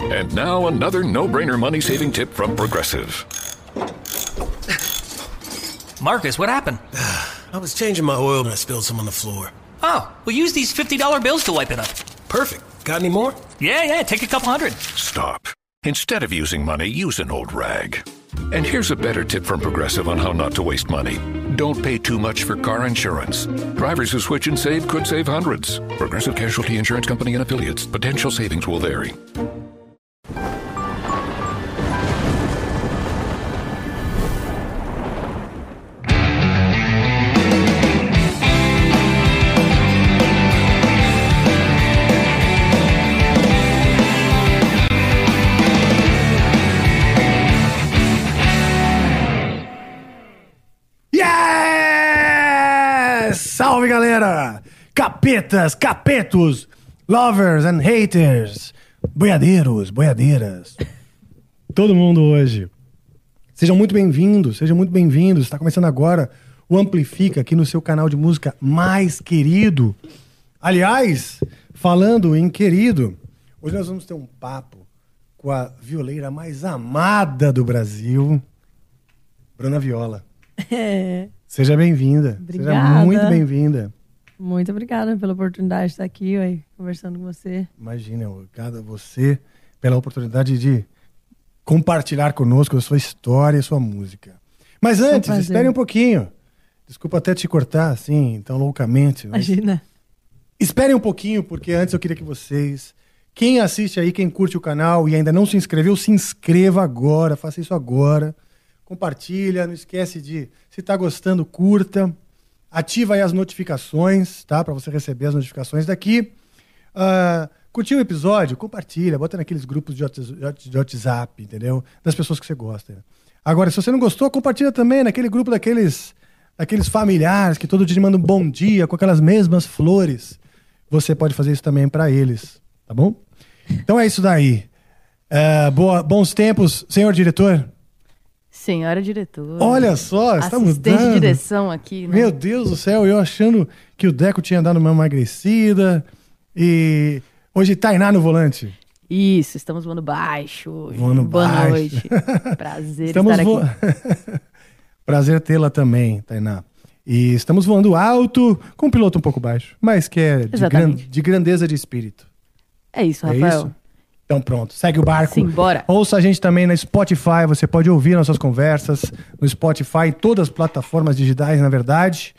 And now another no-brainer money-saving tip from Progressive. Marcus, what happened? I was changing my oil and I spilled some on the floor. Oh, well, use these $50 bills to wipe it up. Perfect. Got any more? Yeah, yeah, take a couple hundred. Stop. Instead of using money, use an old rag. And here's a better tip from Progressive on how not to waste money. Don't pay too much for car insurance. Drivers who switch and save could save hundreds. Progressive Casualty Insurance Company and affiliates. Potential savings will vary. Galera! Capetas, capetos, lovers and haters, boiadeiros, boiadeiras. Todo mundo hoje. Sejam muito bem-vindos, sejam muito bem-vindos. Está começando agora o Amplifica aqui no seu canal de música mais querido. Aliás, falando em querido, hoje nós vamos ter um papo com a violeira mais amada do Brasil, Bruna Viola. Seja bem-vinda. Seja Obrigada. muito bem-vinda. Muito obrigada pela oportunidade de estar aqui, ué, conversando com você. Imagina, obrigado a você pela oportunidade de compartilhar conosco a sua história e a sua música. Mas um antes, prazer. espere um pouquinho. Desculpa até te cortar assim, tão loucamente. mas Imagina. Esperem um pouquinho, porque antes eu queria que vocês. Quem assiste aí, quem curte o canal e ainda não se inscreveu, se inscreva agora, faça isso agora. Compartilha, não esquece de, se tá gostando, curta. Ativa aí as notificações, tá? Para você receber as notificações daqui. Ah, curtiu o episódio? Compartilha, bota naqueles grupos de Whats- de WhatsApp, entendeu? Das pessoas que você gosta. Agora, se você não gostou, compartilha também naquele grupo daqueles, daqueles familiares que todo dia mandam um bom dia com aquelas mesmas flores. Você pode fazer isso também para eles, tá bom? Então é isso daí. É, boa- bons tempos, senhor diretor. Senhora diretora. Olha só, está mudando. de direção aqui, né? Meu Deus do céu, eu achando que o Deco tinha dado uma emagrecida. E hoje Tainá no volante. Isso, estamos voando baixo. hoje. Voando Boa baixo. noite. Prazer Estamos estar aqui. Prazer tê-la também, Tainá. E estamos voando alto, com um piloto um pouco baixo, mas que é de, gran- de grandeza de espírito. É isso, É Rafael. isso? Então pronto, segue o barco. Simbora. Ouça a gente também na Spotify, você pode ouvir nossas conversas no Spotify, em todas as plataformas digitais, na verdade.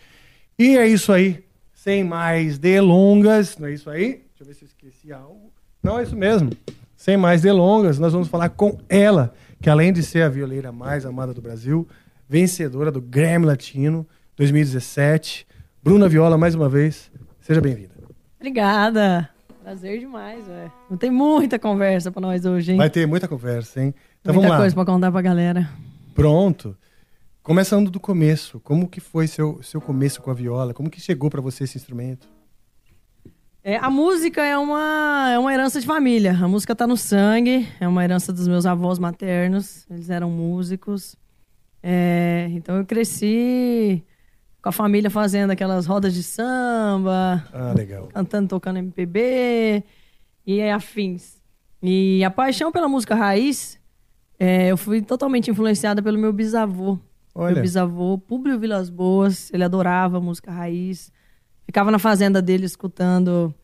E é isso aí. Sem mais delongas, não é isso aí? Deixa eu ver se eu esqueci algo. Não, é isso mesmo. Sem mais delongas, nós vamos falar com ela, que além de ser a violeira mais amada do Brasil, vencedora do Grammy Latino 2017, Bruna Viola, mais uma vez, seja bem-vinda. Obrigada. Prazer demais, ué. Não tem muita conversa pra nós hoje, hein? Vai ter muita conversa, hein? Então muita vamos lá. coisa pra contar pra galera. Pronto. Começando do começo, como que foi seu, seu começo com a viola? Como que chegou pra você esse instrumento? É, a música é uma, é uma herança de família. A música tá no sangue, é uma herança dos meus avós maternos. Eles eram músicos. É, então eu cresci com a família fazendo aquelas rodas de samba, Ah, legal. cantando, tocando MPB e afins. E a paixão pela música raiz, é, eu fui totalmente influenciada pelo meu bisavô. Olha. Meu bisavô, Públio Vilas Boas, ele adorava música raiz. Ficava na fazenda dele escutando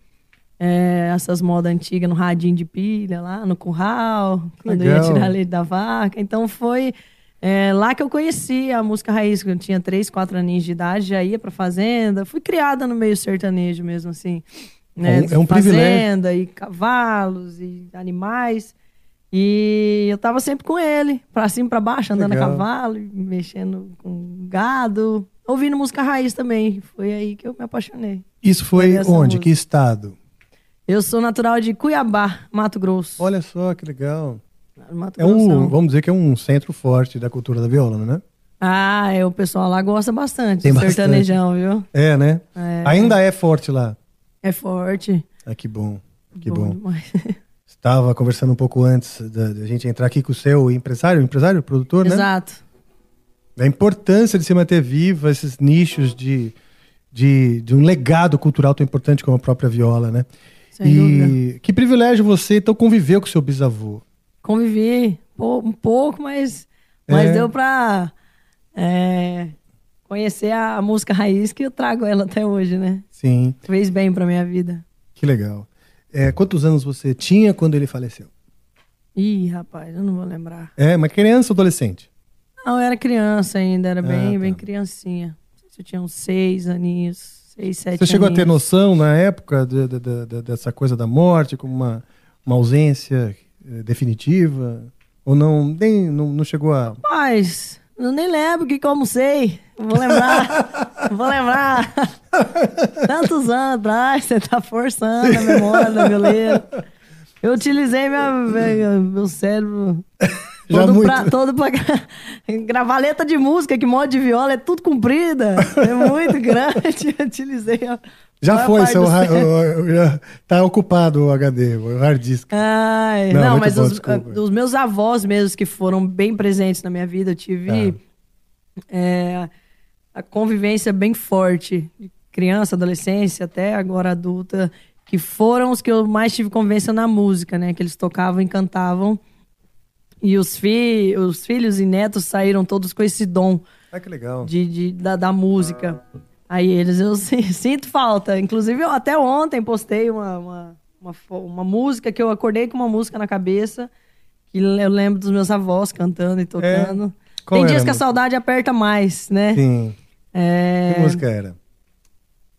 é, essas modas antigas no radinho de pilha lá, no curral, quando ia tirar leite da vaca. Então foi é, lá que eu conheci a música raiz, quando eu tinha três, quatro aninhos de idade, já ia pra fazenda. Fui criada no meio sertanejo mesmo, assim. Né? É um- é um privilégio. fazenda e cavalos e animais. E eu tava sempre com ele, pra cima e pra baixo, andando Legal. a cavalo, mexendo com gado, ouvindo música raiz também. Foi aí que eu me apaixonei. Isso foi onde? música. Que estado? Eu sou natural de Cuiabá, Mato Grosso. Olha só que legal. Mato É um, vamos dizer que é um centro forte da cultura da viola, não é? Ah, é, o pessoal lá gosta bastante Tem bastante. sertanejão, viu? É, né? É. Ainda é forte lá. É forte. Ah, que bom. Que Bom bom. demais. Estava conversando um pouco antes da, da gente entrar aqui com o seu empresário, empresário, produtor, né? Exato. Da importância de se manter viva esses nichos de, de, de um legado cultural tão importante como a própria viola, né? Sem e dúvida. que privilégio você então conviveu com seu bisavô. Convivi um pouco, mas, mas É. deu pra é, conhecer a, música raiz que eu trago ela até hoje, né? Sim, Fez bem pra minha vida. que legal. É, quantos anos você tinha quando ele faleceu? Ih, rapaz, eu não vou lembrar. É, uma criança ou adolescente? Não, eu era criança ainda, era bem, Ah, tá. bem criancinha. Se Eu tinha uns seis aninhos, seis, sete Você chegou a ter aninhos. noção na época de- de- de- de- dessa coisa da morte como uma, uma ausência definitiva? Ou não, nem, não, não chegou a. Rapaz, eu nem lembro o que, que eu almocei. Eu Vou lembrar. vou lembrar. Tantos anos atrás, você tá forçando a memória da violeira. Eu utilizei minha, minha- meu cérebro todo pra, todo pra gra- gravar letra de música, que modo de viola é tudo comprida. É muito grande. Eu utilizei a Já maior foi, seu, do ra- já tá ocupado o HD, o hard disk. Ai, Não, não, mas bom, os, desculpa. os meus avós mesmo que foram bem presentes na minha vida, eu tive é, a convivência bem forte, de criança, adolescência, até agora adulta, que foram os que eu mais tive convivência na música, né? Que eles tocavam e cantavam. E os, fi os filhos e netos saíram todos com esse dom Ah, que legal. de, de- da, da música. Aí eles, eu si- sinto falta. Inclusive, eu até ontem postei uma, uma, uma, uma música que eu acordei com uma música na cabeça. Que eu lembro dos meus avós cantando e tocando. Qual Tem dias que a saudade aperta mais, né? Sim. É, Que música era?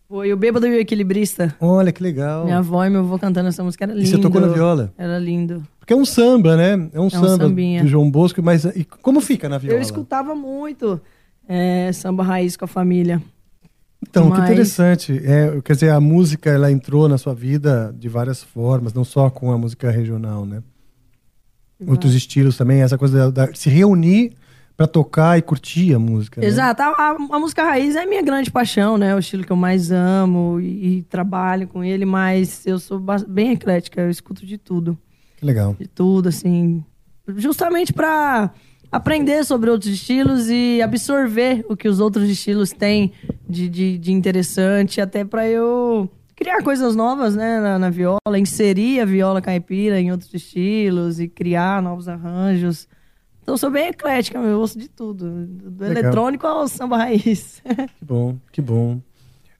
Foi o Bêbado e o Equilibrista. Olha que legal. Minha avó e meu avô cantando essa música. Era lindo. E você tocou na viola? Era lindo. Porque é um samba, né? É um samba sambinha. do João Bosco, mas e como fica na viola? Eu escutava muito é, samba raiz com a família. Então, que Mas- interessante. É, quer dizer, a música ela entrou na sua vida de várias formas, não só com a música regional, né? Outros estilos também, essa coisa da, da- se reunir para tocar e curtir a música. né? Exato. A, a- a música raiz é a minha grande paixão, né? O estilo que eu mais amo e, e trabalho com ele, mas eu sou bem eclética, eu escuto de tudo. Que legal. De tudo, assim. Justamente pra aprender sobre outros estilos e absorver o que os outros estilos têm de, de, de interessante, até pra eu criar coisas novas, né, na, na viola, inserir a viola caipira em outros estilos e criar novos arranjos. Então eu sou bem eclética, eu ouço de tudo, do Legal. eletrônico ao samba raiz. Que bom, que bom.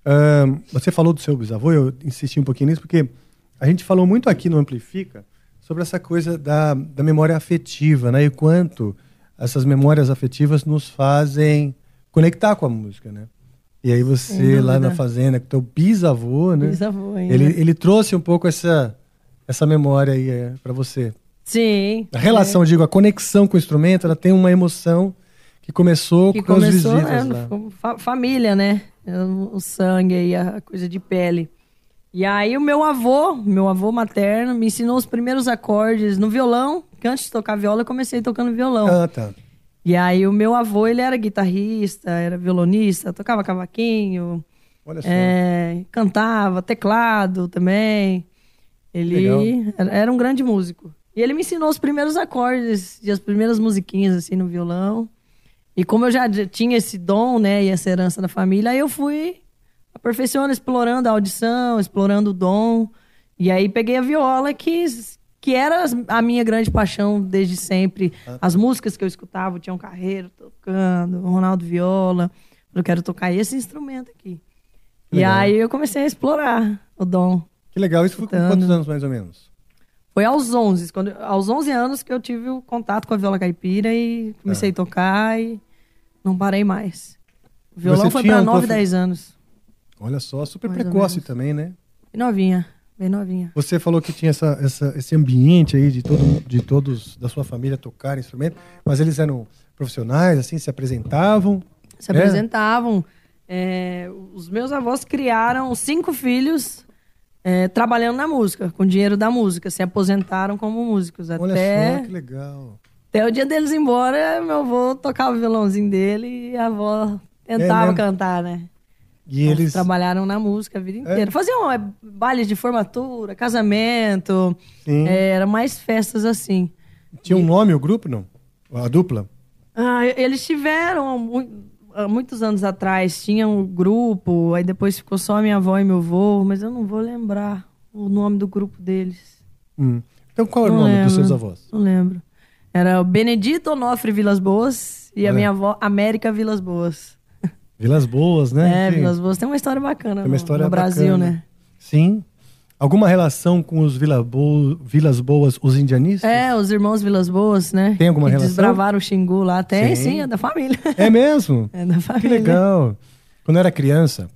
Ahn, você falou do seu bisavô, eu insisti um pouquinho nisso, porque a gente falou muito aqui no Amplifica sobre essa coisa da, da memória afetiva, né? E quanto essas memórias afetivas nos fazem conectar com a música, né? E aí você, lá na fazenda, com teu bisavô, né? Bisavô ainda. Ele, ele trouxe um pouco essa, essa memória aí é, para você. Sim. A relação, eu digo, a conexão com o instrumento, ela tem uma emoção que começou que com as começou visitas né, lá. família, né? O sangue aí, a coisa de pele. E aí o meu avô, meu avô materno, me ensinou os primeiros acordes no violão, antes de tocar viola eu comecei tocando violão. Ah, tá. E aí o meu avô, ele era guitarrista, era violonista, tocava cavaquinho, Olha só. é, cantava, teclado também. Legal. Ele era, era um grande músico. E ele me ensinou os primeiros acordes e as primeiras musiquinhas assim no violão. E como eu já já tinha esse dom, né, e essa herança da família, aí eu fui aperfeiçoando, explorando a audição, explorando o dom. E aí peguei a viola, que, que era a minha grande paixão desde sempre. As músicas que eu escutava, o Tião Carreiro tocando, o Ronaldo Viola. Eu quero tocar esse instrumento aqui. E Legal. aí eu comecei a explorar o dom. Que legal. Isso foi com Escutando. quantos anos, mais ou menos? Foi aos 11, quando, aos 11 anos que eu tive o contato com a viola caipira e comecei a tocar e não parei mais. O violão Você foi tinha para um 9, profi- 10 anos. Olha só, super Mais precoce também, né? Bem novinha, bem novinha. Você falou que tinha essa, essa- esse ambiente aí de, todo, de todos da sua família tocar instrumento, mas eles eram profissionais, assim, se apresentavam. Se É? apresentavam. É, os meus avós criaram cinco filhos é, trabalhando na música, com dinheiro da música. Se aposentaram como músicos. Olha Até, só, que legal. até o dia deles ir embora, meu avô tocava o violãozinho dele e a avó tentava mesmo? cantar, né? E eles. Trabalharam na música a vida inteira. Faziam é, bailes de formatura, casamento. É, era mais festas assim. Tinha um nome o grupo, não? A dupla? Ah, eles tiveram há mu- há muitos anos atrás, tinha um grupo, aí depois ficou só minha avó e meu avô, mas eu não vou lembrar o nome do grupo deles. Hum. Então qual era o Não nome dos lembro, seus avós? Não lembro. Era o Benedito Onofre Vilas Boas e a Olha. minha avó América Vilas Boas. Vilas Boas, né? É, Que- Vilas Boas tem uma história bacana Tem uma no- história no Brasil, bacana. né? Sim. Alguma relação com os Vila Bo... Vilas Boas, os indianistas? É, os irmãos Vilas Boas, né? Tem alguma que relação? desbravaram o Xingu lá. Tem, Sim. sim, é da família. É mesmo? É da Que família. legal. Quando eu era criança,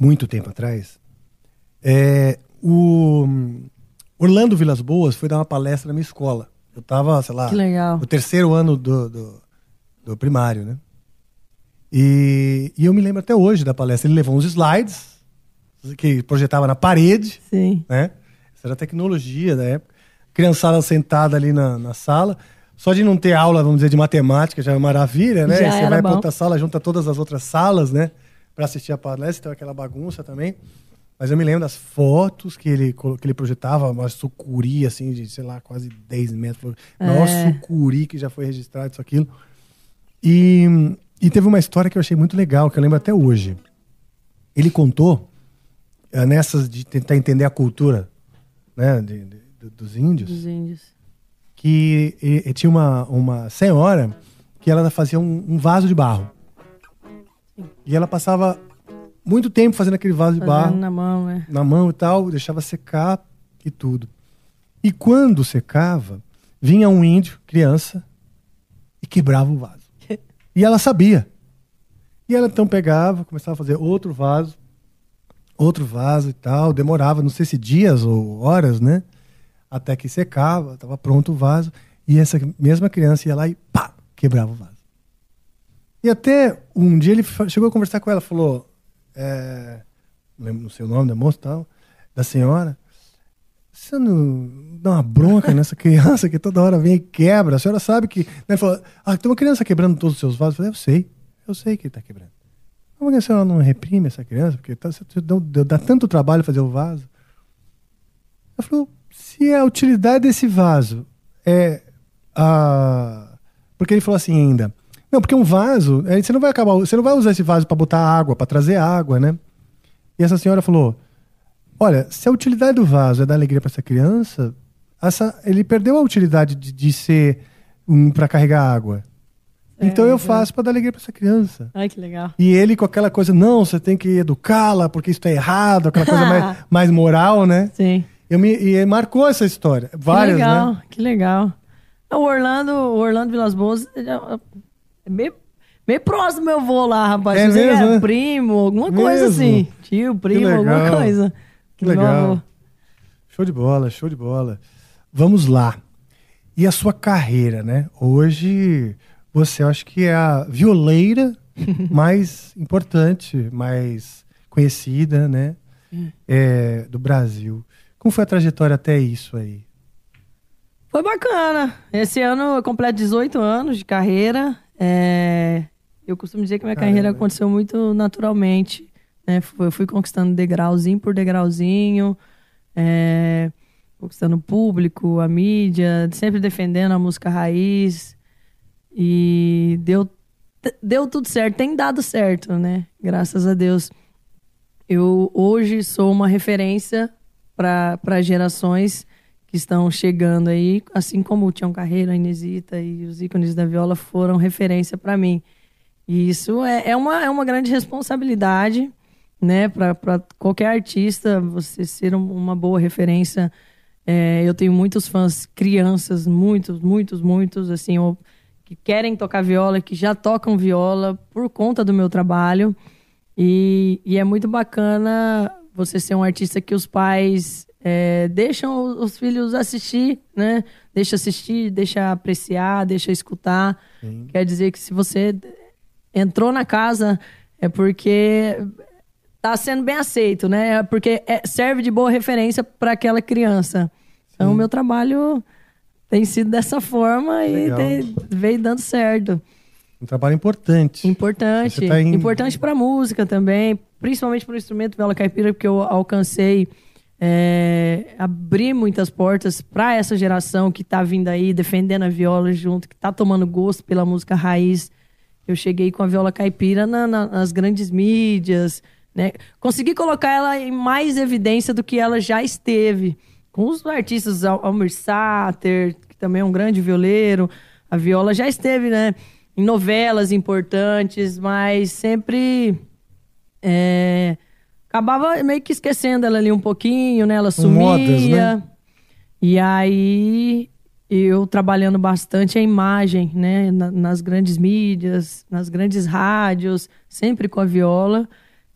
muito tempo atrás, é, o Orlando Vilas Boas foi dar uma palestra na minha escola. Eu tava, sei lá, Que legal. no terceiro ano do, do, do primário, né? E, e eu me lembro até hoje da palestra. Ele levou uns slides que projetava na parede, Sim. né? Essa era a tecnologia da época. Criançada sentada ali na, na sala. Só de não ter aula, vamos dizer, de matemática já é maravilha, né? Já Você vai bom. outra sala, junta todas as outras salas, né? Pra assistir a palestra, então aquela bagunça também. Mas eu me lembro das fotos que ele, que ele projetava, uma sucuri, assim, de, sei lá, quase 10 metros. Nossa, É. sucuri que já foi registrado, isso, aquilo. E, e teve uma história que eu achei muito legal, que eu lembro até hoje. Ele contou, eh, nessas de tentar entender a cultura né, de- de- do- dos índios, Dos índios. que e- e tinha uma, uma senhora que ela fazia um, um vaso de barro. E ela passava muito tempo fazendo aquele vaso de Fazendo barro na mão, né? na mão e tal, deixava secar e tudo. E quando secava, vinha um índio, criança, e quebrava o vaso. E ela sabia. E ela então pegava, começava a fazer outro vaso, outro vaso e tal, demorava, não sei se dias ou horas, né? Até que secava, estava pronto o vaso, e essa mesma criança ia lá e pá, quebrava o vaso. E até um dia ele chegou a conversar com ela, falou, é, não lembro o seu nome da moça e tal, da senhora, você não dá uma bronca nessa criança que toda hora vem e quebra? A senhora sabe que. Né? Ele falou, ah, tem uma criança quebrando todos os seus vasos. Eu falei, eu sei, eu sei que ele está quebrando. Como que a senhora não reprime essa criança? Porque tá, dá, dá tanto trabalho fazer o vaso. Ela falou, se a utilidade desse vaso é a. Porque ele falou assim ainda. Não, porque um vaso, você não vai acabar, você não vai usar esse vaso para botar água, para trazer água, né? E essa senhora falou: Olha, se a utilidade do vaso é dar alegria para essa criança, essa, ele perdeu a utilidade de, de ser um para carregar água. Então eu faço para dar alegria para essa criança. Ai, que legal. E ele com aquela coisa, não, você tem que educá-la porque isso é errado, aquela coisa mais, mais moral, né? Sim. Eu me, e marcou essa história. Várias, que legal, né? que legal. O Orlando, o Orlando Vilas Boas é é meio, meio próximo meu avô lá, rapaz. É mesmo, é é? primo, alguma coisa Mesmo? assim. Tio, primo, alguma coisa. Que legal. Show de bola, show de bola. Vamos lá. E a sua carreira, né? Hoje você acho que é a violeira mais importante, mais conhecida, né? É, do Brasil. Como foi a trajetória até isso aí? Foi bacana. Esse ano eu completo 18 anos de carreira. É, Eu costumo dizer que minha Caramba. carreira aconteceu muito naturalmente. Né? Eu fui conquistando degrauzinho por degrauzinho, é, conquistando o público, a mídia, sempre defendendo a música raiz. E deu, deu tudo certo, tem dado certo, né? Graças a Deus. Eu hoje sou uma referência para gerações que estão chegando aí, assim como o Tião Carreiro, a Inesita e os ícones da viola foram referência para mim. E isso é, é, uma, é uma grande responsabilidade, né, para qualquer artista, você ser um- uma boa referência. É, eu tenho muitos fãs, crianças, muitos, muitos, muitos, assim, que querem tocar viola, que já tocam viola por conta do meu trabalho. E, e é muito bacana você ser um artista que os pais é, deixam os- os filhos assistir, né? Deixa assistir, deixa apreciar, deixa escutar. Quer dizer que se você entrou na casa é porque tá sendo bem aceito, né? Porque é- serve de boa referência para aquela criança. Então, o meu trabalho tem sido dessa forma e Legal. tem- veio dando certo. Um trabalho importante. Importante. Tá em- Importante para música também, principalmente para o instrumento viola caipira, porque eu alcancei é, abrir muitas portas para essa geração que tá vindo aí defendendo a viola junto, que tá tomando gosto pela música raiz. Eu cheguei com a viola caipira na- na- nas grandes mídias, né? Consegui colocar ela em mais evidência do que ela já esteve. Com os artistas, Al- Almir Sater, que também é um grande violeiro, a viola já esteve, né? Em novelas importantes, mas sempre é, acabava meio que esquecendo ela ali um pouquinho, né? Ela sumia. modas, né? E aí eu trabalhando bastante a imagem, né? Na- nas grandes mídias, nas grandes rádios, sempre com a viola.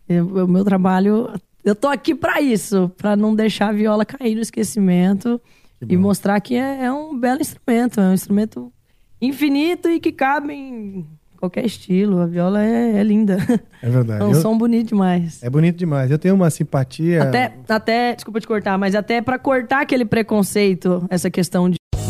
O meu trabalho, eu tô aqui para isso, para não deixar a viola cair no esquecimento e mostrar que é, é um belo instrumento, é um instrumento infinito e que cabe em qualquer estilo. A viola é, é linda. É verdade. É um Eu- som bonito demais. É bonito demais. Eu tenho uma simpatia. Até, até, desculpa te cortar, mas até pra cortar aquele preconceito, essa questão de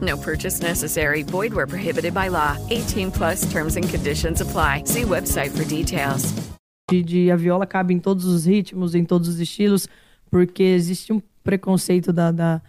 No purchase necessary. Void where prohibited by law. 18 plus terms and conditions apply. See website for details. de, de a viola cabe em todos os ritmos, em todos os estilos, porque existe um preconceito da, da-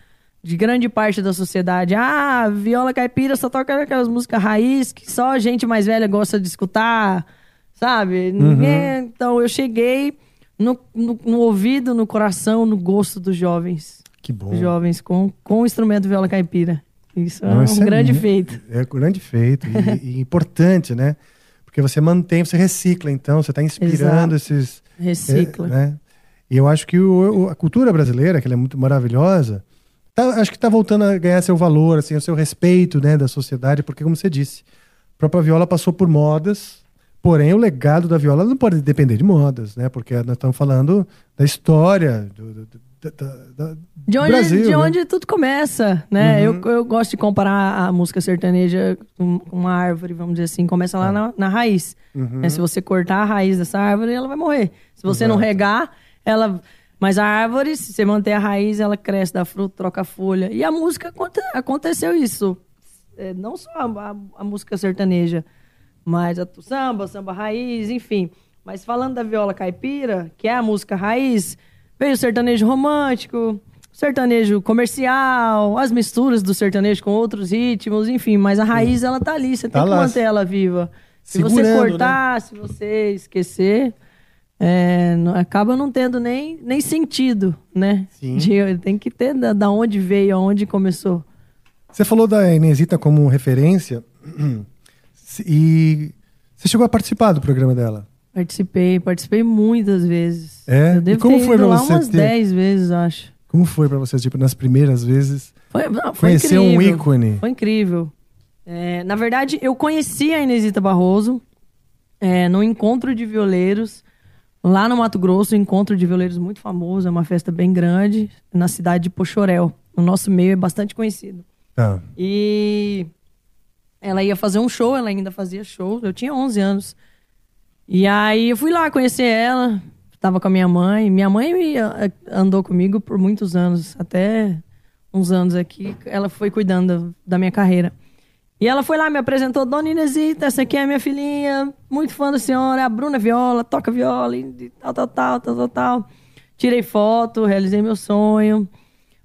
de grande parte da sociedade. Ah, viola caipira só toca aquelas músicas raiz que só a gente mais velha gosta de escutar, sabe? Ninguém- Então eu cheguei no, no, no ouvido, no coração, no gosto dos jovens. Que bom. Jovens com, com o instrumento viola caipira. Isso Não, é um é grande feito. É um grande feito. E, e importante, né? Porque você mantém, você recicla, então, você está inspirando Exato. esses. Recicla. é, né? E eu acho que o- o- a cultura brasileira, que ela é muito maravilhosa, tá- acho que está voltando a ganhar seu valor, assim, o seu respeito né, da sociedade, porque, como você disse, a própria viola passou por modas, porém o legado da viola não pode depender de modas, né? Porque nós estamos falando da história do- do- da- da- De onde, Brasil. de né? onde tudo começa, né? Uhum. Eu, eu gosto de comparar a música sertaneja com uma árvore, vamos dizer assim. Começa lá na, na raiz. Uhum. né? Se você cortar a raiz dessa árvore, ela vai morrer. Se você não Exato. regar, ela... Mas a árvore, se você manter a raiz, ela cresce, dá fruto, troca folha. E a música, aconte- aconteceu isso. É, não só a, a- a música sertaneja, mas a samba, samba raiz, enfim. Mas falando da viola caipira, que é a música raiz, veio o sertanejo romântico, sertanejo comercial, as misturas do sertanejo com outros ritmos, enfim. Mas a raiz, ela tá ali, você Tá tem que lá. manter ela viva. Se você Segurando, né? cortar, se você esquecer, é, acaba não tendo nem, nem sentido, né? Sim. De- tem que ter da, da onde veio, aonde começou. Você falou da Inesita como referência e você chegou a participar do programa dela. Participei, participei muitas vezes. É? Eu devo E como ter foi ido lá você umas ter- 10 vezes, acho. Como foi pra você, tipo, nas primeiras vezes? Foi, não, foi Conhecer um incrível. ícone. Foi incrível. É, na verdade, eu conheci a Inesita Barroso é, no encontro de violeiros, lá no Mato Grosso, um encontro de violeiros muito famoso, é uma festa bem grande, na cidade de Pochorel. No nosso meio é bastante conhecido. Tá. E ela ia fazer um show, ela ainda fazia show, eu tinha 11 anos. E aí eu fui lá conhecer ela, tava com a minha mãe. Minha mãe eh, andou comigo por muitos anos, até uns anos aqui, ela foi cuidando da minha carreira. E ela foi lá, me apresentou, Dona Inesita, essa aqui é minha filhinha, muito fã da senhora, a Bruna Viola, toca viola, e tal, tal, tal, tal, tal, tal. Tirei foto, realizei meu sonho.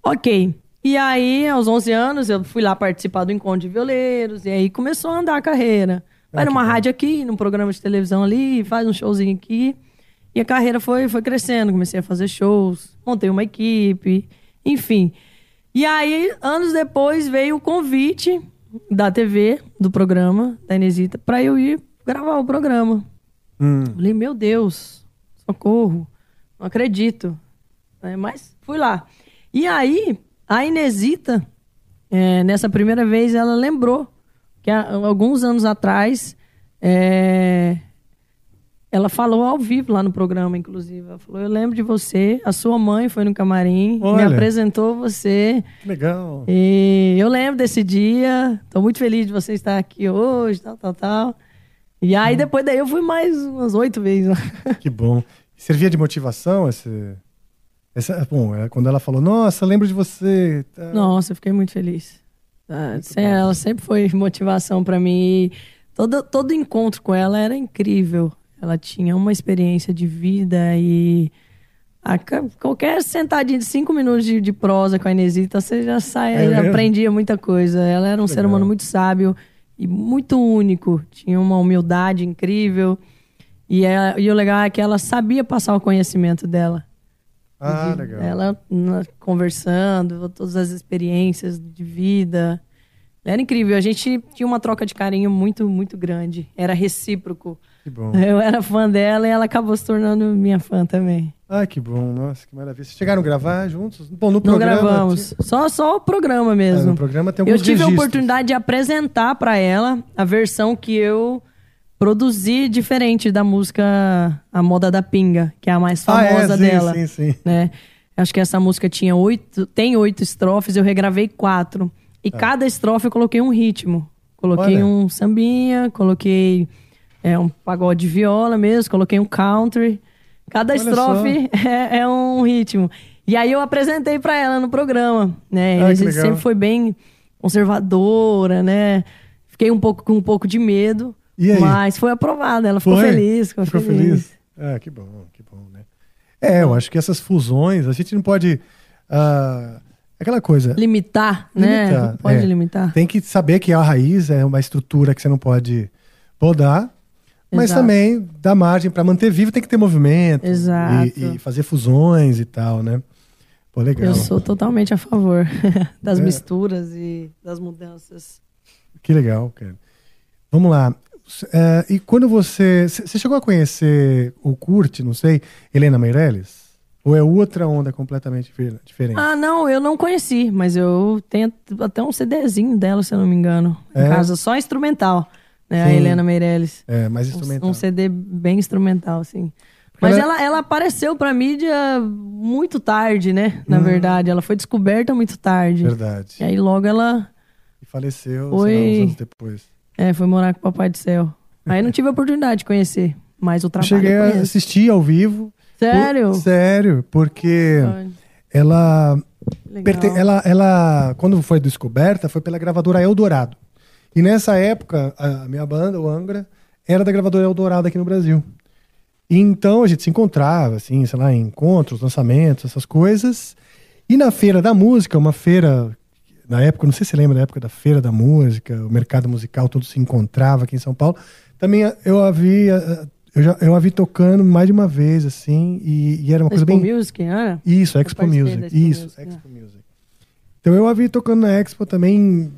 Ok. E aí, aos 11 anos, eu fui lá participar do encontro de violeiros. E aí começou a andar a carreira. Vai numa rádio aqui, num programa de televisão ali, faz um showzinho aqui. E a carreira foi, foi crescendo. Comecei a fazer shows, montei uma equipe, enfim. E aí, anos depois, veio o convite da TV, do programa, da Inesita, pra eu ir gravar o programa. Falei, meu Deus, socorro, não acredito. É, mas fui lá. E aí, a Inesita, é, nessa primeira vez, ela lembrou que há alguns anos atrás, é, ela falou ao vivo lá no programa, inclusive. Ela falou: Eu lembro de você, a sua mãe foi no camarim, me Olha. apresentou você. Que legal. E eu lembro desse dia, tô muito feliz de você estar aqui hoje, tal, tal, tal. E aí, depois daí, eu fui mais umas oito vezes lá. Que bom. Servia de motivação esse. Essa, bom, é, quando ela falou, nossa, lembro de você. Nossa, eu fiquei muito feliz. Ah, sem ela sempre foi motivação pra mim. Todo, todo encontro com ela era incrível. Ela tinha uma experiência de vida e a qualquer sentadinha de cinco minutos de, de prosa com a Inesita, você já sai, É aprendia muita coisa. Ela era um ser Legal. humano muito sábio e muito único. Tinha uma humildade incrível. E, ela- e o legal é que ela sabia passar o conhecimento dela. Ah, De- legal. Ela na- conversando, todas as experiências de vida. Era incrível. A gente tinha uma troca de carinho muito, muito grande. Era recíproco. Que bom. Eu era fã dela e ela acabou se tornando minha fã também. Ah, que bom. Nossa, que maravilha. Vocês chegaram a gravar juntos? Bom, no Não programa. gravamos. tinha- Só, só o programa mesmo. Ah, no programa tem eu alguns tive a registros. oportunidade de apresentar pra ela a versão que eu produzi diferente da música A Moda da Pinga, que é a mais Ah, é? famosa Sim, dela. sim, sim. Né? Acho que essa música tinha oito, tem oito estrofes, eu regravei quatro. E cada estrofe eu coloquei um ritmo. Coloquei Olha. um sambinha, coloquei é, um pagode de viola mesmo, coloquei um country. Cada Olha estrofe é, é um ritmo. E aí eu apresentei pra ela no programa, né? Ah, A gente sempre foi bem conservadora, né? Fiquei um pouco com um pouco de medo? Mas foi aprovada. Ela ficou Foi? feliz, ficou, Ficou feliz. feliz? Ah, que bom, que bom, né? É, eu acho que essas fusões, a gente não pode. ah, aquela coisa. Limitar, né? Limitar, Não pode é. limitar. Tem que saber que a raiz é uma estrutura que você não pode podar, mas Exato. também dá margem para manter vivo, tem que ter movimento. Exato. E, e fazer fusões e tal, né? Pô, legal. Eu sou totalmente a favor das É. misturas e das mudanças. Que legal, cara. Vamos lá. É, e quando você. Você chegou a conhecer ou curte, não sei, Helena Meirelles? Ou é outra onda completamente difer- diferente? Ah, não, eu não conheci, mas eu tenho até um CDzinho dela, se eu não me engano. É? Em casa, só instrumental, né? A Sim. Helena Meirelles. É, mais Um- instrumental. Um, CD bem instrumental, assim. Mas ela- ela, ela apareceu pra mídia muito tarde, né? Na Hum. verdade, ela foi descoberta muito tarde. Verdade. E aí logo ela E faleceu Foi- sei lá, uns anos depois. É, foi morar com o Papai do Céu. Aí não tive a oportunidade de conhecer, mas o Eu trabalho cheguei a assistir ao vivo. Sério? Por- sério, porque ela, perte- ela, ela, quando foi descoberta, foi pela gravadora Eldorado. E nessa época, a minha banda, o Angra, era da gravadora Eldorado aqui no Brasil. E então a gente se encontrava, assim, sei lá, em encontros, lançamentos, essas coisas. E na Feira da Música, uma feira, na época, não sei se você lembra da época da Feira da Música, o mercado musical todo se encontrava aqui em São Paulo. Também eu a vi, eu, já, eu a vi tocando mais de uma vez, assim, e, e era uma coisa Expo bem... Music, era? Isso, Expo Music. Expo Isso, Music, Expo Music. Então eu a vi tocando na Expo também.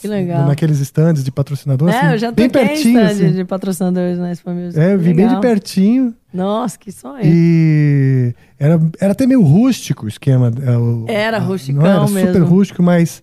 Que legal. Naqueles stands de patrocinador. É, assim, eu já bem pertinho. assim. de patrocinadores na Expo Music. É, eu vi bem de pertinho. Nossa, que sonho. E era, era até meio rústico o esquema. é, o- Era Não era super rústico, mas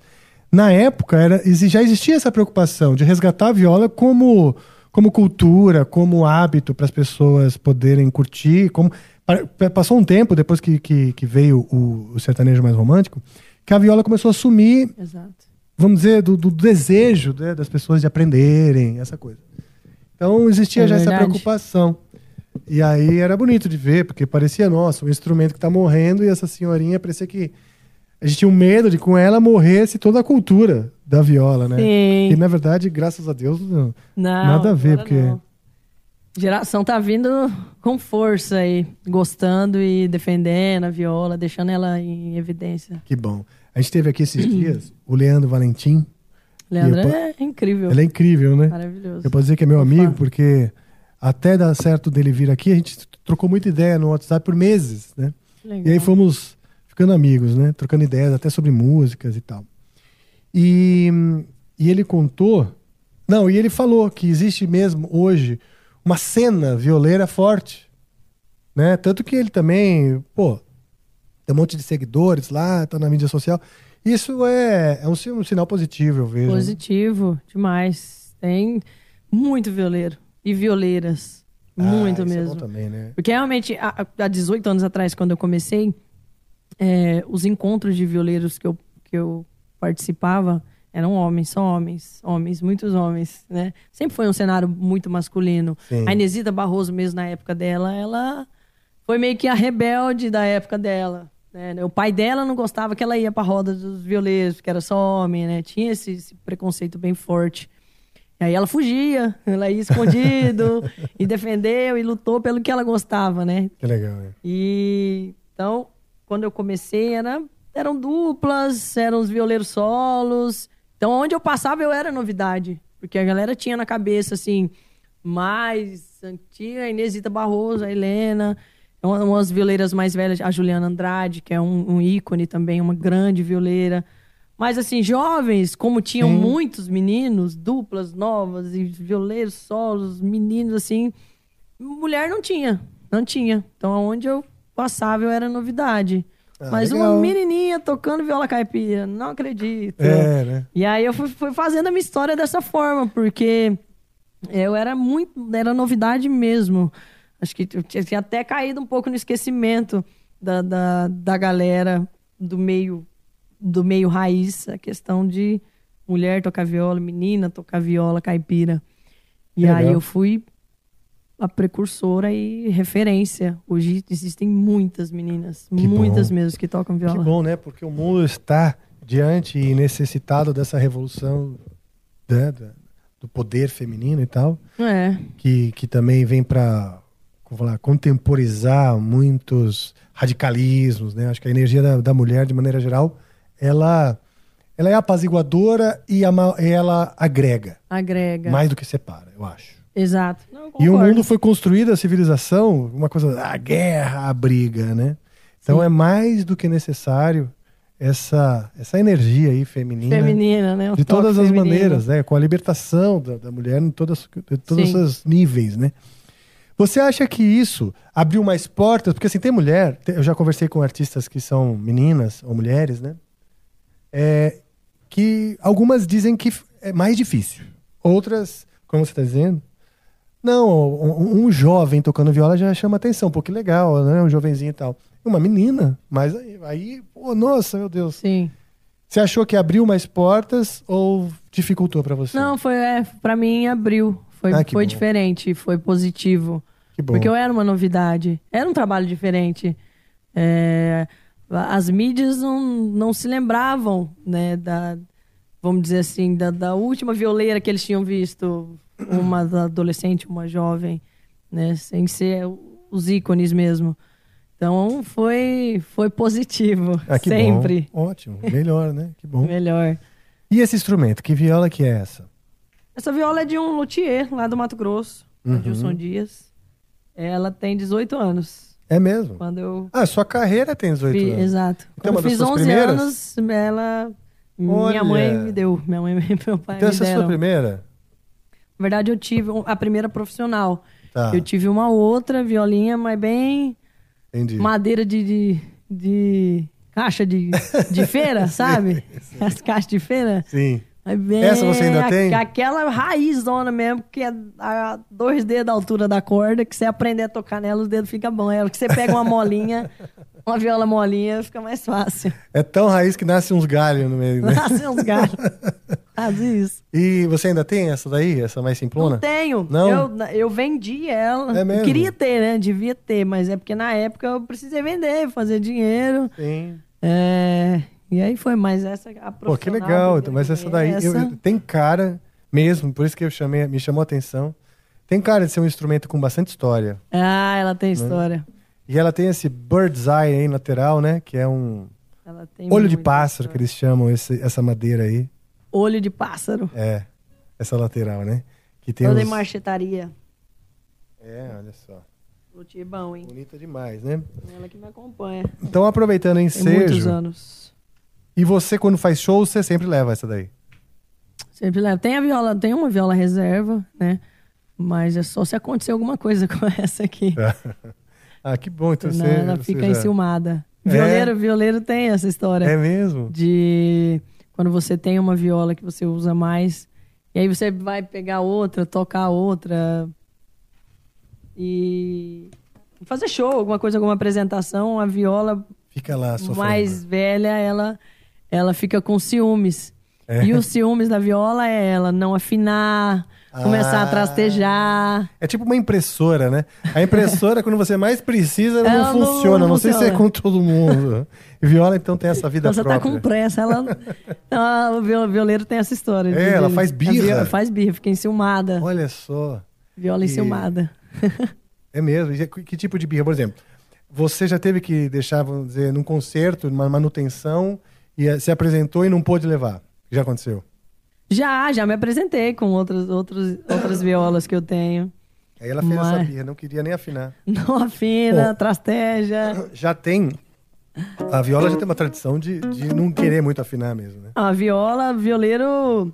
na época era, já existia essa preocupação de resgatar a viola como, como cultura, como hábito para as pessoas poderem curtir. Como, pa- pa- passou um tempo depois que, que, que veio o, o sertanejo mais romântico, que a viola começou a sumir Exato. Vamos dizer, do, do desejo né, das pessoas de aprenderem, essa coisa. Então existia É já essa preocupação. E aí era bonito de ver, porque parecia, nossa, um instrumento que está morrendo e essa senhorinha parecia que a gente tinha um medo de com ela morresse toda a cultura da viola, né? Sim. E na verdade, graças a Deus, não, Não, nada a ver, porque não. Geração tá vindo com força aí, gostando e defendendo a viola, deixando ela em evidência. que bom. A gente teve aqui esses dias o Leandro Valentim. Leandro eu é incrível. Ele é incrível, né? Maravilhoso. Eu posso dizer que é meu amigo, porque até dar certo dele vir aqui, a gente trocou muita ideia no WhatsApp por meses, né? Legal. E aí fomos ficando amigos, né? Trocando ideias até sobre músicas e tal. E, e ele contou. Não, e ele falou que existe mesmo hoje uma cena violeira forte. Né? Tanto que ele também, pô, tem um monte de seguidores lá, tá na mídia social. Isso é, é um, um sinal positivo, eu vejo. né? Positivo, demais. Tem muito violeiro. E violeiras. Muito Ah, isso é bom mesmo. também, né? Porque realmente, há, há 18 anos atrás, quando eu comecei, é, os encontros de violeiros que eu, que eu participava eram homens, só homens, homens, muitos homens, né? Sempre foi um cenário muito masculino. Sim. A Inesita Barroso, mesmo na época dela, ela foi meio que a rebelde da época dela. Né? O pai dela não gostava que ela ia pra roda dos violeiros, porque era só homem, né? Tinha esse, esse preconceito bem forte. E aí ela fugia, ela ia escondido e defendeu e lutou pelo que ela gostava, né? Que legal, né? E então, quando eu comecei, era, eram duplas, eram os violeiros solos. Então, onde eu passava, eu era novidade. Porque a galera tinha na cabeça, assim, mais antiga, a Inesita Barroso, a Helena, umas violeiras mais velhas, a Juliana Andrade, que é um, um ícone também, uma grande violeira. Mas, assim, jovens, como tinham Sim. muitos meninos, duplas novas e violeiros solos, meninos, assim, mulher não tinha, não tinha. Então, aonde eu passava, eu era novidade. Ah, Mas legal. uma menininha tocando viola caipira, não acredito. É, né? E aí eu fui, fui fazendo a minha história dessa forma, porque eu era muito, era novidade mesmo. Acho que tinha até caído um pouco no esquecimento da, da, da galera do meio do meio raiz, a questão de mulher tocar viola, menina tocar viola caipira. E Legal. aí eu fui a precursora e referência. Hoje existem muitas meninas, Que muitas bom. mesmo que tocam viola. Que bom, né? Porque o mundo está diante e necessitado dessa revolução né, do poder feminino e tal, É. que, que também vem para contemporizar muitos radicalismos, né? Acho que a energia da, da mulher, de maneira geral, ela, ela é apaziguadora e ama- ela agrega, Agrega. mais do que separa, eu acho. Exato. Não, E o mundo foi construído, a civilização, uma coisa, a guerra, a briga, né? Então é mais do que necessário essa, essa energia aí feminina. Feminina, né? O De todas as feminino. maneiras, né? Com a libertação da, da mulher em todas, em todos Sim. os níveis, né? Você acha que isso abriu mais portas? Porque assim, tem mulher, eu já conversei com artistas que são meninas ou mulheres, né? É, que algumas dizem que é mais difícil. Outras, como você está dizendo, não, um, um jovem tocando viola já chama atenção, pô, que legal, né? Um jovenzinho e tal. Uma menina, mas aí, aí pô, nossa, meu Deus. Sim. Você achou que abriu mais portas ou dificultou pra você? Não, foi, é, pra mim abriu. Foi, Ah, foi bom. diferente, foi positivo. Porque eu era uma novidade. Era um trabalho diferente. É, as mídias não, não se lembravam, né, da, vamos dizer assim, da, da última violeira que eles tinham visto. Uma adolescente, uma jovem, né, sem ser os ícones mesmo. Então foi, foi positivo. Ah, sempre. bom. Ótimo. Melhor, né? Que bom. Melhor. E esse instrumento? Que viola que é essa? Essa viola é de um luthier lá do Mato Grosso, Uhum. Adilson Dias. Ela tem 18 anos. É mesmo? Quando eu Ah, sua carreira tem 18 fi- anos. Exato. Então, Quando eu fiz suas 11 primeiras? anos, ela. Olha. Minha mãe me deu. Minha mãe e meu pai Então me essa é a deram. sua primeira? Na verdade, eu tive a primeira profissional. Tá. Eu tive uma outra violinha, mas bem Entendi. madeira de, de, de caixa de, de feira, sabe? As caixas de feira. Sim. Bem Essa você ainda a- tem? Aquela raizona mesmo, que é a dois dedos da altura da corda, que você aprender a tocar nela, os dedos ficam bons. É que você pega uma molinha, uma viola molinha, fica mais fácil. É tão raiz que nasce uns galhos no meio. Né? Nasce uns galhos. Faz isso. E você ainda tem essa daí? Essa mais simplona? Não tenho. Não? Eu, eu vendi ela. É mesmo? Eu queria ter, né? Devia ter, mas é porque na época eu precisei vender, fazer dinheiro. Sim. É, E aí foi mais essa a Pô, que legal. Então, mas essa daí essa. eu- tem cara mesmo, por isso que eu chamei, me chamou a atenção. Tem cara de ser um instrumento com bastante história. Ah, ela tem Né? história. E ela tem esse bird's eye aí lateral, né? Que é um, Olho de pássaro, história. que eles chamam esse- essa madeira aí. Olho de pássaro. É, essa lateral, né? Que tem Toda em uns... marchetaria. É, olha só. Luthier bom, hein? Bonita demais, né? Ela que me acompanha. Então, aproveitando o Tem muitos ensejo... anos. E você, quando faz show, você sempre leva essa daí? Sempre leva. Tem a viola, tem uma viola reserva, né? Mas é só se acontecer alguma coisa com essa aqui. ah, que bom. Então você, ela fica já- enciumada. É? Violeiro, violeiro tem essa história. É mesmo? De quando você tem uma viola que você usa mais, e aí você vai pegar outra, tocar outra e fazer show, alguma coisa, alguma apresentação, a viola Fica lá sofrendo. mais velha, ela, ela fica com ciúmes. É. E os ciúmes da viola é ela não afinar, começar a Ah. trastejar. É tipo uma impressora, né? A impressora, quando você mais precisa, ela, Ela não não- funciona. Não, não sei se é funciona. com todo mundo. Viola, então, tem essa vida Quando você própria. tá com pressa, ela. Ah, o viol- violeiro tem essa história. É, ela faz birra. viola faz birra, fica enciumada. Olha só. Viola E- enciumada. É mesmo? Que que tipo de birra? Por exemplo, você já teve que deixar, vamos dizer, num concerto, numa manutenção, e eh, se apresentou e não pôde levar. Já aconteceu? Já, já me apresentei com outras, outros, outras violas que eu tenho. Aí ela fez essa Mas- birra, não queria nem afinar. Não afina, Bom. trasteja. Já tem. A viola já tem uma tradição de, de não querer muito afinar mesmo, né? A viola, violeiro.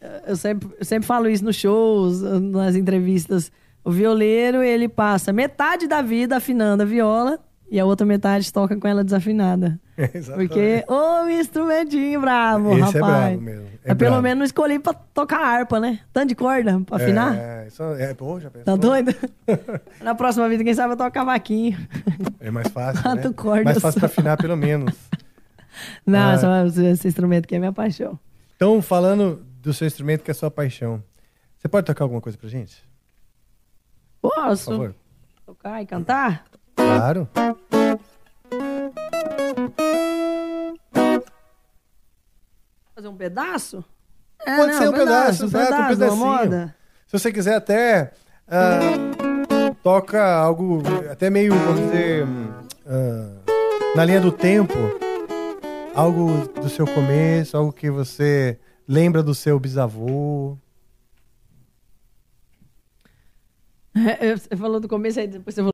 eh, Eu sempre, eu sempre falo isso nos shows, nas entrevistas. O violeiro, ele passa metade da vida afinando a viola e a outra metade toca com ela desafinada. Exatamente. Porque, ô, instrumentinho bravo, Esse é rapaz. bravo mesmo. É Mas pelo bravo. menos escolhi pra tocar harpa, né? Tanto de corda pra afinar. É, isso é, pô, já pensou? Tá doido? Na próxima vida, quem sabe eu toco cavaquinho. É mais fácil, Quatro né? cordas Mais fácil pra afinar, pelo menos. Não, Ah. só esse instrumento que é minha paixão. Então, falando do seu instrumento, que é sua paixão, você pode tocar alguma coisa pra gente? Posso Por favor. tocar e cantar? Claro. Fazer um pedaço? É, Pode não, ser um pedaço, um exato, um pedaço, uma pedacinho. moda. Se você quiser até ah, toca algo até meio, vamos dizer, ah, na linha do tempo, algo do seu começo, algo que você lembra do seu bisavô. É, Você falou do começo aí, depois você falou.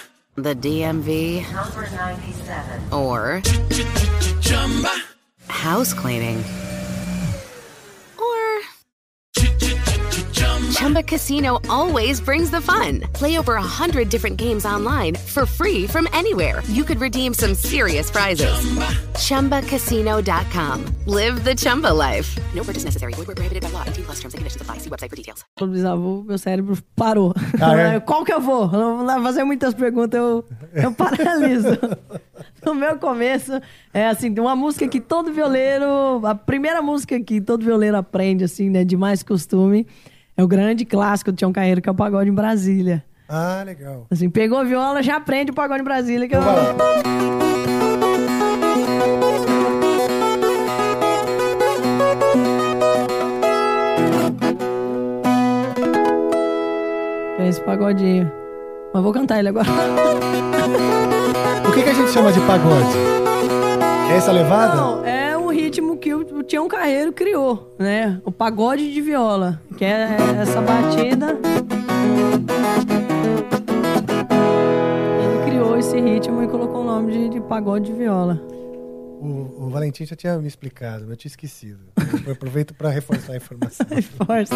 the DMV Number 97. or house cleaning Chumba Casino always brings the fun. Play over a hundred different games online for free from anywhere. You could redeem some serious prizes. ChumbaCasino.com. Live the Chumba life. No purchase necessary. Void prohibited by law. 18 plus terms and conditions apply. See website for details. bisavô, meu cérebro parou. Ah, é? Qual que eu vou? Eu não vou fazer muitas perguntas, eu, eu paraliso. no meu começo, é assim, tem uma música que todo violeiro, a primeira música que todo violeiro aprende, assim, né, de mais costume, é o grande clássico do Tião Carreiro, que é o Pagode em Brasília. Ah, legal. Assim, pegou a viola, já aprende o Pagode em Brasília, que eu... É esse pagodinho. Mas vou cantar ele agora. O que, que a gente chama de pagode? É essa levada? Não, é ritmo que o Tião Carreiro criou, né? O pagode de viola, que é essa batida. Ele criou esse ritmo e colocou o nome de, de pagode de viola. O, o Valentim já tinha me explicado, mas eu tinha esquecido. Eu aproveito para reforçar a informação. Força.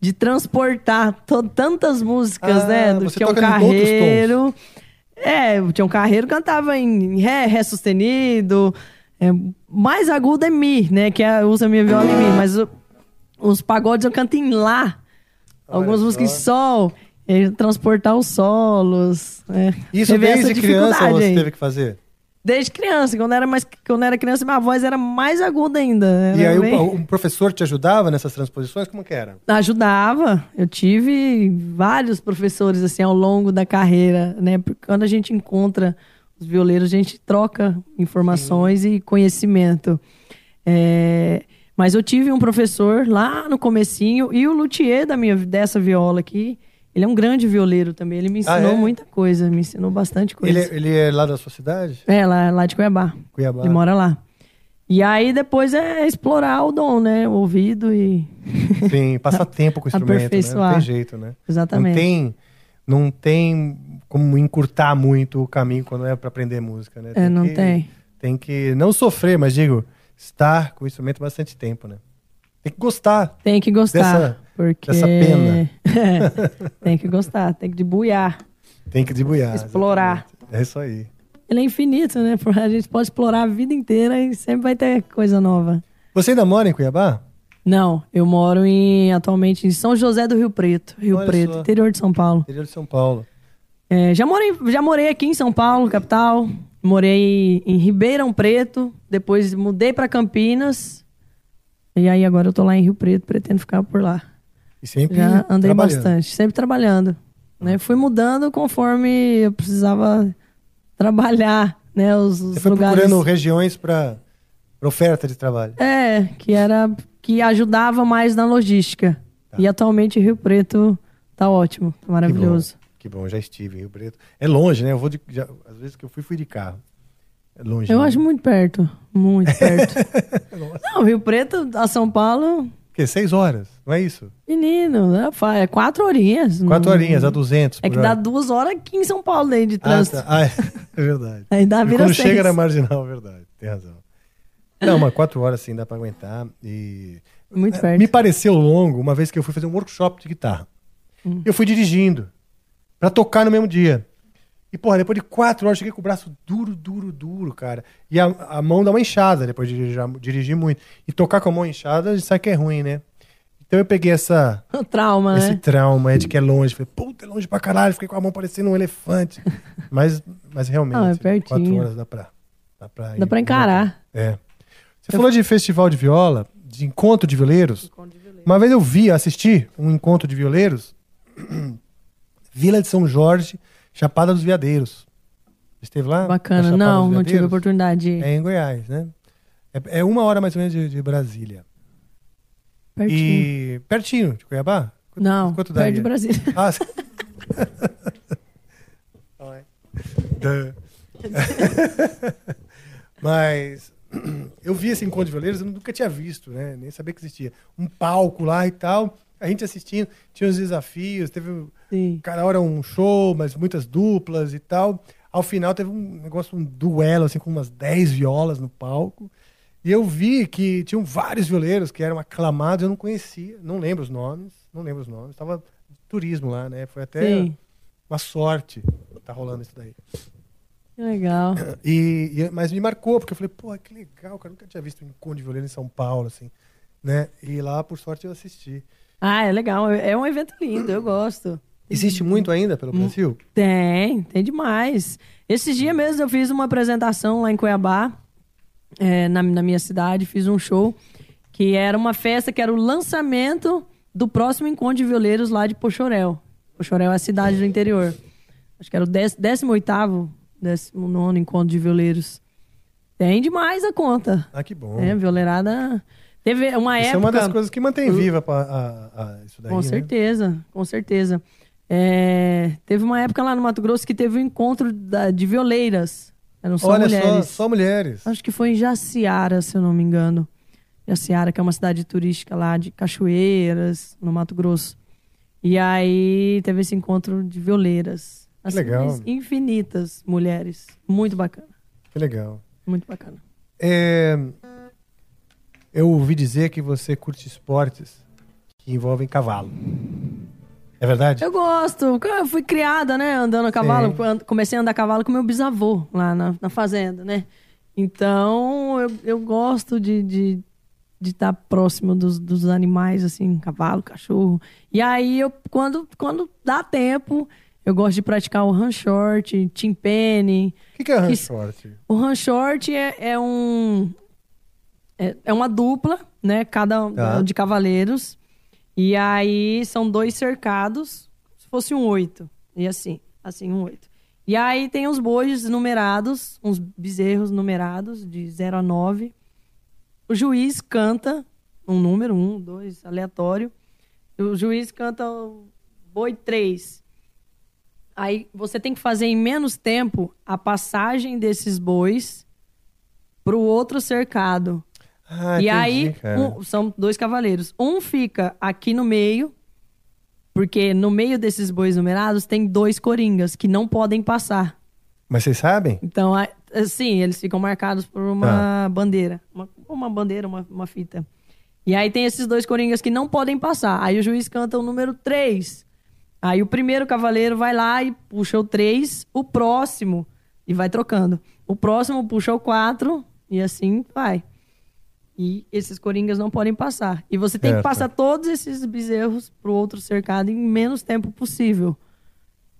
de transportar tantas músicas, Ah, né, do Tião Carreiro. É, o Tião Carreiro cantava em ré, ré sustenido. É, mais agudo é mi, né, que é, usa minha viola em mi, mas o- os pagodes eu canto em lá. Algumas músicas em sol. E transportar os solos. é. Isso desde criança você aí. teve que fazer? Desde criança. Quando eu era, mais, quando era criança, minha voz era mais aguda ainda. Era E aí bem- o, o professor te ajudava nessas transposições? Como que era? Ajudava. Eu tive vários professores assim ao longo da carreira, né? Porque quando a gente encontra os violeiros, a gente troca informações e conhecimento. É, Mas eu tive um professor lá no comecinho e o luthier da minha dessa viola aqui, ele é um grande violeiro também. Ele me Ah, ensinou é? muita coisa, me ensinou bastante coisa. Ele, ele é lá da sua cidade? É, lá, lá de Cuiabá. Cuiabá. Ele mora lá. E aí depois é explorar o dom, né? O ouvido e. Sim, passar tempo com o instrumento, né? Não tem jeito, né? Exatamente. Não tem, não tem como encurtar muito o caminho quando é para aprender música, né? É, não que, tem. Tem que não sofrer, mas digo, estar com o instrumento bastante tempo, né? Tem que gostar. Tem que gostar. Dessa, porque... dessa pena. Tem que gostar, tem que debuiar. Tem que debuiar. Explorar. exatamente. É isso aí. Ele é infinito, né? A gente pode explorar a vida inteira e sempre vai ter coisa nova. Você ainda mora em Cuiabá? Não, eu moro em, atualmente em São José do Rio Preto, Rio Olha Preto, só. interior de São Paulo. Interior de São Paulo. É, já, morei, já morei aqui em São Paulo, capital. Morei em Ribeirão Preto. Depois mudei para Campinas. E aí agora eu tô lá em Rio Preto, pretendo ficar por lá. E sempre Já andei bastante, sempre trabalhando. Né? Fui mudando conforme eu precisava trabalhar, né? Os, os Você foi lugares. procurando regiões para oferta de trabalho. É, que era que ajudava mais na logística. Tá. E atualmente Rio Preto tá ótimo, tá maravilhoso. Que bom, já estive em Rio Preto. É longe, né? Eu vou de, já- às vezes que eu fui, fui de carro. É longe. Eu né? acho muito perto, muito perto. Não, Rio Preto a São Paulo, quê? Seis horas, não é isso? menino, né? É quatro horinhas. Quatro Não- horinhas, a 200 É que por dá hora. duas horas aqui em São Paulo daí de Ah, trânsito. tá. Ah, é, é verdade. Aí dá E vira quando seis. chega na marginal, é verdade. Tem razão. Não, mas quatro horas sim dá pra aguentar. E... Muito É, perto. Me pareceu longo uma vez que eu fui fazer um workshop de guitarra. Hum. Eu fui dirigindo pra tocar no mesmo dia. E, porra, depois de quatro horas, eu cheguei com o braço duro, duro, duro, cara. E a, a mão dá uma inchada depois de dirigir, dirigir muito. E tocar com a mão inchada, a gente sabe que é ruim, né? Então eu peguei essa, O trauma, esse né? trauma é de que é longe. Falei, puta, é longe pra caralho. Fiquei com a mão parecendo um elefante. mas, mas realmente, Ah, é pertinho. quatro horas dá pra, dá pra ir. Dá pra encarar. É. Você falou de festival de viola, de encontro de violeiros. Uma vez eu vi, assisti um encontro de violeiros, Vila de São Jorge, Chapada dos Veadeiros. Esteve lá? Na Bacana. Não, não tive oportunidade. É em Goiás, né? É, é uma hora mais ou menos de, de Brasília. Pertinho. E pertinho de Cuiabá? Quanto- Não, quanto perto daria? de Brasília. Ah. Mas eu vi esse encontro de violeiros, eu nunca tinha visto, né? Nem sabia que existia. Um palco lá e tal. A gente assistindo, tinha os desafios, teve Sim. cada hora um show, mas muitas duplas e tal. Ao final teve um negócio, um duelo, assim, com umas 10 violas no palco. E eu vi que tinham vários violeiros que eram aclamados, eu não conhecia, não lembro os nomes, não lembro os nomes. Tava turismo lá, né? Foi até Sim. uma sorte tá rolando isso daí. Que legal. E, e- mas me marcou, porque eu falei, pô, que legal, cara, nunca tinha visto um encontro de violeiro em São Paulo, assim, né? E lá, por sorte, eu assisti. Ah, é legal. É um evento lindo, eu gosto. Existe muito ainda pelo Brasil? Tem, tem demais. Esses dias mesmo eu fiz uma apresentação lá em Cuiabá, é, na, na minha cidade, fiz um show que era uma festa que era o lançamento do próximo encontro de violeiros lá de Pochorel. Pochorel é a cidade do interior. Acho que era o 18º, 19 encontro de violeiros. Tem demais a conta. Ah, que bom. É, violeirada... Teve uma Isso época... é uma das coisas que mantém viva a, a- isso daí, Com né? certeza, com certeza. É, teve uma época lá no Mato Grosso que teve um encontro da- de violeiras. Eram só Olha mulheres. só, só mulheres. Acho que foi em Jaciara, se eu não me engano. Jaciara, que é uma cidade turística lá de cachoeiras, no Mato Grosso. E aí teve esse encontro de violeiras. Assim, legal. infinitas mulheres. Muito bacana. Que legal. Muito bacana. É, eu ouvi dizer que você curte esportes que envolvem cavalo. É verdade? Eu gosto. Eu fui criada, né? Andando a cavalo. Sim. Comecei a andar a cavalo com meu bisavô lá na, na fazenda, né? Então, eu, eu gosto de estar de, de estar próximo dos, dos animais, assim, cavalo, cachorro. E aí, eu, quando, quando dá tempo, eu gosto de praticar o run short, team penny. O que, que é run short? O run short é, é um. É, é uma dupla, né? Cada Tá. de cavaleiros. E aí são dois cercados, se fosse um oito. E assim, assim, um oito. E aí tem os bois numerados, uns bezerros numerados, de 0 a 9. O juiz canta um número, um, dois, aleatório. O juiz canta o boi 3. Aí você tem que fazer em menos tempo a passagem desses bois pro outro cercado. Ah, e entendi, aí um- são dois cavaleiros. Um fica aqui no meio, porque no meio desses bois numerados tem dois coringas que não podem passar. Mas vocês sabem? Então, assim, eles ficam marcados por uma bandeira. Uma, uma bandeira, uma, uma fita. E aí tem esses dois coringas que não podem passar. Aí o juiz canta o número 3. Aí o primeiro cavaleiro vai lá e puxa o 3, o próximo, e vai trocando. O próximo puxa o 4, e assim vai. E esses coringas não podem passar. E você tem Certo. que passar todos esses bezerros pro outro cercado em menos tempo possível.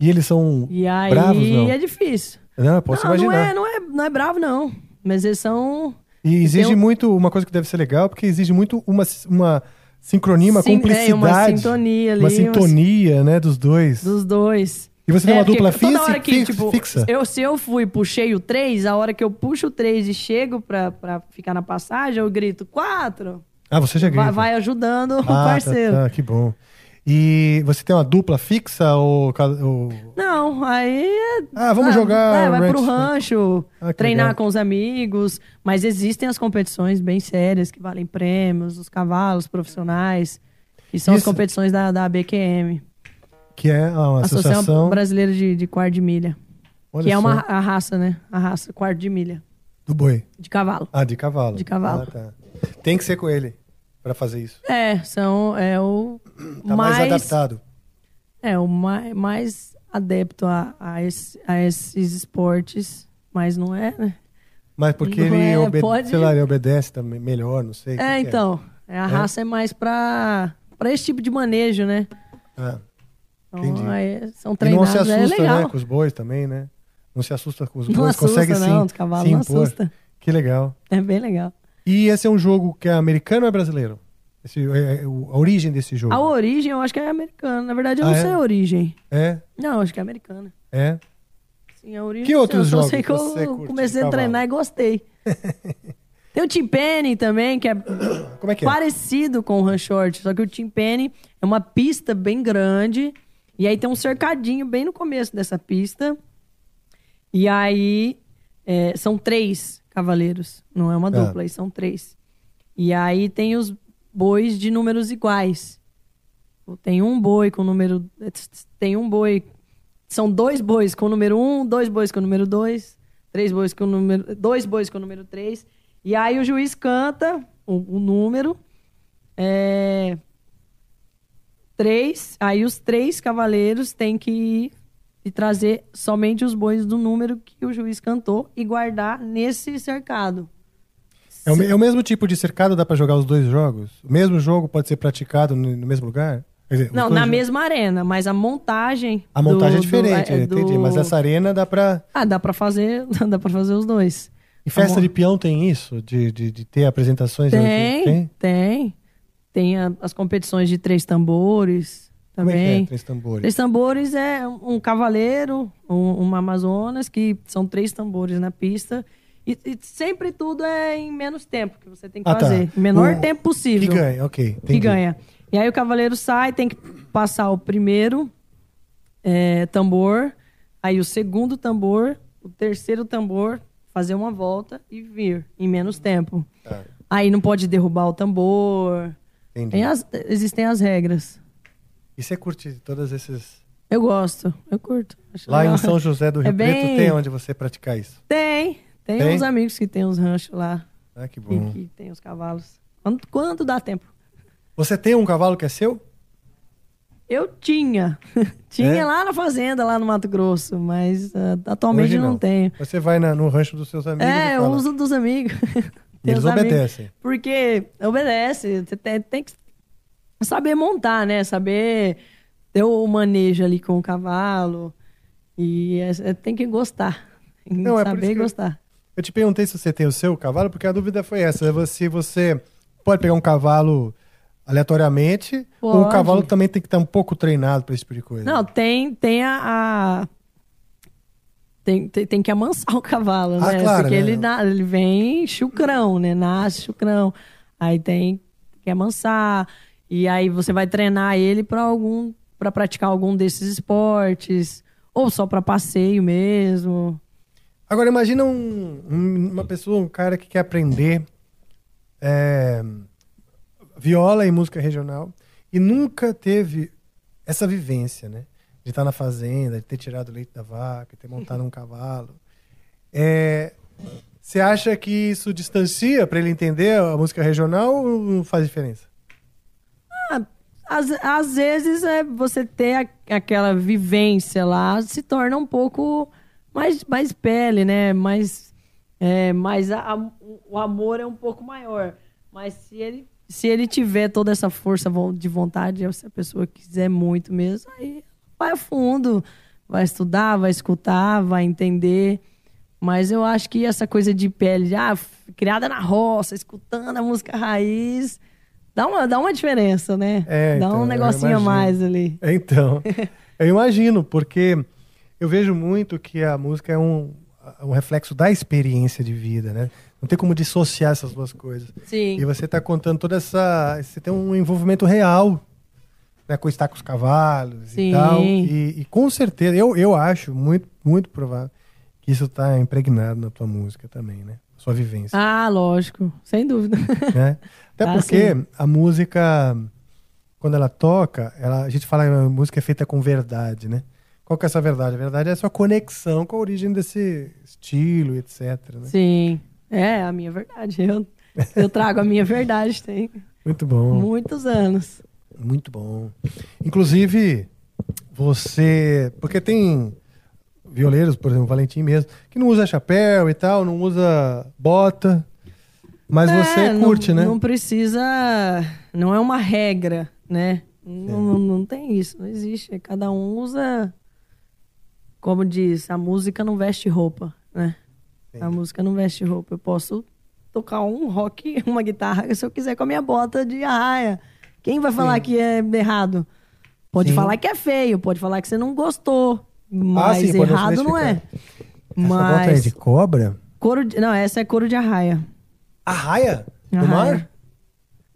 E eles são E aí bravos, não? é difícil. Não, posso não, não imaginar. é, não, é, não é bravo, não. Mas eles são. E exige um- muito, uma coisa que deve ser legal, porque exige muito uma, uma sincronia, uma Sim, é, cumplicidade. uma sintonia ali, Uma uma- sintonia, né, dos dois. Dos dois. E você tem uma É, dupla hora que, tipo, fixa? Eu, se eu fui puxei o 3, a hora que eu puxo o 3 e chego pra, pra ficar na passagem, eu grito 4. Ah, você já grita. Vai, vai ajudando o Ah, parceiro. Tá, tá, que bom. E você tem uma dupla fixa ou... ou... Não, aí. é- Ah, vamos jogar É, vai pro ranch. rancho, Ah, treinar legal. com os amigos. Mas existem as competições bem sérias que valem prêmios, os cavalos profissionais, que são as Isso. competições da, da BQM. Que é uma Associação, associação... Brasileira de, de Quarto de Milha. Olha que é uma só. a raça, né? A raça, quarto de milha. Do boi. De cavalo. Ah, de cavalo. De cavalo. Ah, tá. Tem que ser com ele pra fazer isso. É, são. É o. Tá mais, adaptado. É, o mais, mais adepto a, a, esse- a esses esportes, mas não é, né? Mas porque Não ele, é, obede- pode- sei lá, ele obedece também melhor, não sei. É, que então. é, a raça é mais pra esse tipo de manejo, né? Ah, Então, aí são E não treinados, se assusta, é né, com os bois também, né? Não se assusta com os Não bois, assusta, consegue não, sim os cavalos se não impor. assusta. Que legal. É bem legal. E esse é um jogo que é americano ou é brasileiro? Esse, é, é a origem desse jogo. A origem eu acho que é americana. Na verdade, eu Ah, não é? sei a origem. É? Não, acho que é americana. É? Sim, a origem. Que eu outros só jogos sei que eu comecei a treinar e gostei. Tem o Tim Penny também, que é, Como é que é? parecido com o Run Short, só que o Tim Penny é uma pista bem grande e aí tem um cercadinho bem no começo dessa pista. E aí é, são três cavaleiros, não é uma Tá. dupla, aí são três. E aí tem os bois de números iguais. Tem um boi com número. Tem um boi. São dois bois com o número um, dois bois com o número dois, três bois com o número. Dois bois com o número três. E aí o juiz canta o, o número. É, três. Aí os três cavaleiros têm que ir e trazer somente os bois do número que o juiz cantou e guardar nesse cercado. É o, é o mesmo tipo de cercado, dá pra jogar os dois jogos? O mesmo jogo pode ser praticado no, no mesmo lugar? Dizer, Não, na mesma arena, mas a montagem. A montagem do- é diferente, do- é, é, entendi. do- Mas essa arena dá pra... Ah, dá pra fazer, dá pra fazer os dois. Em festa de peão tem isso? De, de, de ter apresentações? Tem, Tem? tem. Tem, a- as competições de três tambores é que também. é? Três tambores. Três tambores é um cavaleiro, um, uma Amazonas, que são três tambores na pista. E, e sempre tudo é em menos tempo que você tem que Ah, tá. fazer. Menor O- tempo possível. Que ganha, ok. que entendi. ganha. E aí o cavaleiro sai, tem que passar o primeiro é, tambor, aí o segundo tambor, o terceiro tambor, fazer uma volta e vir em menos tempo. Tá. Aí não pode derrubar o tambor. Entendi. As- existem as regras. E você curte todas esses, Eu gosto, eu curto. Lá legal. em São José do Rio É bem- Preto tem onde você praticar isso? Tem, tem, Tem? uns amigos que tem uns ranchos lá. Ah, que bom. que tem os cavalos. Quando, quando dá tempo. Você tem um cavalo que é seu? Eu tinha. tinha É? lá na fazenda, lá no Mato Grosso, mas ah, atualmente Hoje não. tenho. Você vai na- no rancho dos seus amigos É, eu uso dos amigos. E eles amigos. obedecem. Porque obedece. Você tem, tem que saber montar, né? Saber ter o manejo ali com o cavalo. E é- é- tem que gostar. Tem Não, é saber eu- gostar. Eu te perguntei se você tem o seu cavalo, porque a dúvida foi essa: se você pode pegar um cavalo aleatoriamente, ou o Pode. cavalo também tem que estar um pouco treinado para esse tipo de coisa. Não, tem, tem a. a- Tem, tem, tem que amansar o cavalo, Ah, né? claro, Porque né? ele, na- ele vem chucrão, né? Nasce chucrão. Aí tem que amansar. E aí você vai treinar ele para algum para praticar algum desses esportes. Ou só para passeio mesmo. Agora, imagina um- um- uma pessoa, um cara que quer aprender é, viola e música regional e nunca teve essa vivência, né? De estar na fazenda, de ter tirado o leite da vaca, de ter montado um cavalo. É, Você acha que isso distancia para ele entender a música regional ou não faz diferença? Às, às vezes é você ter a- aquela vivência lá se torna um pouco mais, mais pele, né? Mais, é, mais a- a- o amor é um pouco maior. Mas se ele, se ele tiver toda essa força de vontade, se a pessoa quiser muito mesmo, aí vai a fundo, vai estudar, vai escutar, vai entender. Mas eu acho que essa coisa de pele, de, ah, criada na roça, escutando a música raiz, dá uma, dá uma diferença, né? É, dá então, um negocinho a mais ali. Então, eu imagino, porque eu vejo muito que a música é um, um reflexo da experiência de vida, né? Não tem como dissociar essas duas coisas. Sim. E você está contando toda essa. Você tem um envolvimento real né, com estar com os cavalos Sim. e tal. E, e com certeza, eu, eu acho muito, muito provável que isso está impregnado na tua música também, né? Sua vivência. Ah, lógico, sem dúvida. né? Até Ah, porque sim. a música, quando ela toca, ela, a gente fala que a música é feita com verdade, né? Qual que é essa verdade? A verdade é a sua conexão com a origem desse estilo, etc. Né? Sim. É, a minha verdade. Eu, eu trago a minha verdade, tem Muito bom. muitos anos. Muito bom. Inclusive, você. Porque tem violeiros, por exemplo, Valentim mesmo, que não usa chapéu e tal, não usa bota. Mas É, você não- curte, né? Não precisa. Não é uma regra, né? Não, não, não tem isso, não existe. Cada um usa. Como diz, a música não veste roupa, né? A música não veste roupa. Eu posso tocar um rock, uma guitarra, se eu quiser com a minha bota de arraia. Quem vai falar que é errado? Pode Sim. falar que é feio, pode falar que você não gostou. Mas sim, pode não errado não é. Essa bota é Mas. de cobra? Couro de... Não, essa é couro de arraia. Arraia? Do Arraia. mar?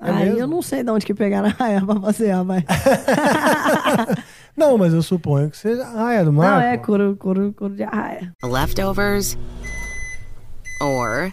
É Aí mesmo? eu não sei de onde que pegaram a raia pra passear, mas. Não, mas eu suponho que seja arraia do mar. Não, é couro, couro, couro de arraia. Leftovers or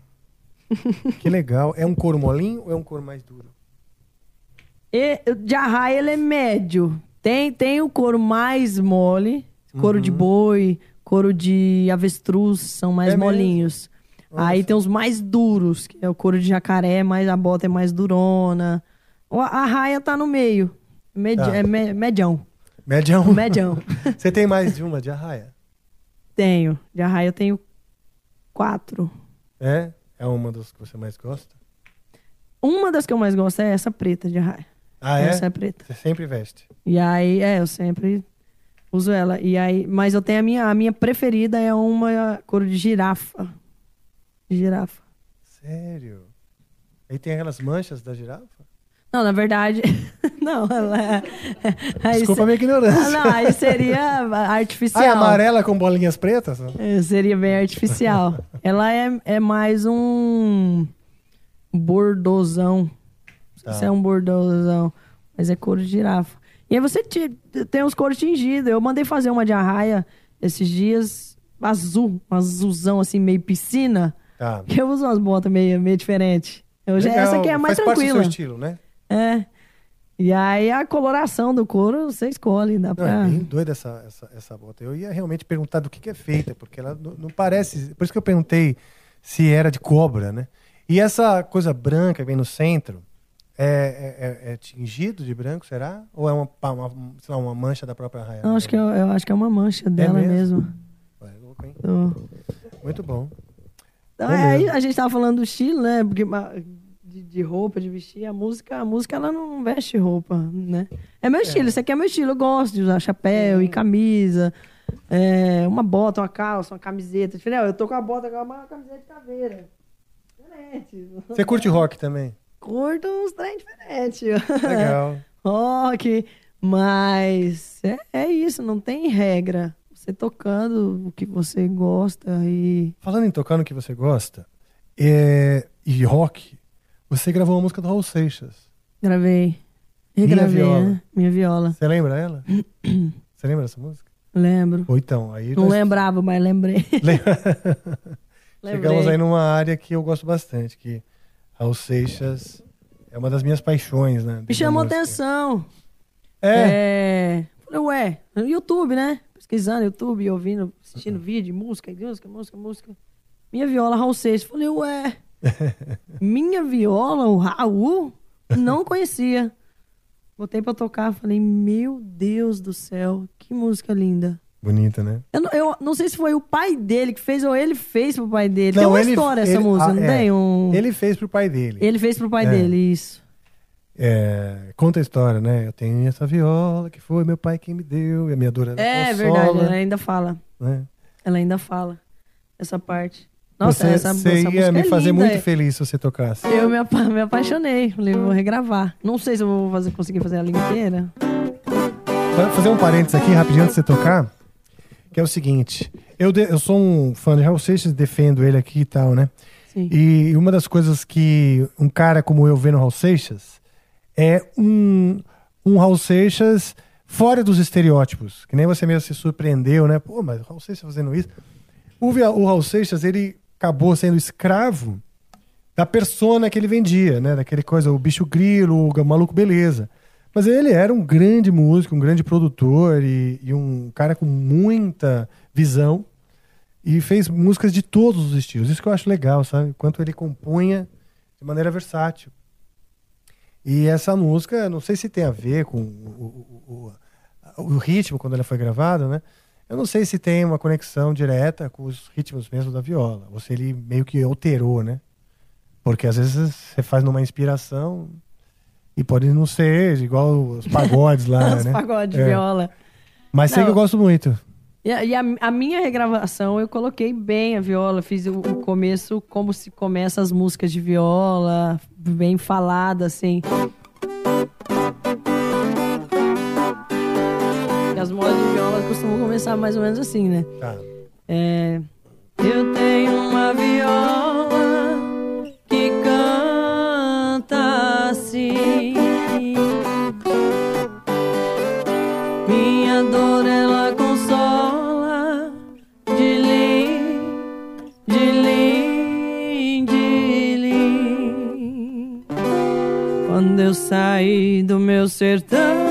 Que legal. É um couro molinho ou é um couro mais duro? E, de arraia ele é médio. Tem, tem o couro mais mole, couro Uhum. de boi, couro de avestruz, são mais É molinhos. Aí tem os mais duros, que é o couro de jacaré, mas a bota é mais durona. A raia tá no meio. Medi Tá. É me- medião. Médião. Médião. Você tem mais de uma de arraia? Tenho. De arraia eu tenho quatro. É? É uma das que você mais gosta? Uma das que eu mais gosto é essa preta de arraia. Ah, é? Essa é preta. Você sempre veste. E aí, é, eu sempre uso ela. E aí, mas eu tenho a minha, a minha preferida é uma cor de girafa. De girafa. Sério? Aí tem aquelas manchas da girafa? Não, na verdade, não, ela é. aí Desculpa a minha ignorância. Ah, não, aí seria artificial. Ah, é amarela com bolinhas pretas? É, Seria bem artificial. Ela é, é mais um bordozão. Tá. se é um bordozão, mas é couro de girafa. E aí você ti- tem os couros tingidos. Eu mandei fazer uma de arraia esses dias, azul, um azulzão assim, meio piscina. Tá. Eu uso umas botas meio, meio diferentes. Eu já- essa aqui é mais faz parte do tranquila. seu estilo, né? É. E aí a coloração do couro você escolhe, dá Não, pra. é bem doida essa, essa, essa bota. Eu ia realmente perguntar do que, que é feita, porque ela não, não parece. Por isso que eu perguntei se era de cobra, né? E essa coisa branca que vem no centro é, é- é- é tingido de branco, será? Ou é uma, uma, sei lá, uma mancha da própria raia? Eu acho, que é, eu acho que é uma mancha dela mesmo? mesmo. Ué, louco, hein? Do- Muito bom. Então, é, aí a gente tava falando do estilo, né? Porque de, de roupa, de vestir, a música, a música ela não veste roupa, né? É meu estilo, isso aqui é meu estilo. Eu gosto de usar chapéu e camisa, é, uma bota, uma calça, uma camiseta. Diferente. Eu tô com a bota uma camiseta de caveira. Diferente. Você curte rock também? Curto uns trem diferentes. Legal. Rock, mas é, é isso, não tem regra. Você tocando o que você gosta e. Falando em tocar no que você gosta, é, e rock, você gravou uma música do Raul Seixas. Gravei. Minha Regravei, Viola. né? Minha viola. Você lembra ela? Você lembra dessa música? Lembro. Ou então, aí Não nós- lembrava, mas lembrei. Chegamos aí numa área que eu gosto bastante, que Raul Seixas é uma das minhas paixões, né? Me chamou atenção. É? É. Falei, ué, no YouTube, né? Pesquisando YouTube, ouvindo, assistindo vídeo, música, música, música, música. Minha viola, Raul Seixas. Falei, ué, minha viola, o Raul? Não conhecia. Botei pra tocar, falei, meu Deus do céu, que música linda. Bonita, né? Eu, não- eu não sei se foi o pai dele que fez ou ele fez pro pai dele. tem uma ele- história essa ele- música, ah, não é. tem? Um... Ele fez pro pai dele. Ele fez pro pai É. dele, isso. É, conta a história, né? Eu tenho essa viola que foi meu pai quem me deu, e a minha dor era É consola, verdade, ela ainda fala. né? Ela ainda fala essa parte. Nossa, você essa, você essa ia música me é fazer linda. muito feliz se você tocasse. Eu me, apa- me apaixonei. Falei, vou regravar. Não sei se eu vou fazer, conseguir fazer ela inteira. Vou fazer um parênteses aqui, rapidinho, antes de você tocar, que é o seguinte. Eu, de- eu sou um fã de Raul Seixas, defendo ele aqui e tal, né? Sim. E uma das coisas que um cara como eu vê no Raul Seixas é um, um Raul Seixas fora dos estereótipos. Que nem você mesmo se surpreendeu, né? Pô, mas o Raul Seixas fazendo isso. O, o Raul Seixas, ele acabou sendo escravo da persona que ele vendia, né? Daquele coisa, o bicho grilo, o maluco beleza. Mas ele era um grande músico, um grande produtor e, e um cara com muita visão e fez músicas de todos os estilos. Isso que eu acho legal, sabe? Quanto ele compunha de maneira versátil. E essa música, não sei se tem a ver com o, o- o- o ritmo quando ela foi gravada, né? Eu não sei se tem uma conexão direta com os ritmos mesmo da viola. Ou se ele meio que alterou, né? Porque às vezes você faz numa inspiração e pode não ser igual os pagodes lá, Os né? pagodes de É. viola. Mas sei Não. que eu gosto muito. E, a, e a- a minha regravação, eu coloquei bem a viola. Fiz o, o começo como se começa as músicas de viola, bem falada, assim. As modas costumam começar mais ou menos assim, né? Tá. É, eu tenho uma viola que canta assim. Minha dor ela consola de lim, de lim, de lim. Quando eu saí do meu sertão,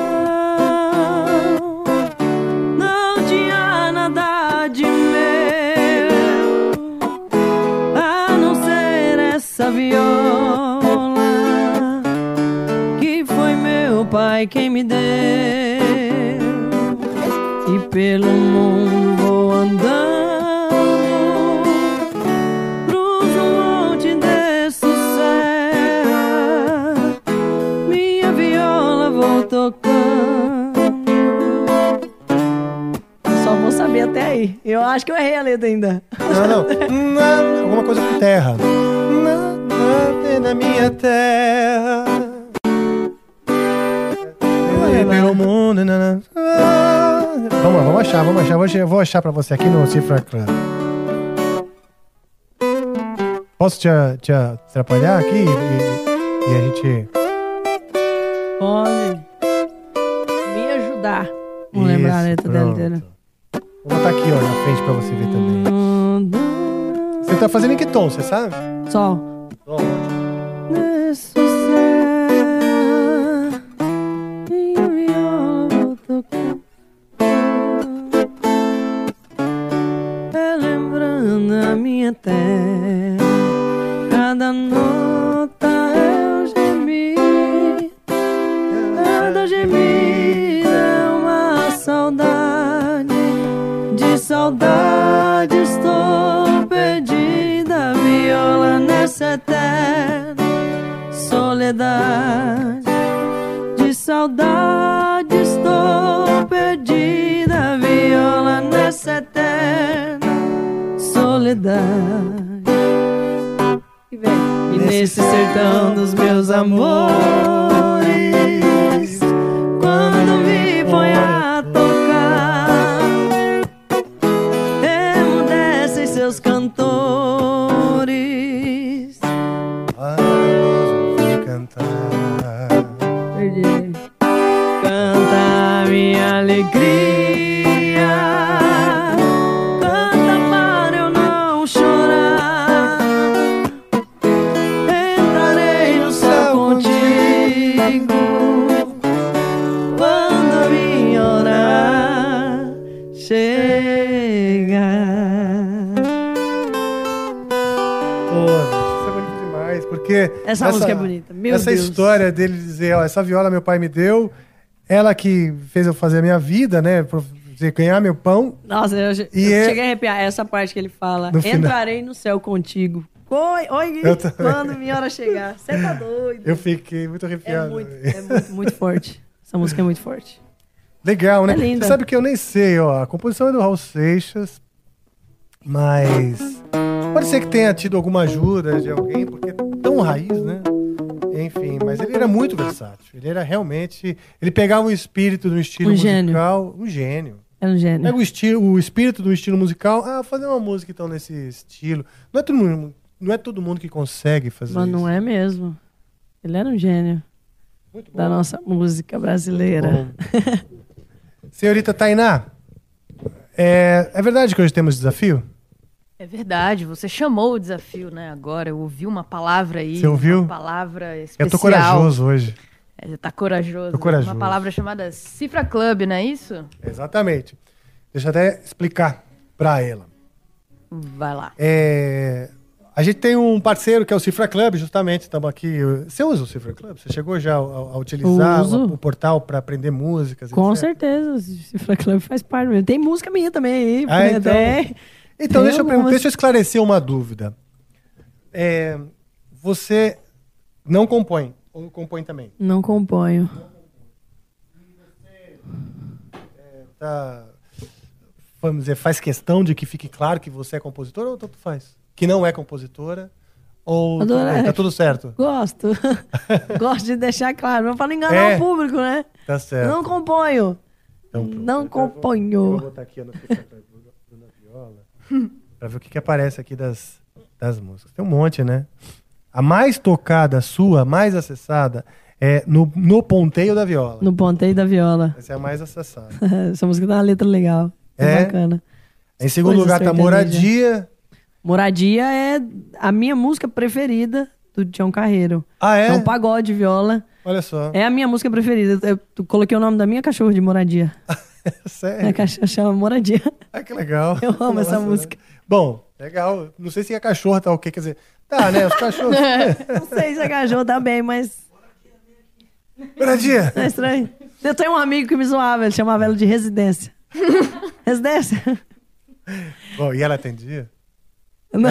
pai quem me deu. Pelo mundo vou andando, cruzo um monte desço serra, minha viola vou tocando. Só vou saber até aí. Eu acho que eu errei a letra ainda. Não, não. Alguma coisa com terra. Na, na, na minha terra. Pelo mundo. Vamos lá, vamos achar, vamos achar. Vou achar, vou achar pra você aqui no Cifra Club. Posso te, te atrapalhar aqui e, e- e a gente. Pode me ajudar. Vamos Isso, lembrar a letra dela pronto. inteira. Vou botar aqui, ó, na frente pra você ver também. Você tá fazendo em que tom, você sabe? Sol. Tom, ótimo. A minha terra, cada nota eu gemi, cada gemida é uma saudade, de saudade estou perdida, viola nessa eterna soledade, de saudade estou perdida, viola nessa eterna soledade. E vem. E nesse sertão dos meus amores, quando me põe a tocar, emudecem seus cantores. Vou cantar. Perdi. Canta minha alegria. Porque... Essa música é bonita, meu essa Deus. história dele dizer, ó, essa viola meu pai me deu, ela que fez eu fazer a minha vida, né, dizer, ganhar meu pão. Nossa, eu, eu E é- cheguei a arrepiar essa parte que ele fala. No final. Entrarei no céu contigo. Oi, oi, Eu quando minha hora chegar. Você tá doido. Eu fiquei muito É arrepiado. muito, é muito, muito forte. Essa música é muito forte. Legal, né? É. Você sabe que eu nem sei, ó, a composição é do Raul Seixas, mas pode ser que tenha tido alguma ajuda de alguém, porque é tão raiz, né? Enfim, mas ele era muito versátil. Ele era realmente. Ele pegava o espírito do estilo Um gênio. musical. Um gênio. É um gênio. Pega o, estilo, o espírito do estilo musical. Ah, fazer uma música então nesse estilo. Não é todo mundo, não é todo mundo que consegue fazer Mas isso. não é mesmo. Ele era um gênio da nossa música brasileira. Senhorita Tainá, é, é verdade que hoje temos desafio? É verdade, você chamou o desafio, né? Agora eu ouvi uma palavra aí. Você ouviu? Uma palavra especial. Eu tô corajoso hoje. É, você tá corajoso. Tô corajoso. Uma palavra chamada Cifra Club, não é isso? Exatamente. Deixa eu até explicar pra ela. Vai lá. É, a gente tem um parceiro que é o Cifra Club, justamente. Estamos aqui. Você usa o Cifra Club? Você chegou já a, a utilizar o, o portal para aprender músicas? Com etc? certeza. O Cifra Club faz parte mesmo. Tem música minha também aí. Ah, né? então, Tem. Então deixa, eu, deixa eu esclarecer uma dúvida. É, você não compõe, ou compõe também? Não componho. Tá, vamos dizer, faz questão de que fique claro que você é compositora ou tanto faz? Que não é compositora? Ou Adoro- bem, tá tudo certo? Gosto. Gosto de deixar claro. Não para enganar É. o público, né? Tá certo. Não componho. Então, não Eu vou componho. botar aqui no Bruna Pra ver o que, que aparece aqui das, das músicas. Tem um monte, né? A mais tocada sua, a mais acessada, é no, no Ponteio da Viola. No ponteio da viola. Essa é a mais acessada. Essa música tem uma letra legal. É, É? bacana. Em segundo lugar tá. Moradia. Moradia é a minha música preferida do Tião Carreiro. Ah, é? É um pagode viola. Olha só. É a minha música preferida. Eu, coloquei o nome da minha cachorra de Moradia. Sério? A cachorra chama Moradia. Ah, que legal. Eu amo essa Nossa, música. Bom, legal. Não sei se a cachorra tá o quê. Quer dizer, tá, né? Os cachorros. Não sei se a cachorra tá bem, mas Moradia! é estranho. Eu tenho um amigo que me zoava, ele chamava ela de residência. Residência. Bom, e ela atendia? Não.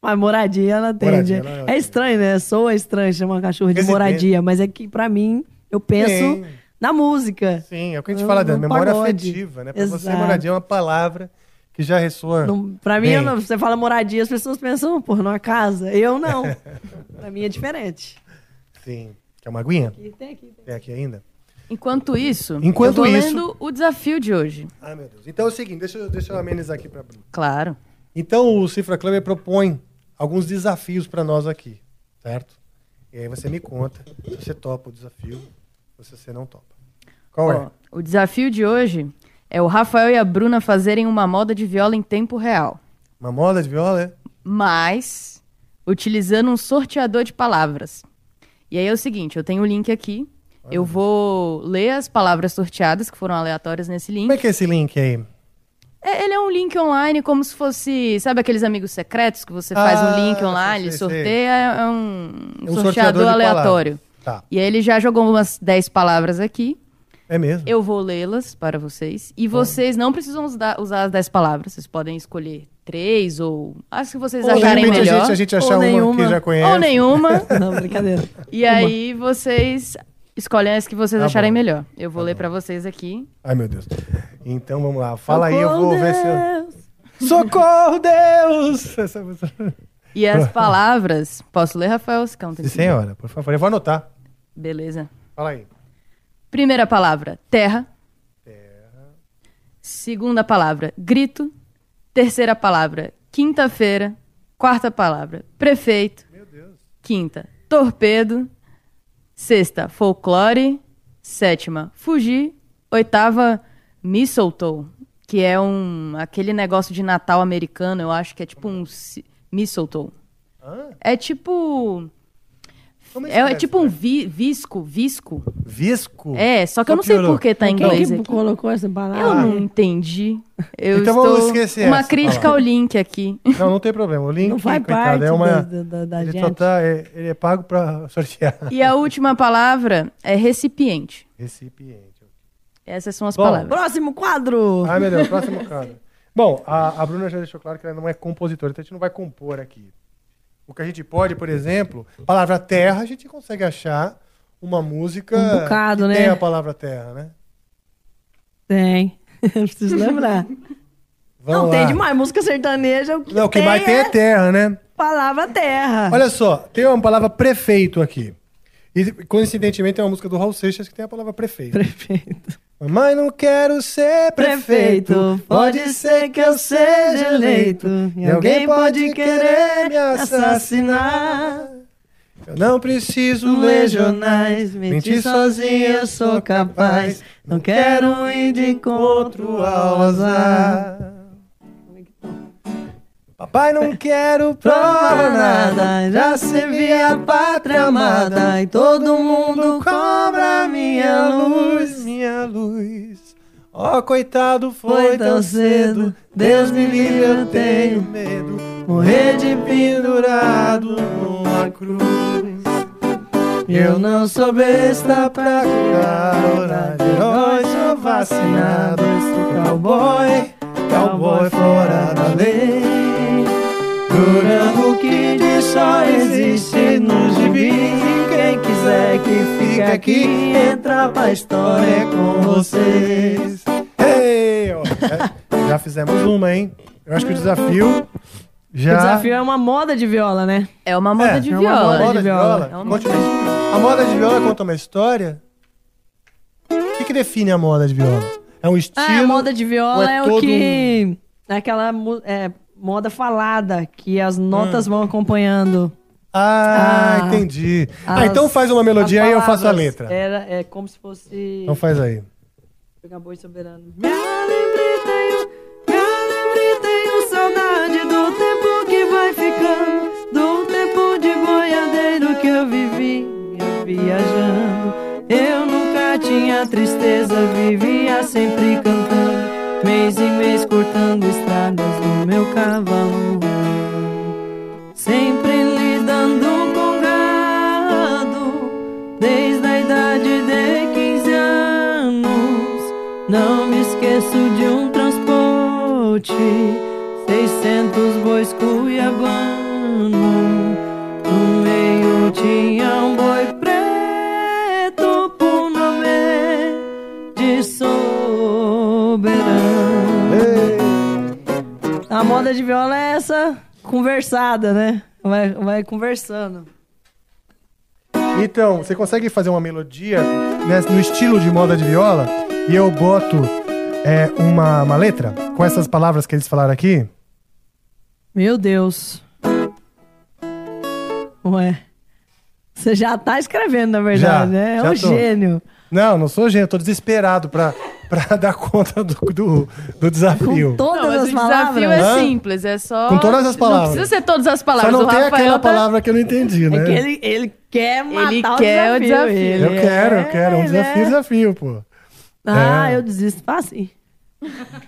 mas moradia ela atende. Moradia, ela é estranho, né? Soa estranho chamar cachorro de Residência. moradia, mas é que pra mim, eu penso Sim. Na música. Sim, é o que a gente No- fala da memória pagode. afetiva, né? Pra você, Exato. moradia é uma palavra que já ressoa. Não, pra mim, não- você fala moradia, as pessoas pensam, pô, numa casa. Eu não. pra mim é diferente. Sim. Quer uma aguinha? Aqui, tem aqui. Tem aqui ainda? Enquanto isso, Enquanto eu vou isso- lendo o desafio de hoje. Ai, meu Deus. Então é o seguinte, deixa, eu- deixa eu amenizar aqui pra Bruno. Claro. Então o Cifra Club propõe alguns desafios pra nós aqui, certo? E aí você me conta se você topa o desafio se você não topa. Qual é? O desafio de hoje é o Rafael e a Bruna fazerem uma moda de viola em tempo real, Uma moda de viola, é? mas utilizando um sorteador de palavras. E aí é o seguinte, eu tenho o link aqui, eu vou ler as palavras sorteadas que foram aleatórias nesse link. Como é que é esse link aí? É, ele é um link online como se fosse, sabe aqueles amigos secretos que você faz Ah, um link online, sei, ele sei, sorteia, é um, É um sorteador, sorteador aleatório. palavras. Tá. E aí ele já jogou umas 10 palavras aqui. É mesmo? Eu vou lê-las para vocês. E vocês não precisam usar, usar as 10 palavras. Vocês podem escolher três ou as que vocês Ou, acharem repente, a melhor. gente- a gente achar Ou uma que já conhece. Ou nenhuma. Não, brincadeira. E aí vocês escolhem as que vocês Tá acharem bom. melhor. Eu vou ler para vocês aqui. Ai, meu Deus. Então vamos lá. Fala aí, eu Socorro, vou ver se eu. Socorro, Deus! Essa E as palavras. Posso ler, Rafael? Se senhora, por favor. Eu vou anotar. Beleza. Fala aí. Primeira palavra, terra. Segunda palavra, grito. Terceira palavra, quinta-feira. Quarta palavra, prefeito. Quinta, torpedo. Sexta, folclore. Sétima, fugir. Oitava, mistletoe, que é um aquele negócio de Natal americano, eu acho que é tipo um ci- mistletoe. É tipo Como é, escreve, é tipo um vi- visco, visco. Visco? É, só que eu Só não sei piorou. por que tá em Quem inglês que aqui. colocou essa palavra? Eu não entendi. Eu Então estou... vamos esquecer Uma essa crítica ao link aqui. Não, não tem problema. O link, Não faz coitado, parte é uma. da- da- da ele, tá, é, ele é pago pra sortear. E a última palavra é recipiente. Recipiente. Essas são as Bom. palavras. Próximo quadro. Ai, meu Deus, próximo quadro. Bom, a, a Bruna já deixou claro que ela não é compositora, então a gente não vai compor aqui. O que a gente pode, por exemplo, palavra terra, a gente consegue achar uma música Um bocado, que né? tem a palavra terra, né? Tem. Eu preciso lembrar. Vamos não, tem lá. demais. Música sertaneja, o que, Não, o que tem mais tem é terra, né? palavra terra. Olha só, tem uma palavra prefeito aqui. E coincidentemente é uma música do Raul Seixas que tem a palavra prefeito. Prefeito. Mamãe, não quero ser prefeito. Prefeito, pode ser que eu seja eleito. E alguém pode querer me assassinar. Eu não preciso ler jornais, mentir sozinho eu sou capaz. Não quero ir de encontro ao azar. Papai, não quero provar nada. Já servi a pátria amada. E todo mundo cobra minha luz, minha luz. Ó, coitado, foi tão cedo. Deus me livre, eu tenho medo. Morrer de pendurado numa cruz. Eu não sou besta pra curar de herói, sou vacinado. Sou cowboy, cowboy fora da lei. Durango Kid só existe nos gibis. Quem quiser que fique aqui, entra pra história com vocês. Ei, ó, é, já fizemos uma, hein? Eu acho que o desafio já. O desafio é uma moda de viola, né? É uma moda É, de é uma viola. A moda de viola. É uma Conta uma- A moda de viola conta uma história? O que, que define a moda de viola? É um estilo? Ah, a moda de viola é, o todo um- que. É aquela é, moda falada, que as notas vão acompanhando. Ah, Ah, entendi. ah, as- então faz uma melodia aí eu faço a letra. Era, é como se fosse. Então faz aí. Pegar boi soberano. Me lembrei, tenho, me lembrei, tenho saudade do tempo que vai ficando, do tempo de boiadeiro que eu vivi, viajando. Eu nunca tinha tristeza, vivia sempre cantando, mês em mês cortando estradas do meu cavalo. Sempre lidando com gado, desde a idade de 15 anos. Não me esqueço de um transporte 600 bois cuiabano No meio tinha um boi A moda de viola é essa conversada, né? Vai, vai conversando Então, você consegue fazer uma melodia né, no estilo de moda de viola e eu boto é, uma, uma letra com essas palavras que eles falaram aqui? Meu Deus. Ué. Você já tá escrevendo, na verdade, né? É já um tô. gênio. Não, não sou gênio, tô desesperado pra, pra dar conta do, do, do desafio. Todas Não, as o palavras. desafio é simples, é só. Com todas as palavras. Não precisa ser todas as Só palavras. não o tem Rafael aquela tá- palavra que eu não entendi, né? É que ele, ele quer matar Ele o quer o desafio. desafio. ele Eu quero, eu é- quero. Um ele desafio, é- desafio, pô. Ah, É. eu desisto fácil.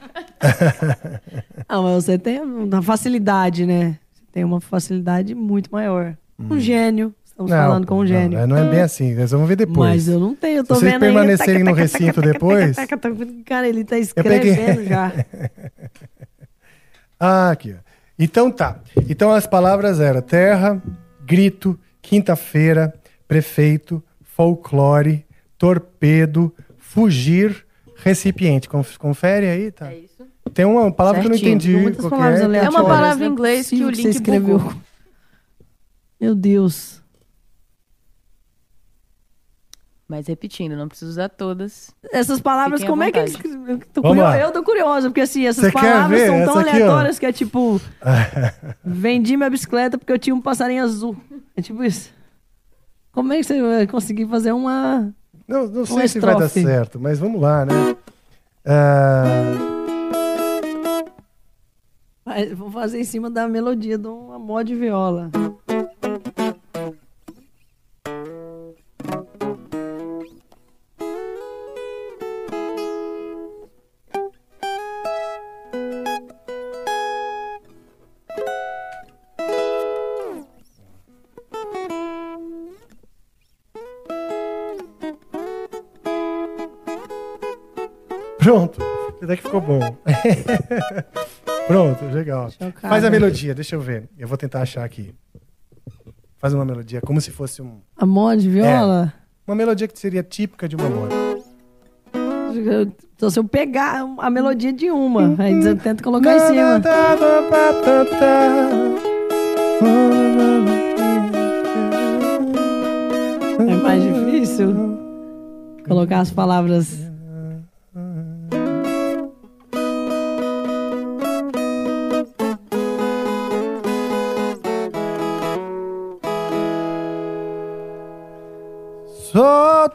Não, mas você tem uma facilidade, né? Você tem uma facilidade muito maior. Um gênio. Estamos falando com um gênio. Não, não é bem assim. Nós vamos ver depois. Mas eu não tenho, eu tô Se vocês vendo aí. permanecerem no Taca, taca, recinto taca, taca, depois. taca, taca, taca. Cara, ele tá Eu peguei- escrevendo já. Ah, aqui. ó. Então tá. Então as palavras eram terra, grito, quinta-feira, prefeito, folclore, torpedo, fugir, recipiente. Conf- Confere aí, tá? É isso. Tem uma palavra que eu Certinho, não entendi. muitas qual que palavras é. É uma palavra Não em é inglês que o link você escreveu. bugou. Meu Deus. Mas repetindo, não precisa usar todas. Essas palavras, Fiquem como é que ele vontade. escreveu? Eu tô, Vamos curio- lá. eu tô curiosa, porque assim, essas quer palavras são tão Essa aqui, ó. aleatórias que é tipo. Vendi minha bicicleta porque eu tinha um passarinho azul. É tipo isso. Como é que você vai conseguir fazer uma. Não, não sei uma se vai dar certo, mas vamos lá, né? Ah, Vai- Vou fazer em cima da melodia de uma mod de viola. Até que ficou bom. pronto, legal. Chocada. Faz a melodia, deixa eu ver. Eu vou tentar achar aqui. Faz uma melodia, como se fosse um. A mod de viola? Uma melodia que seria típica de uma moda. Então, se eu pegar a melodia de uma, aí eu tento colocar em cima. É mais difícil colocar as palavras.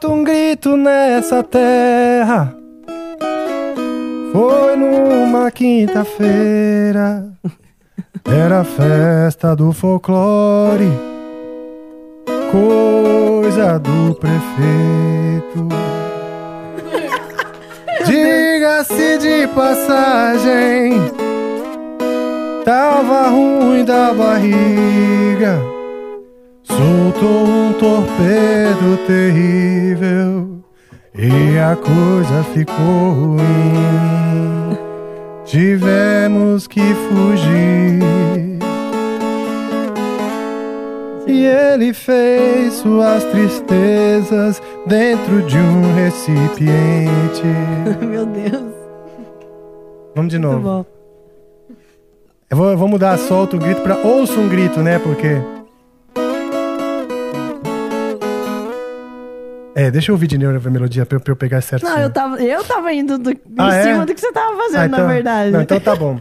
Solta um grito nessa terra. Foi numa quinta-feira. Era a festa do folclore. Coisa do prefeito. Diga-se de passagem. Tava ruim da barriga. Soltou um torpedo terrível e a coisa ficou ruim. Tivemos que fugir. E ele fez suas tristezas dentro de um recipiente. Meu Deus. Vamos de novo. Eu vou, eu vou mudar, solta o grito pra ouça um grito, né? Porque. É, deixa eu ouvir de novo a melodia pra eu, pra eu pegar certo. Não, eu tava, eu tava indo do, em Ah, é? cima do que você tava fazendo, Ah, então- na verdade. Não, então tá bom.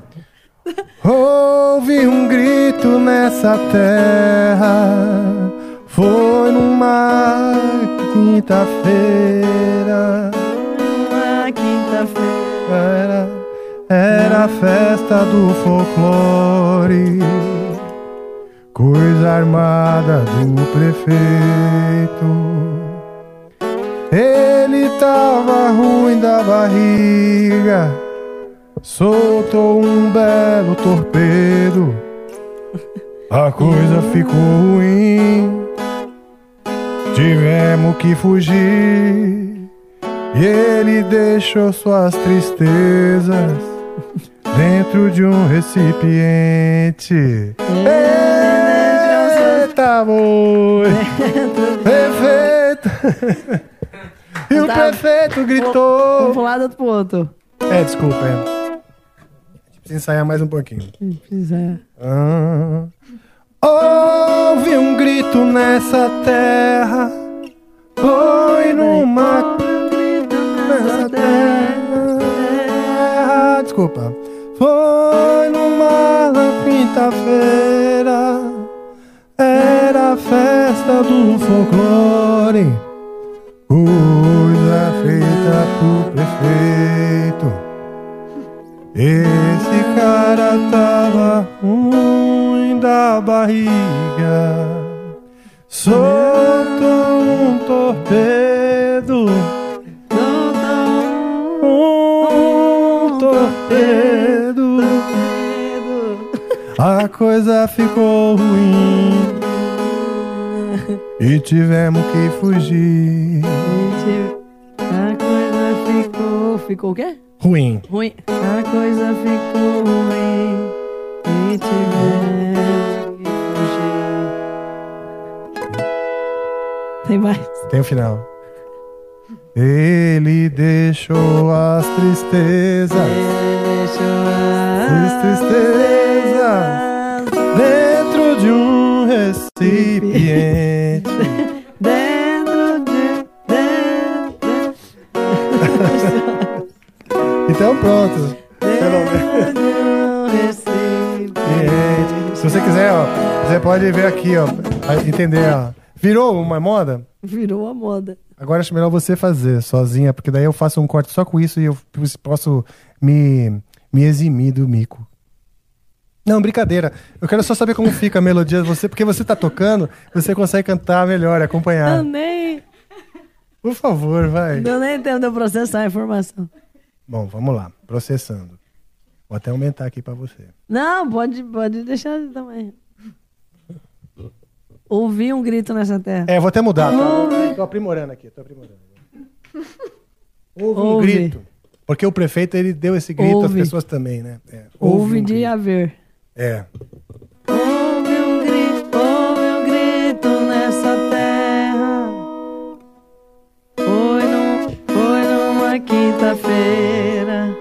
Houve um grito nessa terra. Foi numa quinta-feira. Uma quinta-feira. Era, era a festa do folclore. Coisa armada do prefeito. Ele tava ruim da barriga. Soltou um belo torpedo. A coisa ficou ruim. Tivemos que fugir. E ele deixou suas tristezas dentro de um recipiente. Eita, boi! Prefeito! E o prefeito gritou. Vamos pular do outro pro outro. É, desculpa, é. Precisa ensaiar mais um pouquinho. Quiser. Ah. Houve um grito nessa terra. Foi numa. Nessa terra. Desculpa. Foi numa quinta-feira. Era a festa do folclore. Coisa feita pro prefeito. Esse cara tava ruim da barriga. Soltou um torpedo. Um torpedo. A coisa ficou ruim. E tivemos que fugir. Ficou. O quê? Ruim. Ruim. A coisa ficou ruim. E tivemos que fugir. Tem mais? Tem o final. Ele deixou as tristezas. As tristezas dentro de um recipiente. Então pronto. Menos. Se você quiser, ó, você pode ver aqui, ó, entender, ó. Virou uma moda? Virou a moda. Agora acho melhor você fazer sozinha, porque daí eu faço um corte só com isso e eu posso me, me eximir do mico. Não, brincadeira. Eu quero só saber como fica a melodia de você, porque você tá tocando, você consegue cantar melhor, acompanhar. Eu nem. Por favor, vai. Deu nem tempo de eu processar a informação. Bom, vamos lá. Processando. Vou até aumentar aqui pra você. Não, pode, pode deixar também. Ouvi um grito nessa terra. É, vou até mudar. Tá? Tô aprimorando aqui, tô aprimorando. Houve um grito. Porque o prefeito, ele deu esse grito, as Ouve. pessoas também, né? É, Ouve um de haver. É. quinta-feira.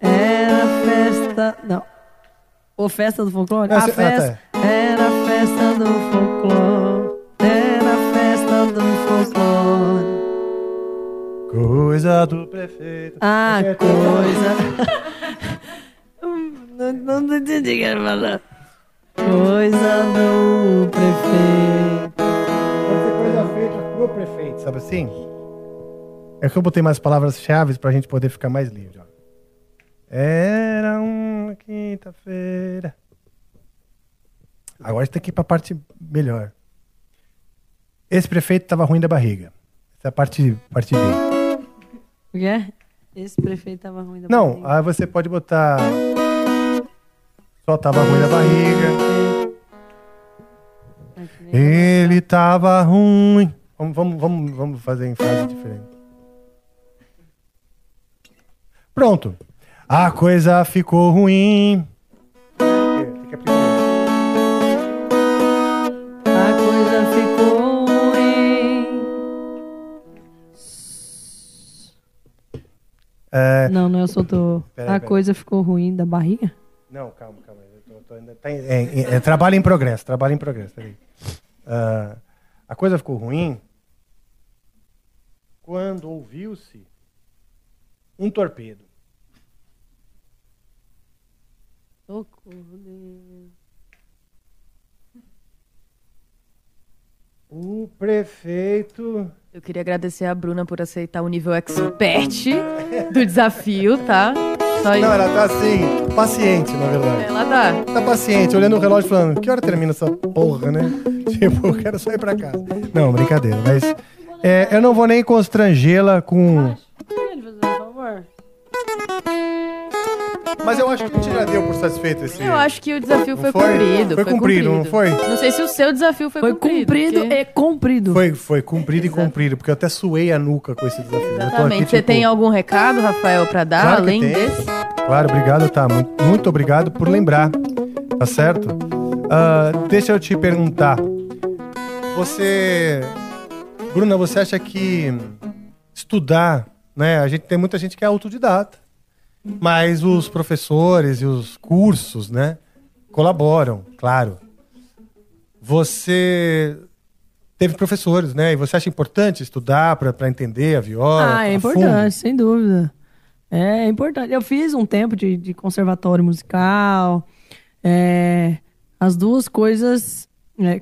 Era festa. Não. Ou festa do folclore? Ah, a ah, festa. Era festa do folclore. Era festa do folclore. Coisa do prefeito. Ah, coisa. não, não entendi o que ele falou. Coisa do prefeito. Pode ser coisa feita pro prefeito, sabe assim? É que eu botei mais palavras-chave pra gente poder ficar mais livre, ó. Era uma quinta-feira. Agora a gente tem que ir pra parte melhor. Esse prefeito tava ruim da barriga. Essa é a parte, parte B. O que é? Esse prefeito tava ruim da Não, barriga. aí você pode botar. Só tava ruim da barriga. Ele tava ruim. Vamos, vamos, vamos, vamos fazer em frase diferente. Pronto. A coisa ficou ruim. A coisa ficou ruim. É, Não, não, eu só tô. A coisa ficou ruim da barriga? Não, calma, calma. Eu tô- tô ainda- tá em- é, é, é trabalho em progresso, trabalho em progresso. Ah, a coisa ficou ruim quando ouviu-se um torpedo. Socorro, Deus. O prefeito. Eu queria agradecer a Bruna por aceitar o nível expert do desafio, tá? Só Não, ela tá assim, paciente, na verdade. Ela tá. Tá paciente, olhando o relógio falando, que hora termina essa porra, né? Tipo, eu quero sair pra casa. Não, brincadeira, mas é, eu não vou nem constrangê-la com. Mas eu acho que a gente já deu por satisfeito esse. Eu acho que o desafio foi, foi? cumprido. Foi cumprido, não foi? Não sei se o seu desafio foi, Foi cumprido. cumprido porque- e cumprido. Foi, foi cumprido e cumprido, porque eu até suei a nuca com esse desafio. Tô aqui, Exatamente. Você tipo, tem algum recado, Rafael, pra dar, Claro além tem. desse? Claro, obrigado, tá? Muito, muito obrigado por lembrar. Tá certo? Ah, deixa eu te perguntar. Você. Bruna, você acha que estudar, né? A gente tem muita gente que é autodidata. Mas os professores e os cursos, né? Colaboram, claro. Você teve professores, né? E você acha importante estudar para entender a viola? Ah, é importante, sem dúvida. É importante. Eu fiz um tempo de, de conservatório musical. é, as duas coisas é,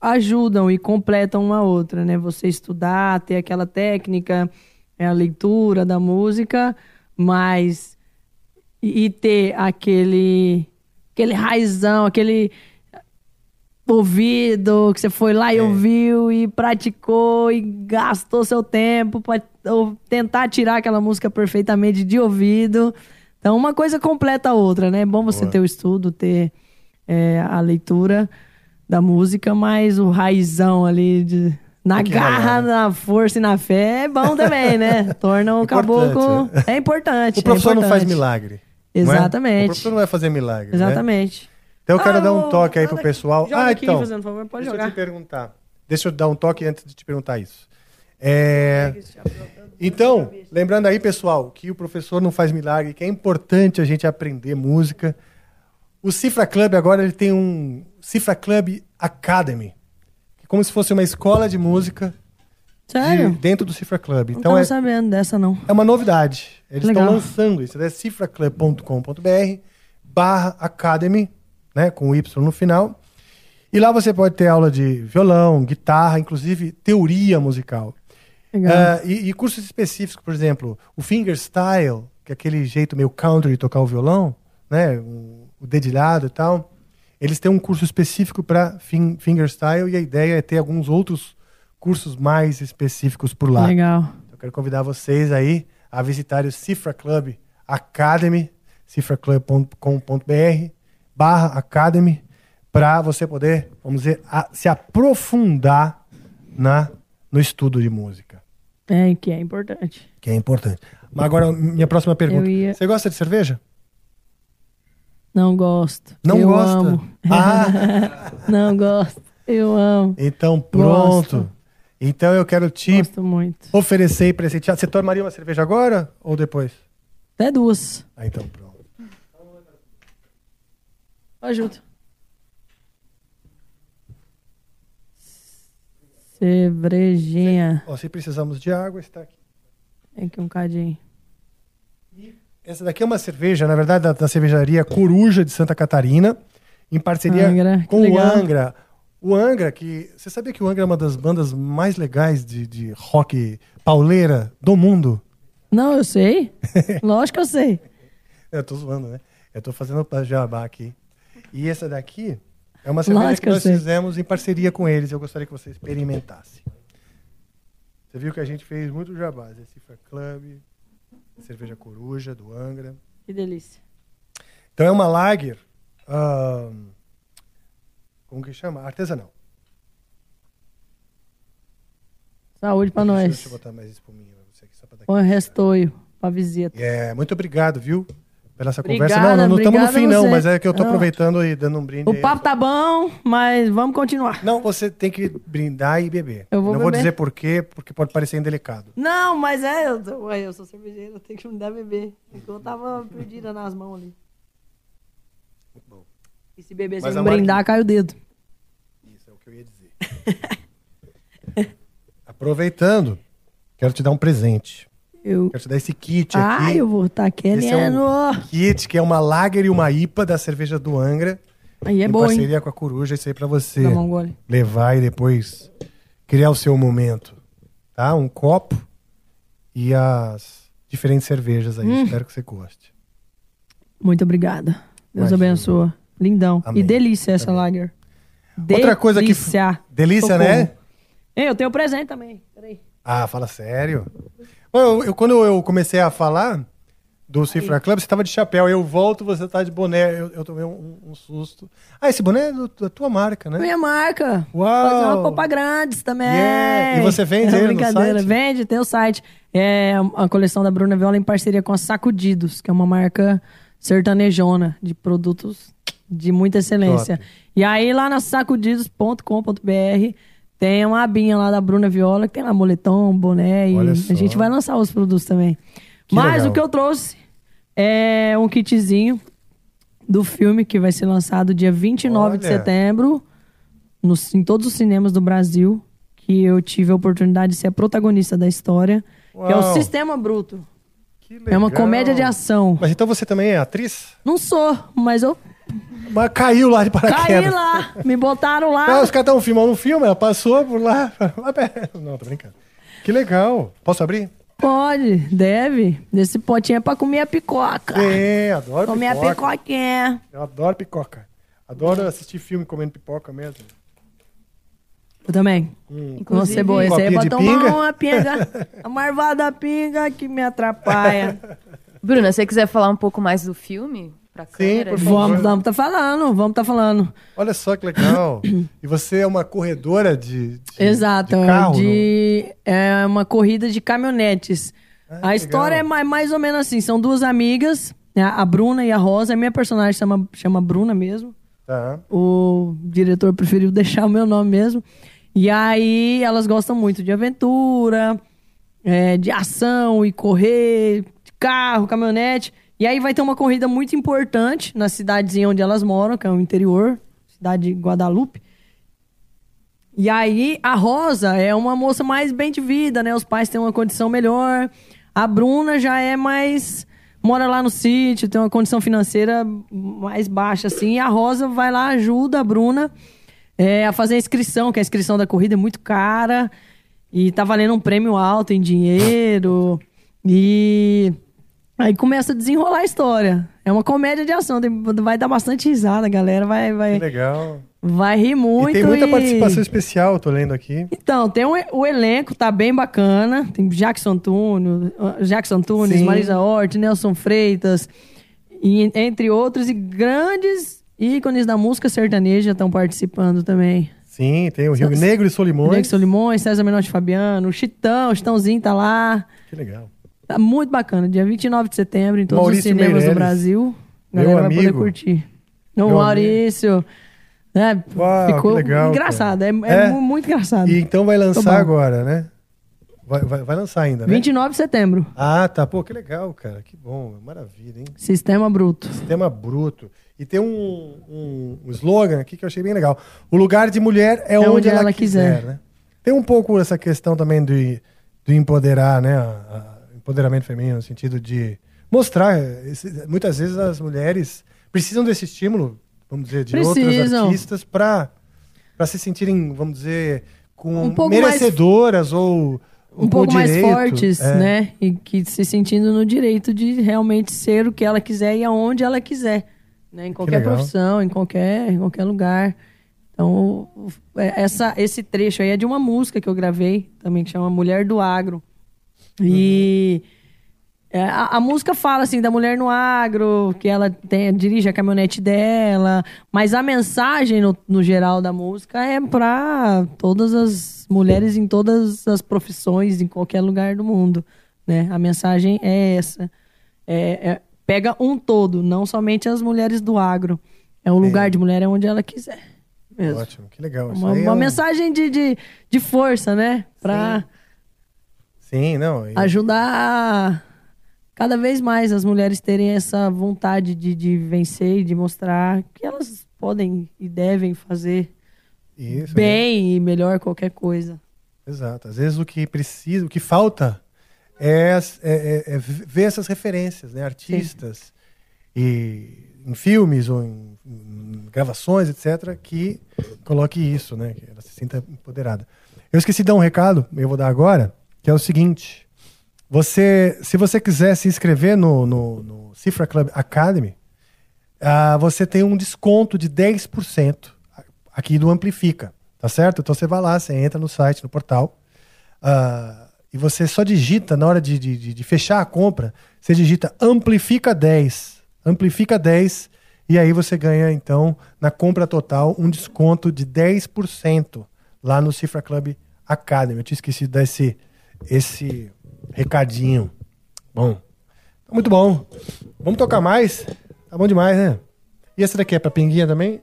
ajudam e completam uma outra, né? Você estudar, ter aquela técnica, é, a leitura da música, mas e, e ter aquele aquele raizão, aquele ouvido, que você foi lá É. e ouviu e praticou e gastou seu tempo para tentar tirar aquela música perfeitamente de ouvido. Então, uma coisa completa a outra, né? É bom você Boa. ter o estudo, ter é, a leitura da música, mas o raizão ali de, na Tem garra, na força e na fé é bom também, né? Torna o Importante, caboclo. né? É importante. O professor é não faz importante. milagre. Não é? Exatamente. O professor não vai fazer milagre. né? Exatamente. Então eu quero Ah, dar um toque aí pro pessoal. joga ah, aqui, então. fazendo favor, pode deixa jogar. eu te perguntar. Deixa eu dar um toque antes de te perguntar isso. É, Então, lembrando aí, pessoal, que o professor não faz milagre, que é importante a gente aprender música. O Cifra Club agora ele tem um Cifra Club Academy, que é como se fosse uma escola de música de- Sério? dentro do Cifra Club. Não Então tava é, sabendo dessa, não. é uma novidade. Eles Legal. estão lançando isso. É cifraclub.com.br barra academy, né, com Y no final. E lá você pode ter aula de violão, guitarra, inclusive teoria musical. Legal. Ah, e, e cursos específicos, por exemplo, o fingerstyle, que é aquele jeito meio country de tocar o violão, né, o, o dedilhado e tal. Eles têm um curso específico para fingerstyle e a ideia é ter alguns outros cursos mais específicos por lá. Legal. Eu quero convidar vocês aí a visitar o Cifra Club Academy, cifraclub.com.br barra Academy, para você poder, vamos dizer, a- se aprofundar na, no estudo de música, É, que é importante. que é importante. Mas agora, minha próxima pergunta. Ia- Você gosta de cerveja? Não gosto. Não Eu gosta? amo. Ah! não gosto. Eu amo. Então, pronto. Gosto. Então eu quero te Gosto muito. oferecer e presentear. Você tomaria uma cerveja agora ou depois? Até duas. Ah, então pronto. Ajuda. Cervejinha. Ó, se precisamos de água, está aqui. Tem que um cadinho. Essa daqui é uma cerveja, na verdade, da, da cervejaria Coruja de Santa Catarina, em parceria Angra, com o. Angra. O Angra, que. Você sabia que o Angra é uma das bandas mais legais de, de rock pauleira do mundo? Não, eu sei. Lógico que eu sei. Eu tô zoando, né? Eu tô fazendo jabá aqui. E essa daqui é uma cerveja Lógico que nós fizemos em parceria com eles. Eu gostaria que você experimentasse. Você viu que a gente fez muito jabá. É Cifra Club, cerveja Coruja, do Angra. Que delícia. Então é uma lager. ahn, como que chama? Artesanal. Saúde pra nós. deixa eu botar mais pra você aqui, só pra dar Põe restoio pra visita. É, muito obrigado, viu? Pela essa Obrigada, conversa. Não, não estamos no fim, não, mas é que eu tô Não. aproveitando e dando um brinde. O aí. papo tá bom, mas vamos continuar. Não, você tem que brindar e beber. Eu vou não vou beber. dizer por quê, porque pode parecer indelicado. Não, mas é, eu, tô- ué, eu sou cervejeiro, eu tenho que me dar beber. Eu tava perdida nas mãos ali. E se beber Mas sem brindar, cai o dedo. É que eu ia dizer. Aproveitando, quero te dar um presente. Eu... Quero te dar esse kit Ah, aqui. eu vou tá querendo. Esse é um kit que é uma lager e uma IPA da cerveja do Angra. Aí é em bom, hein? parceria com a Coruja, isso aí pra você levar e depois criar o seu momento. Tá? Um copo e as diferentes cervejas aí. Hum. Espero que você goste. Muito obrigada. Deus Imagina. abençoa. Lindão. Amém. E delícia essa lager. Outra coisa que- Delícia. Delícia, Socorro. né? Ei, eu tenho presente também. Peraí. Ah, fala sério. Eu, eu- quando eu comecei a falar do Cifra Club, você tava de chapéu. Eu volto, você tá de boné. Eu, eu tomei um, um susto. Ah, esse boné é do- da tua marca, né? Minha marca. Uau! Fazer uma Copa Grandes também. Yeah. E você vende é ele brincadeira. Vende, tem o site. É a coleção da Bruna Viola em parceria com a Sacudidos, que é uma marca sertanejona de produtos de muita excelência. E aí lá na sacudidos.com.br tem uma abinha lá da Bruna Viola, que tem lá moletom, boné e a gente vai lançar os produtos também. Que Mas legal. o que eu trouxe é um kitzinho do filme que vai ser lançado dia 29 de Olha. setembro nos- em todos os cinemas do Brasil, que eu tive a oportunidade de ser a protagonista da história, que é o Uau. Sistema Bruto. É uma comédia de ação. Mas então você também é atriz? Não sou, mas eu Mas caiu lá de paraquedas. caí lá, me botaram lá. Ah, os caras estavam filmando um filme, ela passou por lá. Não, tô brincando. Que legal. Posso abrir? Pode, deve. Desse potinho é pra comer a picoca. É, adoro Comer a pipoca. picoquinha. Eu adoro pipoca. Adoro assistir filme comendo pipoca mesmo. Eu também. Hum. É boa. Esse aí é pra tomar pinga? uma pinga. A marvada pinga que me atrapalha. Bruna, se você quiser falar um pouco mais do filme pra câmera? por gente? Vamos, vamos tá falando, vamos tá falando. Olha só que legal. e você é uma corredora de, de, Exato, de carro? de- é uma corrida de caminhonetes. Ah, a história é mais, mais ou menos assim, são duas amigas, né, a Bruna e a Rosa. A minha personagem chama, chama Bruna mesmo. Tá. O diretor preferiu deixar o meu nome mesmo. E aí elas gostam muito de aventura, é, de ação e correr, de carro, caminhonete. E aí vai ter uma corrida muito importante na cidadezinha onde elas moram, que é o interior, cidade de Guadalupe. E aí a Rosa é uma moça mais bem de vida, né? Os pais têm uma condição melhor. A Bruna já é mais mora lá no sítio, tem uma condição financeira mais baixa assim. E a Rosa vai lá ajuda a Bruna é, a fazer a inscrição, que a inscrição da corrida é muito cara e tá valendo um prêmio alto em dinheiro. E aí começa a desenrolar a história. É uma comédia de ação, tem- vai dar bastante risada, galera vai Que vai legal. vai rir muito e tem muita e- participação especial, tô lendo aqui. então, tem um, o elenco, tá bem bacana. Tem Jackson Antunes, Jackson Antunes, Sim. Marisa Hort, Nelson Freitas, e, entre outros, e grandes ícones da música sertaneja estão participando também. Sim, tem o Rio Negro e Solimões. Diego Solimões, César Menotti Fabiano, o Chitão, o Chitãozinho tá lá. Que legal. Tá muito bacana. Dia 29 de setembro, em todos Maurício os cinemas do Brasil. A meu galera vai poder amigo. curtir. No Meu Maurício. Né? Uau, Ficou legal, engraçado. É, é É? mu- muito engraçado. E então vai lançar agora, né? Vai, vai, vai lançar ainda, né? 29 de setembro. Ah, tá. Pô, que legal, cara. Que bom. Maravilha, hein? Sistema bruto. Sistema bruto. E tem um, um, um slogan aqui que eu achei bem legal. O lugar de mulher é, onde, ela, quiser. né? Tem um pouco essa questão também do, do empoderar, né? A- a- empoderamento feminino, no sentido de mostrar. esse- muitas vezes as mulheres precisam desse estímulo, vamos dizer, de outros Precisam. artistas para se sentirem, vamos dizer, com Um pouco mais- merecedoras ou Um com pouco mais direito. fortes, É. né? E que se sentindo no direito de realmente ser o que ela quiser e aonde ela quiser. Né? Em qualquer profissão, em qualquer, em qualquer lugar. Então, é- essa, esse trecho aí é de uma música que eu gravei também, que chama Mulher do Agro. E é, a, a música fala assim da mulher no agro, que ela tem, dirige a caminhonete dela, mas a mensagem no, no geral da música é para todas as mulheres em todas as profissões, em qualquer lugar do mundo. Né? A mensagem é essa. É- é- pega um todo, não somente as mulheres do agro. É o lugar de mulher é onde ela quiser. Mesmo. Ótimo, que legal. Isso Uma, é uma um- mensagem de, de, de força, né? Pra Sim, não. e- ajudar cada vez mais as mulheres terem essa vontade de, de vencer e de mostrar que elas podem e devem fazer Isso, bem e melhor qualquer coisa. Exato. Às vezes o que precisa, o que falta é, é- é- é ver essas referências, né? Artistas e em filmes ou em, em gravações, etc., que coloque isso, né? Que ela se sinta empoderada. Eu esqueci de dar um recado, eu vou dar agora, que é o seguinte. Você, se você quiser se inscrever no, no, no Cifra Club Academy, ah, você tem um desconto de 10% aqui do Amplifica, tá certo? Então você vai lá, você entra no site, no portal, ah, e você só digita na hora de, de, de- fechar a compra, você digita amplifica 10. Amplifica 10 e aí você ganha então na compra total um desconto de 10% lá no Cifra Club Academy. Eu tinha esquecido de dar esse, recadinho. Bom, tá muito bom. Vamos tocar mais? Tá bom demais, né? E essa daqui é pra pinguinha também?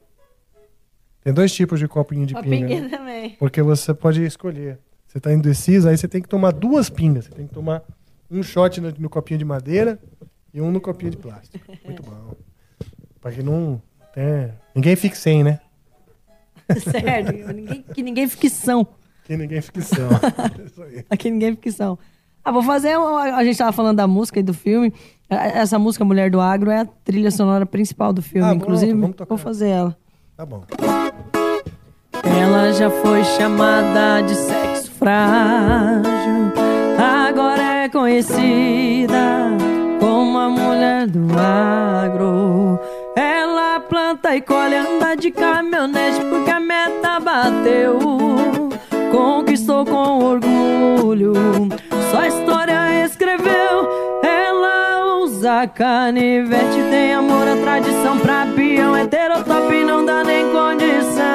Tem dois tipos de copinho de Uma pinga. pinguinha né? também. Porque você pode escolher. Você tá indeciso, aí você tem que tomar duas pingas. Você tem que tomar um shot no, no copinho de madeira e um no copinho de plástico. Muito bom. Pra que não. tem- Ninguém fique sem, né? Certo. Ninguém- que ninguém fique são. Que ninguém aí. Aqui ninguém fique são. Ah, vou fazer. A gente tava falando da música e do filme. É, Essa música Mulher do Agro é a trilha sonora principal do filme, Ah, inclusive. pronto, vamos vou fazer ela. Tá bom. Ela já foi chamada de sexo frágil, agora é conhecida como a mulher do agro. Ela planta e colhe, anda de caminhonete porque a meta bateu. Com orgulho, sua história escreveu. Ela usa canivete, tem amor à tradição pra peão. Heterotop não dá nem condição.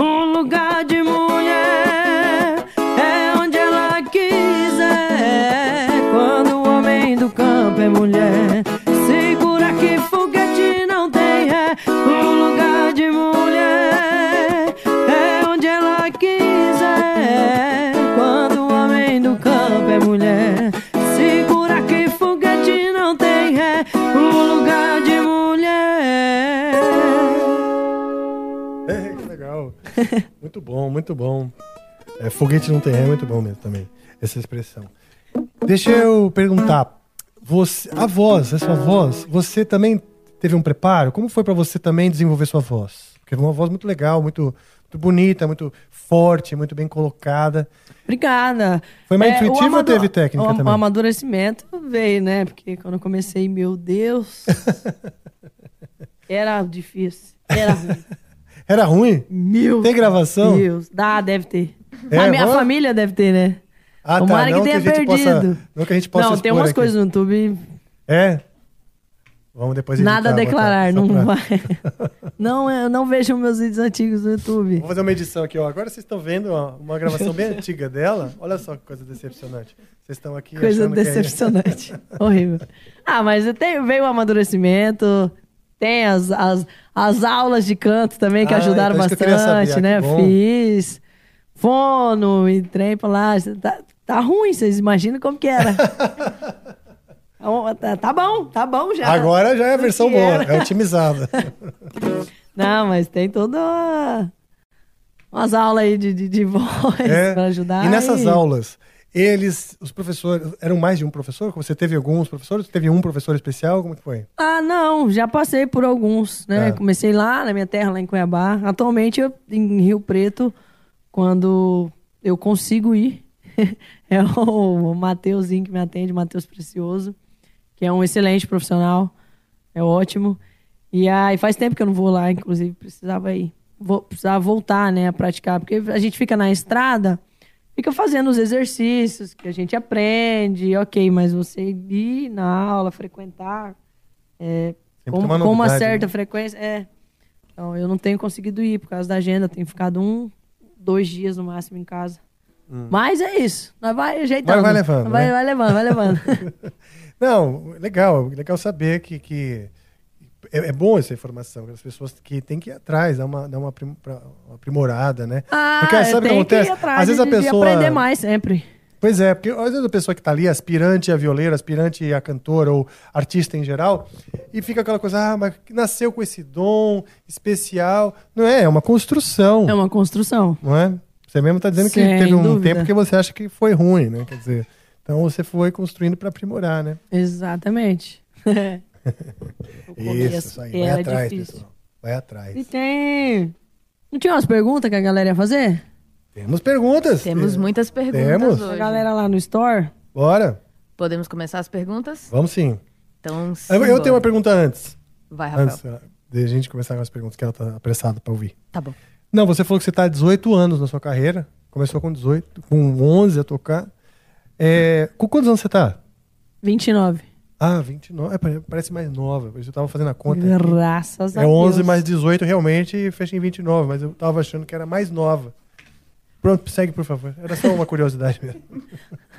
Um lugar de mulher é onde ela quiser. Quando o homem do campo é mulher, muito bom, muito bom. É, foguete não tem ré, é muito bom mesmo também, essa expressão. Deixa eu perguntar. Você, a voz, a sua voz, você também teve um preparo? Como foi pra você também desenvolver sua voz? Porque é uma voz muito legal, muito, muito bonita, muito forte, muito bem colocada. Obrigada. Foi mais É, intuitivo ou teve técnica o, am- também? O amadurecimento veio, né? Porque quando eu comecei, meu Deus. era difícil. Era ruim. Era ruim? Meu Tem gravação? Deus. Dá, deve ter. É, a minha família deve ter, né? Ah, tá. Tomara Não que tenha que perdido. possa- não que a gente possa Não, tem umas aqui. coisas no YouTube. É? Vamos depois editar, Nada a botar, declarar, só não pra- vai. não, eu não vejo meus vídeos antigos no YouTube. Vou fazer uma edição aqui, ó. Agora vocês estão vendo ó, uma gravação bem antiga dela. Olha só que coisa decepcionante. Vocês estão aqui Coisa achando que é- decepcionante. Horrível. Ah, mas tem, veio o amadurecimento, tem as, as, as aulas de canto também que Ah, ajudaram então que bastante, saber. Ah, né? que bom. Fiz fono e trem pra lá. Tá, tá ruim, vocês imaginam como que era. Então, tá, tá bom, tá bom já. Agora já é a versão boa, era. é otimizada. Não, mas tem toda uma... umas aulas aí de, de, de voz É. pra ajudar. E nessas aulas, eles, os professores, eram mais de um professor? Você teve alguns professores? Teve um professor especial? Como que foi? Ah, não, já passei por alguns, né? É. Comecei lá na minha terra, lá em Cuiabá. Atualmente, eu, em Rio Preto, quando eu consigo ir, é o Mateuzinho que me atende, Matheus Precioso, que é um excelente profissional, é ótimo. E aí faz tempo que eu não vou lá, inclusive precisava ir. Vou, precisava voltar, né, a praticar, porque a gente fica na estrada, fica fazendo os exercícios que a gente aprende, ok, mas você ir na aula, frequentar, é, com, uma com uma novidade, certa né? frequência, é. Então, eu não tenho conseguido ir por causa da agenda, tenho ficado um, dois dias no máximo em casa. Mas é isso, nós vai ajeitando. Vai- vai levando, Vai, né? vai levando, vai levando. Não, legal, legal saber que, que é, é bom essa informação, que as pessoas que têm que ir atrás, dar uma, dar uma aprimorada, né? Ah, Porque sabe o que acontece? ir atrás Às vezes a pessoa. aprender mais sempre. Pois é, porque às vezes a pessoa que tá ali, aspirante a violeira, aspirante a cantora ou artista em geral, e fica aquela coisa, ah, mas nasceu com esse dom especial. Não é, é uma construção. É uma construção. Não é? Você mesmo tá dizendo que Sem teve um dúvida. tempo que você acha que foi ruim, né? Quer dizer, então você foi construindo para aprimorar, né? Exatamente. Isso, isso aí. Vai era atrás, difícil. pessoal. Vai atrás. E tem. Não tinha umas perguntas que a galera ia fazer? Temos perguntas. Temos É. muitas perguntas Temos. A hoje. galera lá no store? Bora. Podemos começar as perguntas? Vamos sim. Então, Eu, eu simbora. tenho uma pergunta antes. Vai, Rafael. Antes uh, de a gente começar com as perguntas, que ela tá apressada para ouvir. Tá bom. Não, você falou que você tá há 18 anos na sua carreira, Começou com 18, com 11 a tocar. É, com quantos anos você tá? 29. Ah, 29. É, pare- parece mais nova. Eu tava fazendo a conta. aqui. Graças a É 11 Deus. mais 18 realmente e fecha em 29, mas eu tava achando que era mais nova. Pronto, segue, por favor. Era só uma curiosidade mesmo.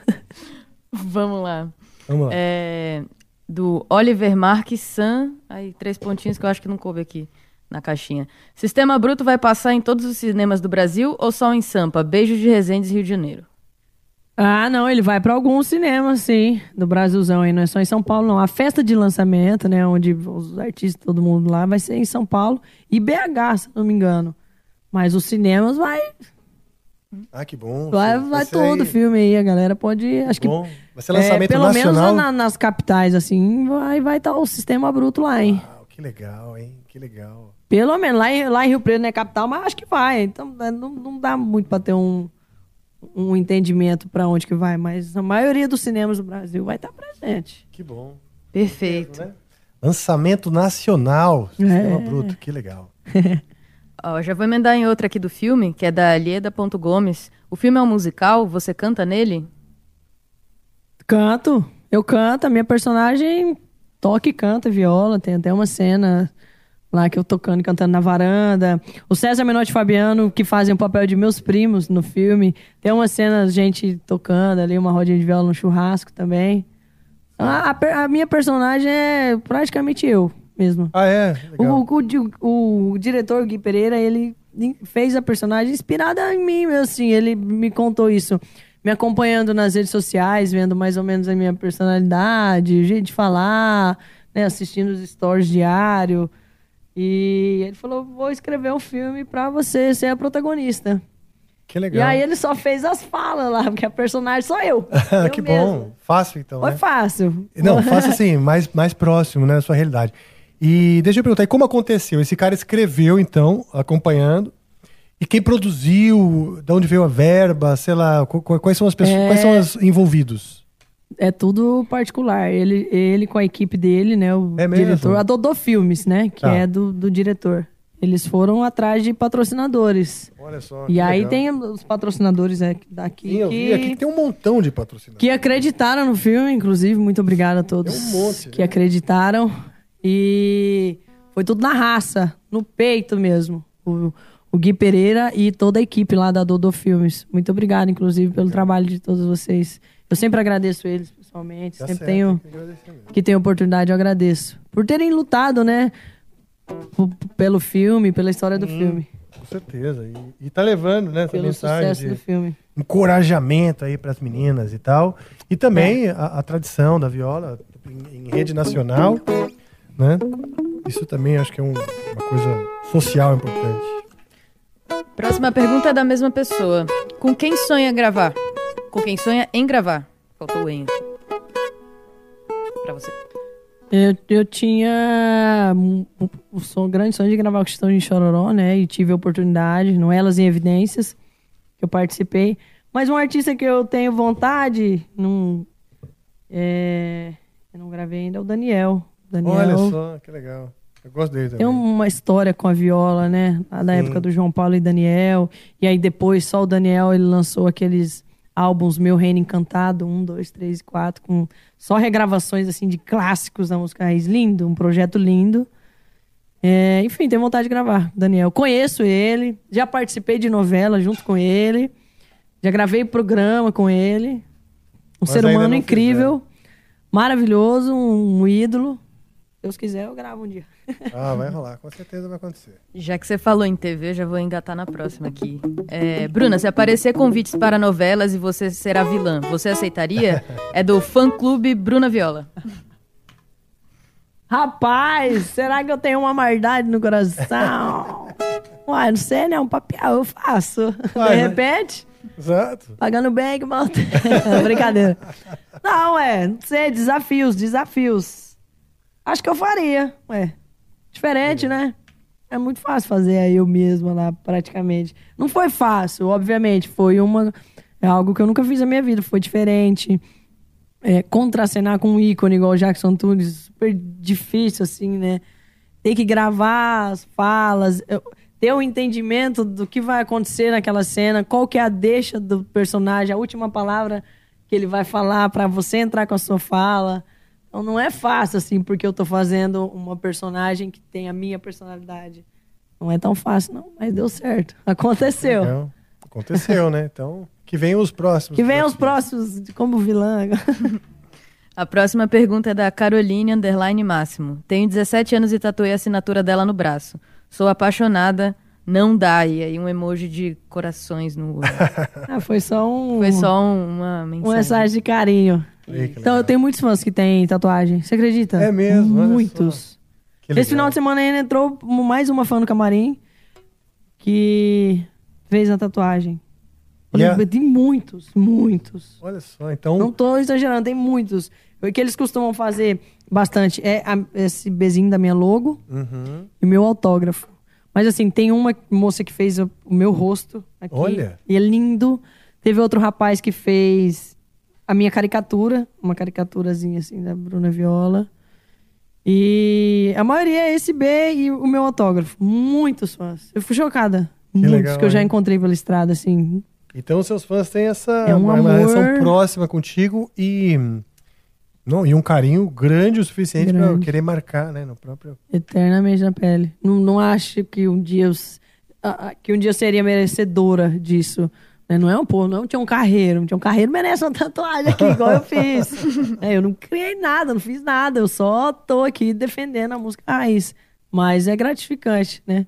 Vamos lá. Vamos lá. É, do Oliver Marques San. Aí, três pontinhos que eu acho que não coube aqui na caixinha. Sistema Bruto vai passar em todos os cinemas do Brasil ou só em Sampa? Beijos de Resende, Rio de Janeiro. Ah, não, ele vai pra alguns cinemas, sim, do Brasilzão aí, não é só em São Paulo, não. A festa de lançamento, né, onde os artistas, todo mundo lá, vai ser em São Paulo e BH, se não me engano. Mas os cinemas vai, Ah, que bom. vai, vai ser todo aí. filme aí, a galera pode, acho que... Bom. Vai ser lançamento pelo nacional. menos na- nas capitais, assim, vai vai estar o Sistema Bruto lá, hein. Ah, que legal, hein? Que legal. Pelo menos, lá em, lá em Rio Preto não é capital, mas acho que vai. Então é, não, não dá muito pra ter um, um entendimento pra onde que vai, mas a maioria dos cinemas do Brasil vai estar presente. Que bom. Perfeito. Lançamento nacional. Sistema É. Bruto, que legal. Ó, já vou emendar em outra aqui do filme, que é da Lieda Ponto Gomes. O filme é um musical, você canta nele? Canto, eu canto, a minha personagem toca e canta viola, tem até uma cena lá que eu tocando e cantando na varanda. O César Menotti e Fabiano, que fazem o papel de meus primos no filme, tem uma cena, gente tocando ali, uma rodinha de viola no churrasco também. A, a a minha personagem é praticamente eu mesmo. Ah, é? O, o, o diretor Gui Pereira, ele fez a personagem inspirada em mim, meu, assim. Ele me contou isso, me acompanhando nas redes sociais, vendo mais ou menos a minha personalidade, o jeito de falar, né, assistindo os stories diário. E ele falou: vou escrever um filme pra você ser a protagonista. Que E legal. aí ele só fez as falas lá, porque a personagem sou eu. eu que mesma. bom. Fácil, então. Foi né? fácil. Não, faça assim, mais, mais próximo, né, da sua realidade. E deixa eu perguntar, e como aconteceu? Esse cara escreveu, então, acompanhando. E quem produziu? De onde veio a verba? Sei lá, qu- qu- quais são as pessoas, É. quais são os envolvidos? É tudo particular. Ele, ele com a equipe dele, né? O É diretor. A Dodô Filmes, né? Que Tá. é do, do diretor. Eles foram atrás de patrocinadores. Olha só. E aí legal. tem os patrocinadores é, daqui Sim, eu que, vi aqui que tem um montão de patrocinadores. que acreditaram no filme, inclusive. Muito obrigada a todos Tem um monte, que acreditaram. E foi tudo na raça, no peito mesmo. O, o Gui Pereira e toda a equipe lá da Dodô Filmes. Muito obrigado, inclusive, pelo trabalho de todos vocês. Eu sempre agradeço eles, pessoalmente. Tá sempre certo, tenho que que tenho oportunidade, eu agradeço. Por terem lutado, né? p- pelo filme, pela história do Hum, filme. Com certeza. E, e tá levando, né, essa Pelo mensagem sucesso de do filme. encorajamento aí pras meninas e tal. E também a, a tradição da viola em, em rede nacional, né? Isso também acho que é um- uma coisa social importante. Próxima pergunta é da mesma pessoa. Com quem sonha gravar? Com quem sonha em gravar? Faltou o em. Pra você. Eu, eu tinha um, um- um sonho- grande sonho de gravar o Questão de Chororó, né? E tive a oportunidade, no Elas em Evidências, que eu participei. Mas um artista que eu tenho vontade, não, é, eu não gravei ainda, é o Daniel. Daniel Olha só, que legal. Eu gosto dele também. Tem uma história com a viola, né? Lá da Sim. época do João Paulo e Daniel. E aí depois, só o Daniel, ele lançou aqueles álbuns Meu Reino Encantado, um, dois, três e quatro, com só regravações, assim, de clássicos da música raiz. Lindo, um projeto lindo. É, enfim, tenho vontade de gravar, Daniel. Conheço ele, já participei de novela junto com ele, já gravei programa com ele. Um Mas ser humano incrível, maravilhoso, um, um ídolo. Se Deus quiser, eu gravo um dia. Ah, vai rolar, com certeza vai acontecer. Já que você falou em TV, já vou engatar na próxima aqui. É, Bruna, se aparecer convites para novelas e você será vilã, você aceitaria? É do fã clube Bruna Viola. Rapaz, será que eu tenho uma maldade no coração? Uai, não sei, né? Um papial eu faço. Vai, De né? repente, Exato. pagando bem que mal. Brincadeira. Não, é, não sei, desafios, desafios. Acho que eu faria, ué. Diferente, né? É muito fácil fazer aí eu mesma lá, praticamente. Não foi fácil, obviamente. Foi uma. É algo que eu nunca fiz na minha vida. Foi diferente. É, contracenar com um ícone igual o Jackson Tunes, super difícil, assim, né? Ter que gravar as falas. Ter o entendimento do que vai acontecer naquela cena, qual que é a deixa do personagem, a última palavra que ele vai falar pra você entrar com a sua fala. Então não é fácil assim, porque eu tô fazendo uma personagem que tem a minha personalidade. Não é tão fácil, não, mas deu certo. Aconteceu. Legal. Aconteceu, né? Então, que venham os próximos. Que venham os próximos de como vilã. A próxima pergunta é da Caroline Underline Máximo. Tenho 17 anos e tatuei a assinatura dela no braço. Sou apaixonada, não dá. E aí um emoji de corações no olho. Ah, foi só um. Foi só um- uma mensagem. Uma mensagem de carinho. Então eu tenho muitos fãs que têm tatuagem. Você acredita? É mesmo, Muitos. Esse final de semana ainda entrou mais uma fã no camarim que fez a tatuagem. É? Tem muitos, muitos. Olha só, então. Não tô exagerando, tem muitos. O que eles costumam fazer bastante é a- esse bezinho da minha logo Uhum. e meu autógrafo. Mas assim, tem uma moça que fez o, o meu rosto aqui. Olha. E é lindo. Teve outro rapaz que fez a minha caricatura, uma caricaturazinha assim da Bruna Viola. E a maioria é esse B e o meu autógrafo. Muitos fãs. Eu fui chocada. Muitos legal, que eu já hein? encontrei pela estrada, assim. Então, os seus fãs têm essa É um uma, amor. relação próxima contigo e. Não, e um carinho grande o suficiente para querer marcar, né? No próprio. Eternamente na pele. Não, não acho que um dia eu, que um dia eu seria merecedora disso. Né? Não é um pô, não tinha um carreiro. Um tinha um carreiro merece uma tatuagem aqui, igual eu fiz. É, eu não criei nada, não fiz nada. Eu só tô aqui defendendo a música raiz. Mas é gratificante, né?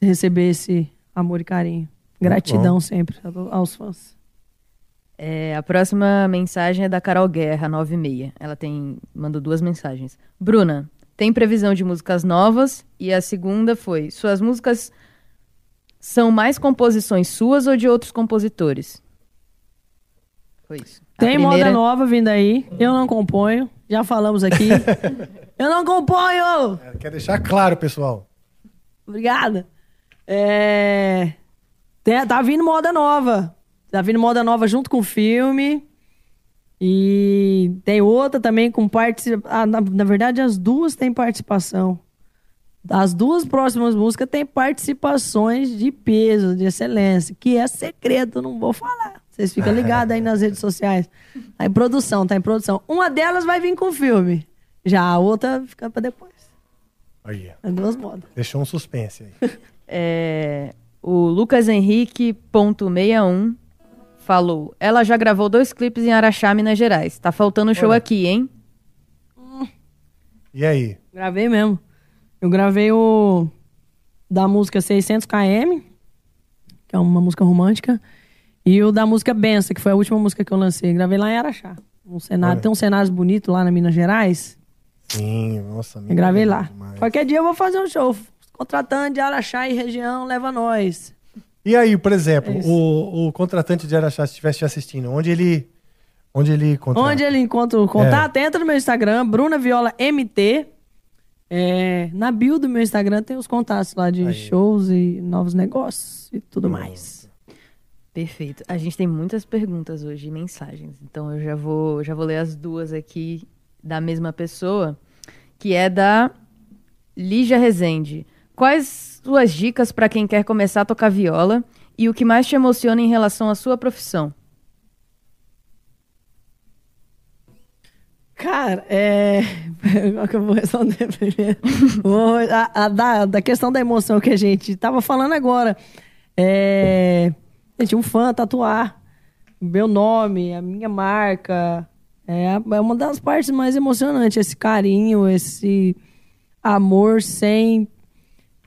Receber esse amor e carinho. Gratidão sempre a- aos fãs. É, a próxima mensagem é da Carol Guerra, 96. Ela tem mandou duas mensagens. Bruna, tem previsão de músicas novas? E a segunda foi: suas músicas são mais composições suas ou de outros compositores? Foi isso. A Tem primeira- moda nova vindo aí. Eu não componho. Já falamos aqui. eu não componho! Quer deixar claro, pessoal. Obrigada. É... tem- tá vindo moda nova. Tá vindo moda nova junto com o filme. E tem outra também com participação. na, na verdade, as duas têm participação. As duas próximas músicas têm participações de peso, de excelência, que é segredo, não vou falar. Vocês ficam ligados aí nas redes sociais. Tá em produção, tá em produção. Uma delas vai vir com o filme. Já a outra fica pra depois. Aí, As duas modas. deixou um suspense aí. É, o Lucas Henrique.61 falou: Ela já gravou dois clipes em Araxá, Minas Gerais. Tá faltando show Olha. aqui, hein? E aí? Gravei mesmo. Eu gravei o da música 600 km, que é uma música romântica, e o da música Benção, que foi a última música que eu lancei. Gravei lá em Araxá. Um cenário, Olha. tem uns cenários bonitos lá na Minas Gerais. Sim, nossa, Eu gravei lá. demais. Qualquer dia eu vou fazer um show. Contratante de Araxá e região, leva nós. E aí, por exemplo, É o, o contratante de Araxá, se estivesse te assistindo, onde ele. Onde ele contrata? Onde ele encontra o contato, entra no meu Instagram, Bruna Viola MT. É, na bio do meu Instagram tem os contatos lá de shows e novos negócios e tudo mais. Perfeito. A gente tem muitas perguntas hoje e mensagens. Então eu já vou, já vou ler as duas aqui da mesma pessoa, que é da Lígia Rezende. Quais suas dicas para quem quer começar a tocar viola e o que mais te emociona em relação à sua profissão? Cara, é. Qual que eu vou responder primeiro? A, a da, da questão da emoção que a gente tava falando agora. É. Gente, um fã tatuar meu nome, a minha marca. É, é uma das partes mais emocionantes. Esse carinho, esse amor sem.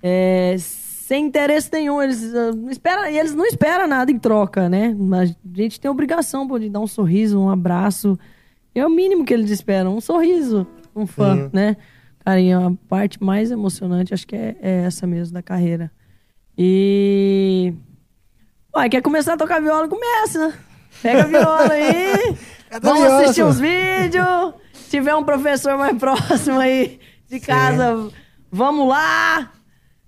é, sem interesse nenhum. Eles, ah, não esperam, e eles não esperam nada em troca, né? A gente tem obrigação de dar um sorriso, um abraço. É o mínimo que eles esperam, um sorriso, um fã, Sim. né? Carinho, a parte mais emocionante, acho que é, é essa mesmo da carreira. E. Ué, quer começar a tocar viola? Começa! Pega a viola aí! Vamos viola, assistir uns vídeos! Se tiver um professor mais próximo aí de casa, vamos lá!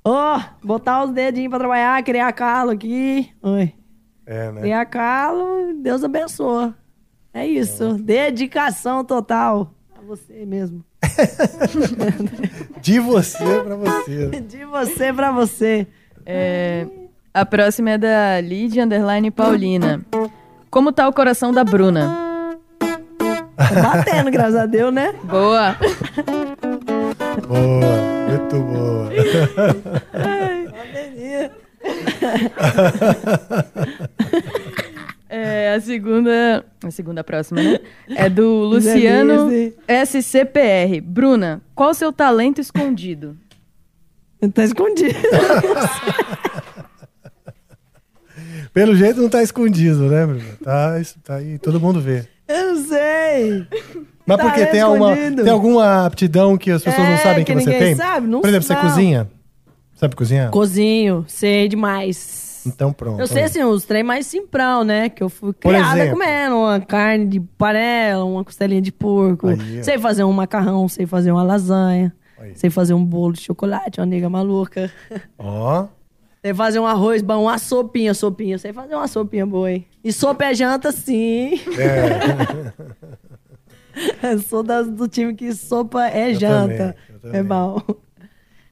Ó, botar os dedinhos pra trabalhar, criar calo aqui. Oi. É, né? Criar calo, Deus abençoa. É isso. Dedicação total a você mesmo. De você pra você. De você pra você. É, a próxima é da Lídia Underline Paulina. Como tá o coração da Bruna? Tá batendo, graças a Deus, né? Boa. Boa, muito boa. É, a segunda. A segunda a próxima, né? É do Luciano SCPR. Bruna, qual o seu talento escondido? Tá escondido. Pelo jeito não tá escondido, né, Bruno? Tá, tá aí, todo mundo vê. Eu não sei. Mas Tá por quê? Tem, alguma, tem alguma aptidão que as pessoas não É, sabem que, que você tem? sabe? Não Por exemplo, você não. cozinha? Sabe cozinhar? Cozinho, sei demais. Então pronto. Eu sei aí. assim, os trem mais simprão, né? Que eu fui Por criada exemplo? comendo uma carne de panela, uma costelinha de porco. Aí, sei fazer um macarrão, sei fazer uma lasanha. Sei fazer um bolo de chocolate, uma nega maluca. Ó. Sei fazer um arroz bom, uma sopinha, sopinha. Sei fazer uma sopinha boa, hein? E sopa é janta, sim. É. Eu sou das- do time que sopa é Eu janta. também. É bom.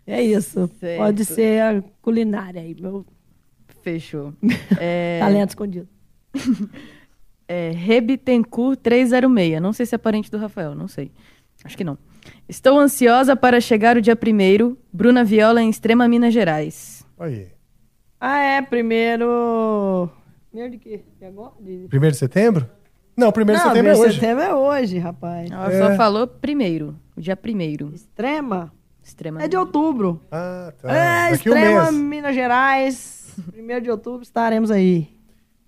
É isso. Certo. Pode ser a culinária aí, meu Fechou. É... talento escondido. É Rebitencourt 306. Não sei se é parente do Rafael, não sei. Acho que não. Estou ansiosa para chegar o dia primeiro. Bruna Viola em Extrema Minas Gerais. Aí. Ah, é, primeiro. Primeiro de quê? De agora? De... Primeiro de setembro? Não, primeiro de setembro é primeiro de hoje. setembro é hoje, rapaz. Ela É. só falou primeiro. O dia primeiro. Extrema? Extrema. É de outubro. Ah, tá. É, Daqui um Extrema, mês. Minas Gerais. Primeiro de outubro estaremos aí.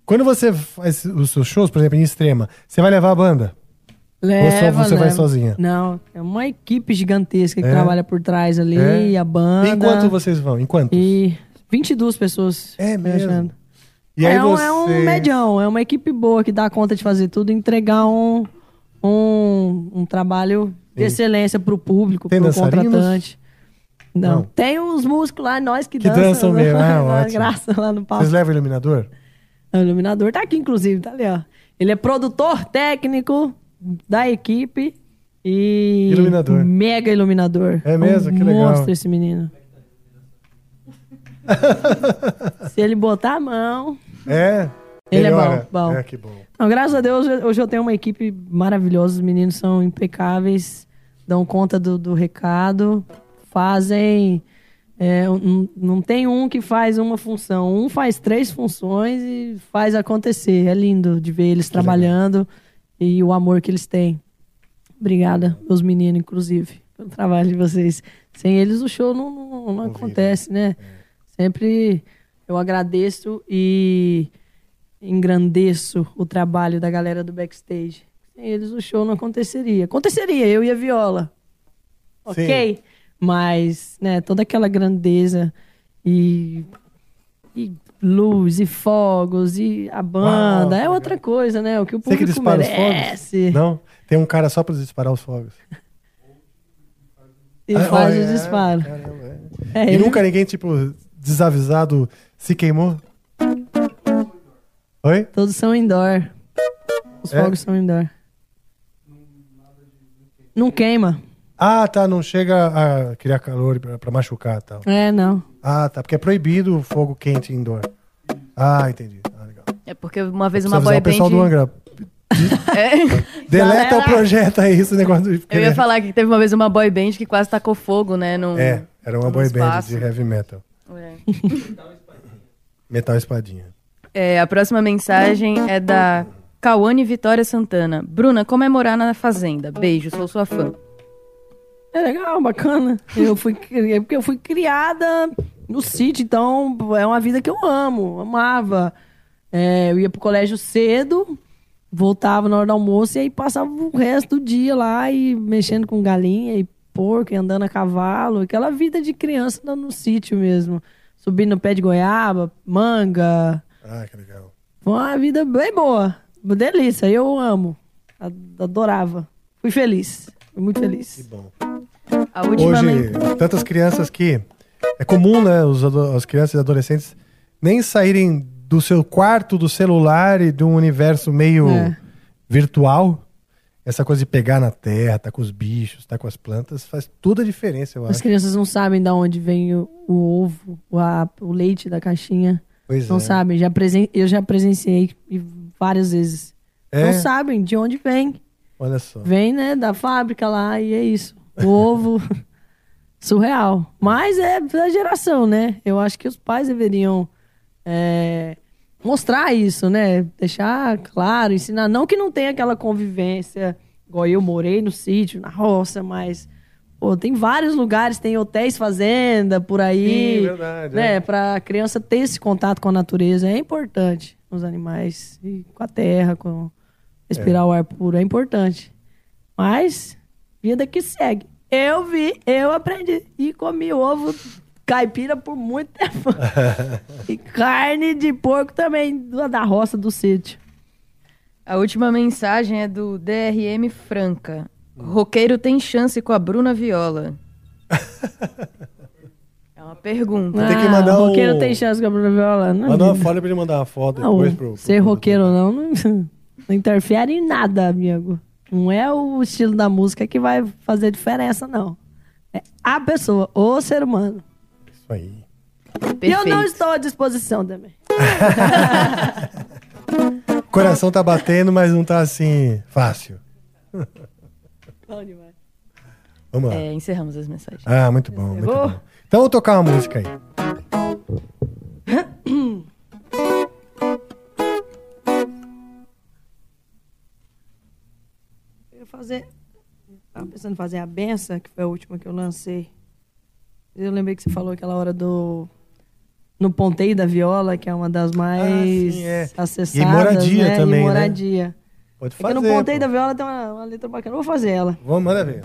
Quando você faz os seus shows, por exemplo, em Extrema, você vai levar a banda? Ou só você vai leva. sozinha? Não, é uma equipe gigantesca que É? trabalha por trás ali, É? a banda. Em quanto vocês vão? Em quanto? E 22 pessoas. É mesmo? viajando. E aí é, um, você... é um medião, é uma equipe boa que dá conta de fazer tudo e entregar um, um, um trabalho de Sim. excelência pro público, Tem pro dançarinos? contratante. Não. Não. Tem os músicos lá, nós que, Que dançam mesmo, ah, na ótimo. graça lá no palco. Vocês levam iluminador? O iluminador tá aqui, inclusive, tá ali, ó. Ele é produtor técnico da equipe e. Iluminador. Mega iluminador. É mesmo? um Que legal. monstro esse menino. Se ele botar a mão. É? Ele é Melhora. bom, bom. É, que bom. Não, graças a Deus, hoje eu tenho uma equipe maravilhosa. Os meninos são impecáveis, dão conta do, do recado, fazem. é, um- não tem um que faz uma função. Um faz três funções e faz acontecer. É lindo de ver eles trabalhando e o amor que eles têm. Obrigada, meus meninos, inclusive, pelo trabalho de vocês. Sem eles, o show não, não, não acontece, né? Sempre eu agradeço e engrandeço o trabalho da galera do backstage. Sem eles, o show não aconteceria. Aconteceria, eu e a viola. Ok? Mas, né, toda aquela grandeza e, e luz e fogos e a banda Uau, é outra coisa, né? O que o Você que público dispara os merece. fogos? Não? Tem um cara só pra disparar os fogos. E Ah, faz olha, o disparo. caramba, É, e ele- nunca ninguém, tipo, desavisado se queimou? Oi? Todos são indoor. Os É? fogos são indoor. Não queima. Ah, tá, não chega a criar calor pra machucar tal. É, não. Ah, tá, porque é proibido fogo quente indoor. Ah, entendi. Ah, legal. É porque uma vez Precisa uma boy avisar o pessoal do band. Angra. É. Deleta o projeto aí, esse negócio de... Eu ia falar que teve uma vez uma boy band que quase tacou fogo, né? Num, É, era uma boy band de heavy metal. É. Metal espadinha. É, a próxima mensagem é da Cauane Vitória Santana. Bruna, como é morar na fazenda? Beijo, sou sua fã. É legal, bacana. Eu fui, é porque eu fui criada no sítio, então é uma vida que eu amo, amava. É, eu ia pro colégio cedo, voltava na hora do almoço e aí passava o resto do dia lá e mexendo com galinha e porco e andando a cavalo. Aquela vida de criança no, no sítio mesmo. Subindo no pé de goiaba, manga. Ah, que legal. Foi uma vida bem boa. Delícia, eu amo. Ad- Adorava. Fui feliz. Fui muito feliz. Que bom. A última Hoje, men- tantas crianças que. É comum, né? Os, as crianças e adolescentes nem saírem do seu quarto do celular e de um universo meio É. virtual. Essa coisa de pegar na terra, tá com os bichos, tá com as plantas, faz toda a diferença, eu As acho. crianças não sabem de onde vem o, o ovo, o, a- o leite da caixinha. Pois não é. sabem. Já presen eu já presenciei várias vezes. É? Não sabem de onde vem. Olha só. Vem, né, da fábrica lá e é isso. O ovo. Surreal. Mas é da geração, né? Eu acho que os pais deveriam é, mostrar isso, né? Deixar claro, ensinar. Não que não tenha aquela convivência, igual eu morei no sítio, na roça, mas. Pô, tem vários lugares, tem hotéis fazenda por aí. Sim, verdade, Né? é. Pra criança ter esse contato com a natureza. É importante. Os animais, e com a terra, com respirar É. o ar puro. É importante. Mas, vida que segue. Eu vi, eu aprendi. E comi ovo caipira por muito tempo. e carne de porco também, da roça do sítio. A última mensagem é do DRM Franca. Roqueiro tem chance com a Bruna Viola. é uma pergunta. Tem que mandar Ah, um- roqueiro tem chance com a Bruna Viola. Não, Manda uma foto pra ele mandar uma foto Não, depois pro. pro- ser roqueiro ou não, não, não interfere em nada, amigo. Não é o estilo da música que vai fazer diferença, não. É a pessoa, o ser humano. Isso aí. E eu não estou à disposição também. O coração tá batendo, mas não tá assim fácil. Vamos lá. É, encerramos as mensagens. Ah, muito bom, muito bom. Então vou tocar uma música aí. fazer. Tava pensando em fazer a benção, que foi a última que eu lancei. Eu lembrei que você falou aquela hora do. No ponteio da viola, que é uma das mais sim, é. acessadas. E moradia né? também, E né? moradia. Pode É que fazer. no ponteio pô. da viola tem uma, uma letra bacana. Eu vou fazer ela. Vamos, manda ver.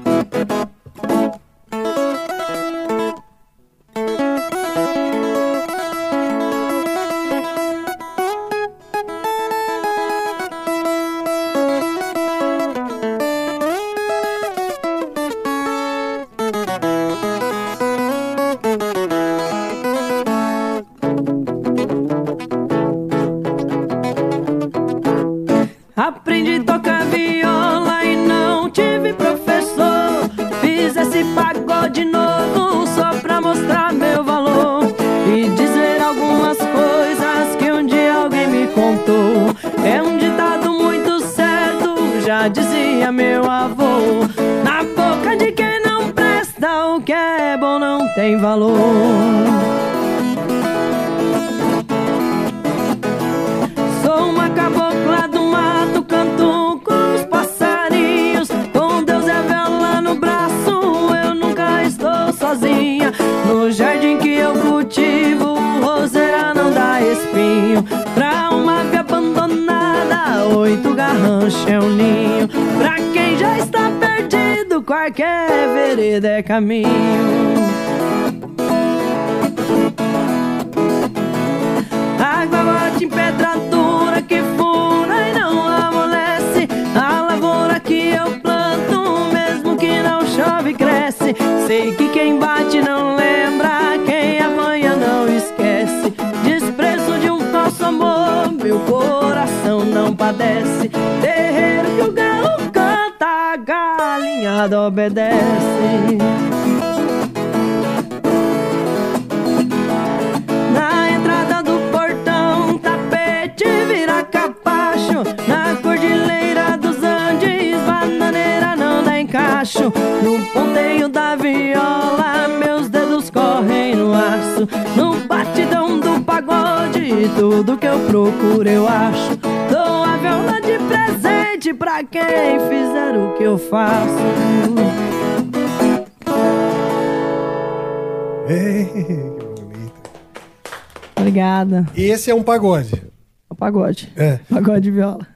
Esse é um pagode. O pagode. É. Pagode de viola.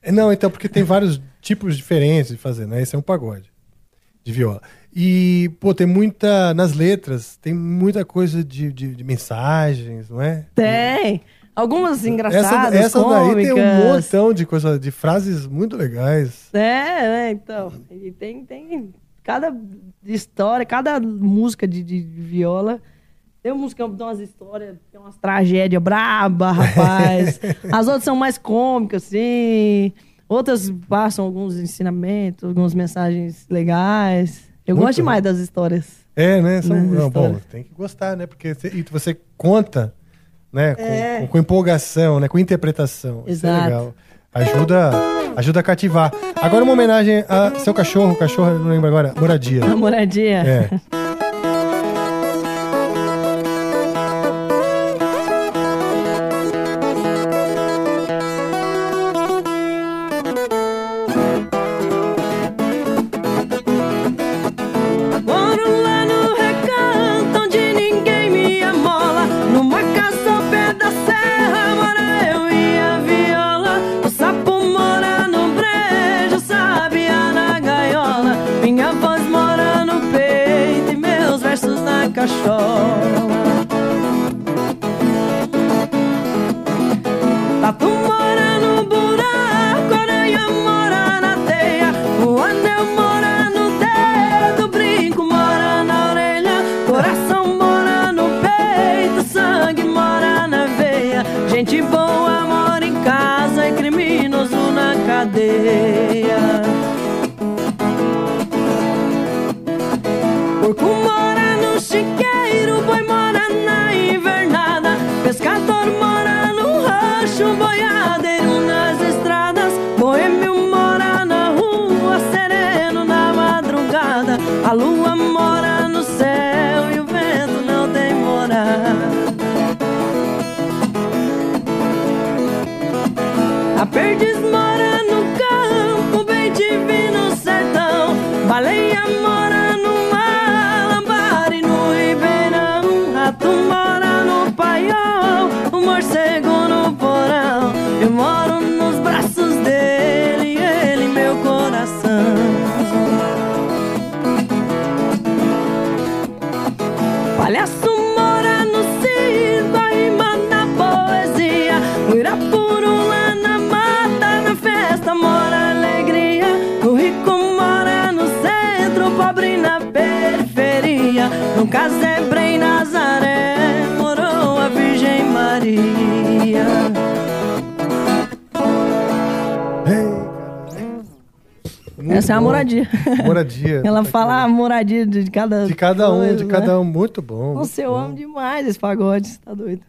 É, Não, então, porque tem vários tipos diferentes de fazer, né? Esse é um pagode de viola. E, pô, tem muita. Nas letras, tem muita coisa de, de, de mensagens, não é? Tem. Algumas Essa, engraçadas, essa daí cômicas. tem um montão de coisa, de frases muito legais. É, é, então. E tem, tem cada história, cada música de, de viola. Tem música que tem umas histórias, tem umas tragédias braba, rapaz. As outras são mais cômicas, assim. Outras passam alguns ensinamentos, algumas mensagens legais. Eu Muito gosto demais das histórias. É, né? São, não, bom, história. tem que gostar, né? Porque você, e você conta, né? Com, É. com- com empolgação, né? Com interpretação. Isso é Exato. legal. Ajuda, ajuda a cativar. Agora uma homenagem a seu cachorro, cachorro, não lembro agora, moradia. A moradia. É. o morcego no porão. Eu moro nos braços dele, ele meu coração. Palhaço mora no circo, a rima na poesia. O Irapuru lá na mata, na festa mora alegria. O rico mora no centro, o pobre na periferia. No casebre em Nazaré, Virgem Maria. Essa é a bom. moradia. Moradia. Ela fala a moradia de cada De cada um, coisa, de né? cada um. Muito bom. Nossa, eu amo demais esse pagode, você tá doido.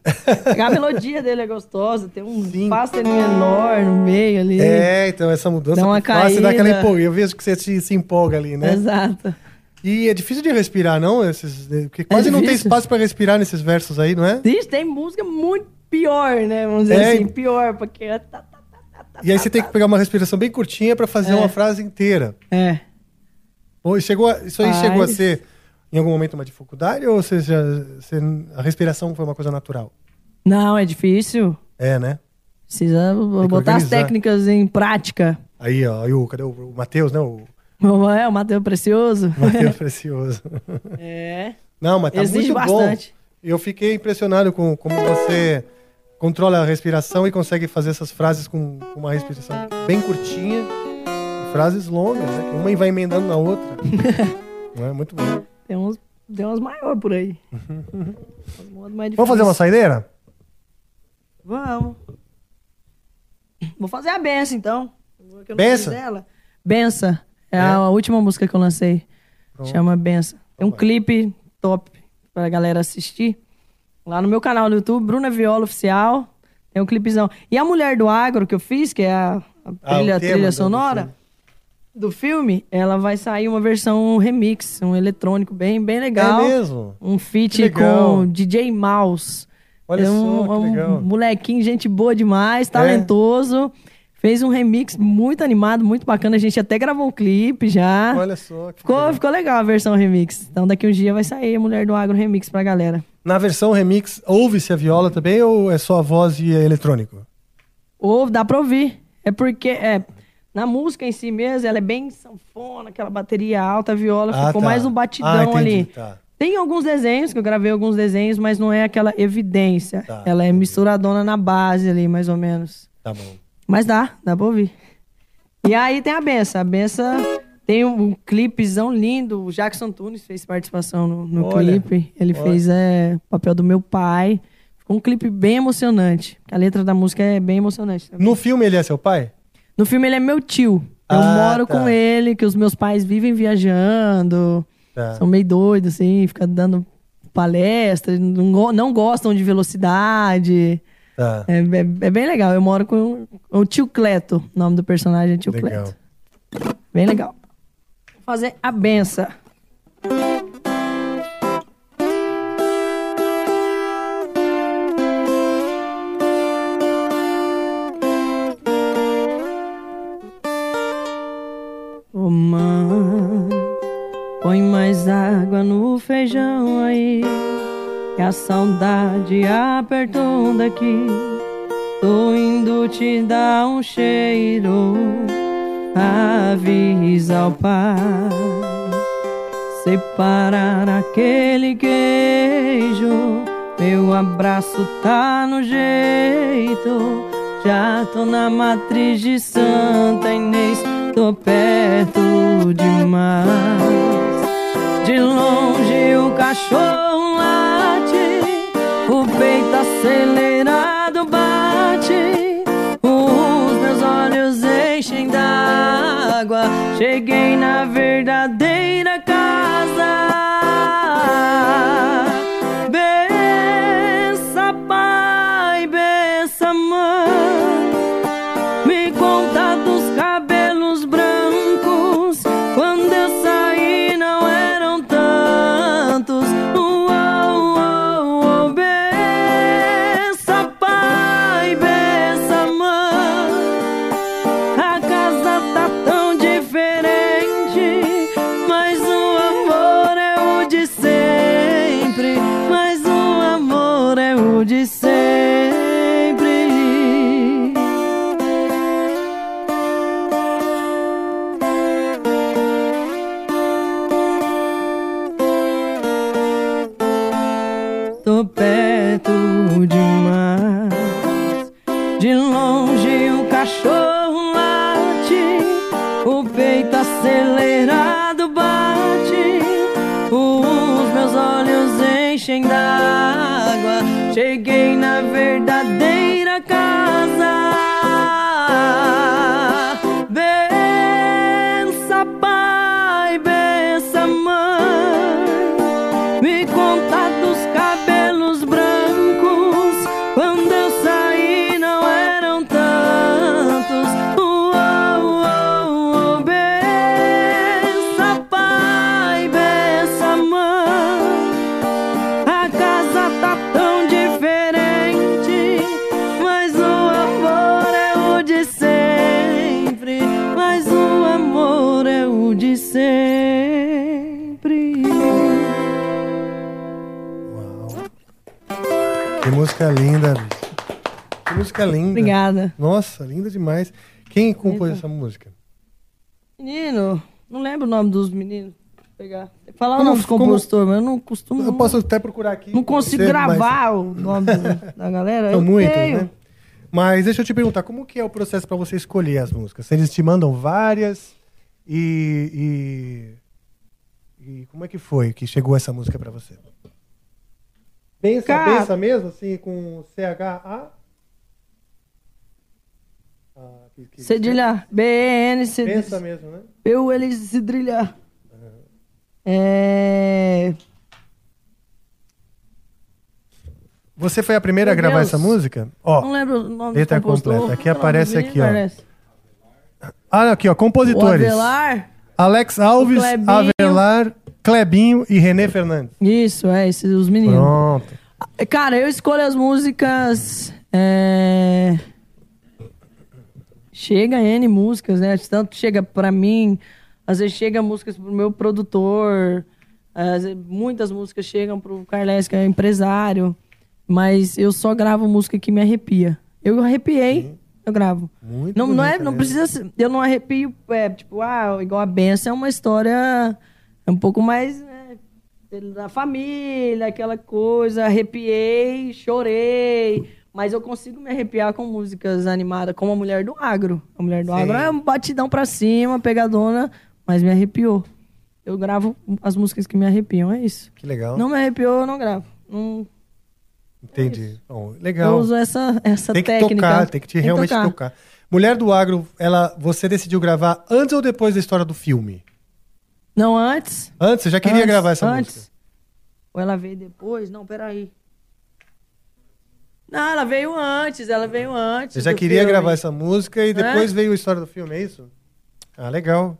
a melodia dele é gostosa, tem um pássaro menor no meio ali. É, então essa mudança Dá uma fácil, dá aquela caída. empolga. Eu vejo que você se, se empolga ali, né? Exato. E é difícil de respirar, não? Esses, porque quase não tem espaço pra respirar nesses versos aí, não é? Diz, tem música muito pior, né? Vamos dizer É. assim, pior, porque tá, E aí você tem que pegar uma respiração bem curtinha pra fazer É. uma frase inteira. É. Ou chegou a- isso aí Faz. chegou a ser, em algum momento, uma dificuldade? Ou seja, a respiração foi uma coisa natural? Não, é difícil. É, né? Precisa botar as organizar. técnicas em prática. Aí, ó, aí o, cadê o, o Matheus, né? O É, o Matheus Precioso. Matheus Precioso. É. Não, mas tá Exige muito bastante. bom. Eu fiquei impressionado com como você controla a respiração e consegue fazer essas frases com, uma respiração bem curtinha. Frases longas, né? Uma vai emendando na outra. É? Muito bom. Tem uns, tem uns maiores por aí. Mais Vamos fazer uma saideira? Vamos. Vou fazer a benção, então. Benção? Benção. É, a última música que eu lancei. Pronto. Chama Benção. Tem um clipe top pra galera assistir. Lá no meu canal no YouTube, Bruna Viola Oficial. Tem um clipezão. E a Mulher do Agro que eu fiz, que é a, a Ah, trilha, tema trilha do- do sonora filme. do filme, ela vai sair uma versão remix, um eletrônico bem, bem legal. É mesmo? Um feat com DJ Mouse. Olha é um, só, que um legal. molequinho, gente boa demais, É? Fez um remix muito animado, muito bacana. A gente até gravou um clipe já. Olha só. que Ficou, legal. ficou legal a versão remix. Então daqui uns dias vai sair a Mulher do Agro remix pra galera. Na versão remix, ouve-se a viola também ou é só a voz e é eletrônico? Ou dá pra ouvir. É porque é, na música em si mesmo, ela é bem sanfona, aquela bateria alta, a viola Ah, ficou tá. mais um batidão Ah, entendi, ali. tá. Tem alguns desenhos, que eu gravei alguns desenhos, mas não é aquela evidência. Tá, ela é misturadona na base ali, mais ou menos. Tá bom. Mas dá, dá pra ouvir. E aí tem a benção. A benção tem um, um clipezão lindo. O Jackson Tunes fez participação no, no Olha, clipe. Ele olha. fez é, o papel do meu pai. Ficou um clipe bem emocionante. A letra da música é bem emocionante. também. No filme ele é seu pai? No filme ele é meu tio. Eu Ah, moro tá. com ele, que os meus pais vivem viajando. Tá. São meio doidos, assim, ficam dando palestra, não, não gostam de velocidade. Tá. É, é- é bem legal. Eu moro com o tio Cleto, o nome do personagem é tio Legal. Cleto. Bem legal. Vou fazer a benção. A saudade apertou daqui. Tô indo te dar um cheiro. Avisa ao pai. Separar aquele queijo. Meu abraço tá no jeito. Já tô na matriz de Santa Inês. Tô perto demais. De longe o cachorro acelerado bate, os meus olhos enchem d'água. Cheguei na verdadeira Obrigada. Nossa, linda demais. Quem compôs essa música? Menino, não lembro o nome dos meninos. Pegar. Falar o Como- nome dos como- compositores, mas eu não costumo. Eu posso até procurar aqui. Não consigo gravar o nome do- da galera. São muitos, né? Mas deixa eu te perguntar, como que é o processo para você escolher as músicas? Eles te mandam várias e, e, e como é que foi que chegou essa música para você? Pensa, Cara- pensa mesmo, assim, com CHA? Ah, que- que- Cedilha. BN, Cedilha. Pensa mesmo, né? Eu, eles, Cedilha. É. Você foi a primeira a Meu gravar Deus. essa música? Ó, Não lembro o nome letra do compositor. completa. Aqui o aparece aqui, ó. Ah, aqui, ó, O compositores. Avelar. Alex Alves, O Clebinho. Avelar, Clebinho e René Fernandes. Isso, é, esses os meninos. Pronto. Cara, eu escolho as músicas. é, Chega N músicas, né? Tanto chega pra mim, às vezes chega músicas pro meu produtor, vezes muitas músicas chegam pro Carles, que é empresário, mas eu só gravo música que me arrepia. Eu arrepiei, eu gravo. Muito não, não, é, não mesmo. precisa ser, eu não arrepio, é, tipo, ah, igual a benção é uma história um pouco mais né, da família, aquela coisa, arrepiei, chorei, mas eu consigo me arrepiar com músicas animadas, como a Mulher do Agro. A Mulher do Sim. Agro é um batidão pra cima, pegadona, mas me arrepiou. Eu gravo as músicas que me arrepiam, é isso. Que legal. Não me arrepiou, eu não gravo. Não, Entendi. Bom, legal. eu uso essa, essa tem que técnica. tocar, tem que te realmente tocar. Mulher do Agro, ela, você decidiu gravar antes ou depois da história do filme? Não, antes. Antes? Você já queria Antes, gravar essa antes. música? Ou ela veio depois? Não, peraí. Não, ela veio antes, ela veio antes. Você já queria filme. gravar essa música e depois É? veio a história do filme, é isso? Ah, legal.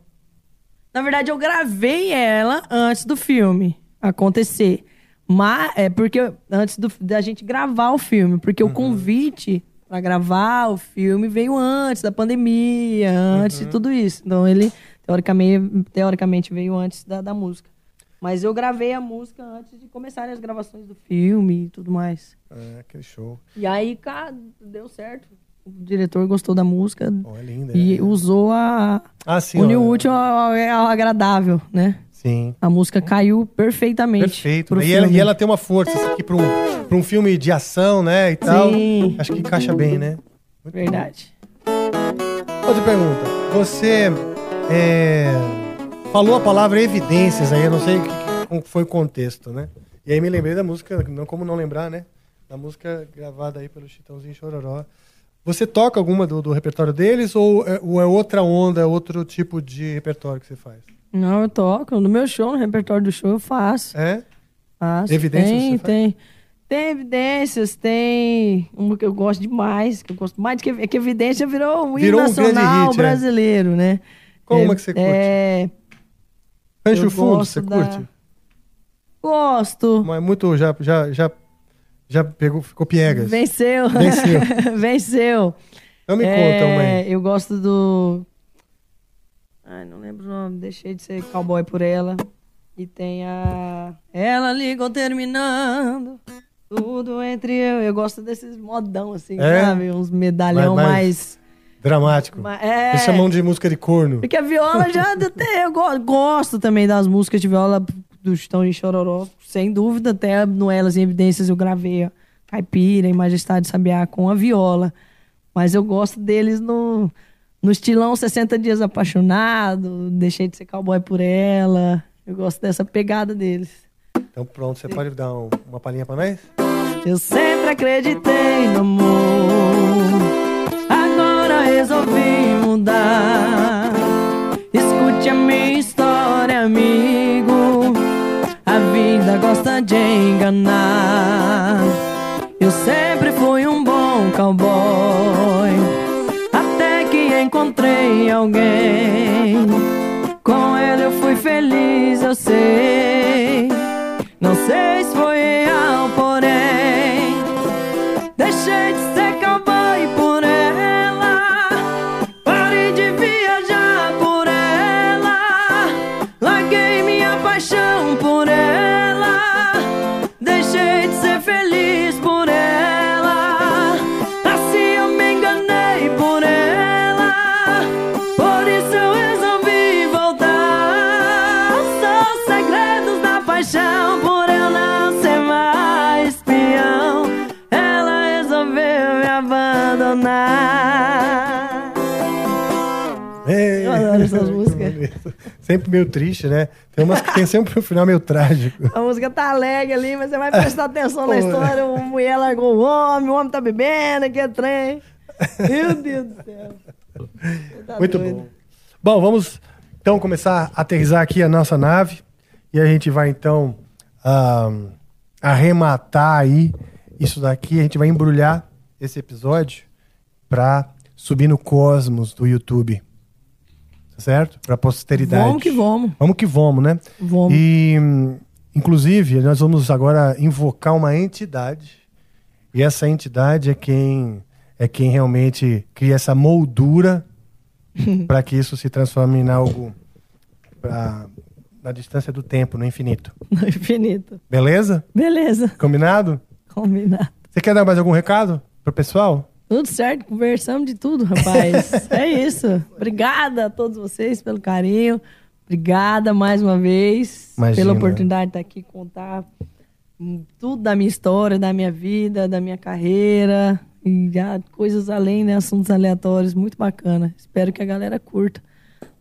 Na verdade, eu gravei ela antes do filme acontecer. Mas é porque antes do- da gente gravar o filme, porque Uhum. o convite pra gravar o filme veio antes da pandemia, antes Uhum. de tudo isso. Então ele teoricamente, teoricamente veio antes da, da música. Mas eu gravei a música antes de começarem as gravações do filme e tudo mais. É, que show. E aí, cara, deu certo. O diretor gostou da música é linda, e usou a Ah, sim, uniu o útil ao, ao agradável, né? Sim. A música caiu perfeitamente. Perfeito. né? E ela, e ela tem uma força isso aqui para um, pra um filme de ação, né? E tal. Sim. Acho que encaixa bem, né? Muito Verdade. bom. Outra pergunta. Você é, falou a palavra evidências aí, eu não sei o que- que- como foi o contexto, né? E aí me lembrei da música, não como não lembrar, né? Da música gravada aí pelo Chitãozinho Chororó. Você toca alguma do, do repertório deles ou é, ou é outra onda, é outro tipo de repertório que você faz? Não, eu toco. No meu show, no repertório do show, eu faço. É? Faço. Evidências Tem, tem. Tem evidências, tem uma que eu gosto demais, que eu gosto mais, que, é que evidência virou um hino Virou um nacional hit, é. brasileiro, né? Qual É- uma que você curte? É... Rancho eu Fundo, você da- curte? Gosto. Mas muito, já, já, já, já pegou, ficou piegas. Venceu. Venceu. Venceu. Então me É, conta aí. Eu gosto do. Ai, não lembro o nome. Deixei de ser cowboy por ela. E tem a. Ela ligou terminando. Tudo entre eu. Eu gosto desses modão, assim, É? sabe? Uns medalhão mais. Dramático. É. Eles chamam de música de corno. Porque a viola já. até eu go- gosto também das músicas de viola do Chitão de Chororó. Sem dúvida, até no Elas em Evidências eu gravei a Caipira e Majestade Sabiá com a viola. Mas eu gosto deles no, no estilão 60 Dias Apaixonado, Deixei de ser cowboy por ela. Eu gosto dessa pegada deles. Então pronto, você pode dar um- uma palhinha pra nós? Eu sempre acreditei no amor. Resolvi mudar. Escute a minha história, amigo. A vida gosta de enganar. Eu sempre fui um bom cowboy. Até que encontrei alguém. Com ele eu fui feliz, eu sei. Não sei se foi real, porém. Deixei de ser Sempre meio triste, né? Tem umas que tem sempre um final meio trágico. A música tá alegre ali, mas você vai prestar atenção na história. A mulher largou o homem, o homem tá bebendo, que é trem. Meu Deus do céu. Tá Muito doido. bom. Bom, vamos então começar a aterrizar aqui a nossa nave. E a gente vai então ah, arrematar aí isso daqui. A gente vai embrulhar esse episódio para subir no cosmos do YouTube. Certo? Para posteridade. Vamos que vamos. Vamos que vamos, né? Vamos. E, inclusive, nós vamos agora invocar uma entidade. E essa entidade é quem é quem realmente cria essa moldura para que isso se transforme em algo pra, na distância do tempo, no infinito. No infinito. Beleza? Beleza. Combinado? Combinado. Você quer dar mais algum recado pro pessoal? Tudo certo, conversamos de tudo, rapaz. é isso. Obrigada a todos vocês pelo carinho. Obrigada mais uma vez Imagina. pela oportunidade de estar aqui contar tudo da minha história, da minha vida, da minha carreira e já coisas além, né? Assuntos aleatórios, muito bacana. Espero que a galera curta.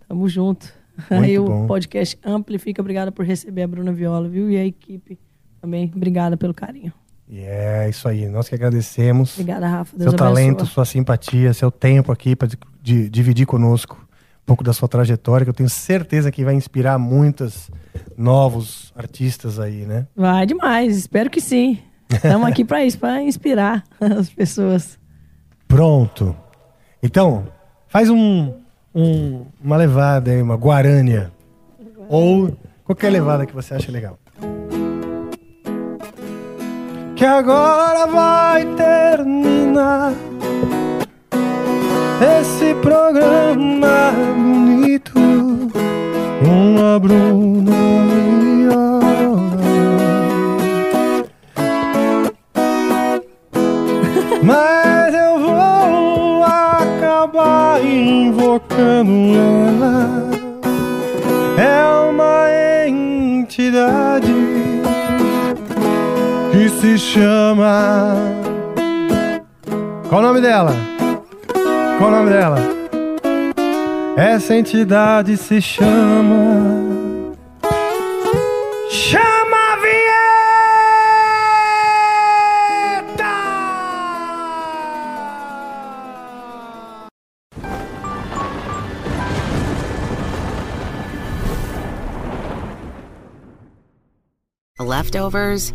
Tamo junto. Muito Aí bom. o podcast Amplifica. Obrigada por receber a Bruna Viola, viu? E a equipe também. Obrigada pelo carinho. E é isso aí, nós que agradecemos. Obrigada, Rafa. Deus seu talento, abençoe. sua simpatia, seu tempo aqui para dividir conosco um pouco da sua trajetória, que eu tenho certeza que vai inspirar muitos novos artistas aí, né? Vai demais, espero que sim. Estamos aqui para isso, para inspirar as pessoas. Pronto. Então, faz um, um- uma levada aí, uma guarânia. Ou qualquer levada que você acha legal. Que agora vai terminar esse programa bonito. Uma Bruna Mas eu vou acabar invocando ela. É uma entidade se chama. Qual o nome dela? Qual o nome dela? Essa entidade se chama. Chama a Leftovers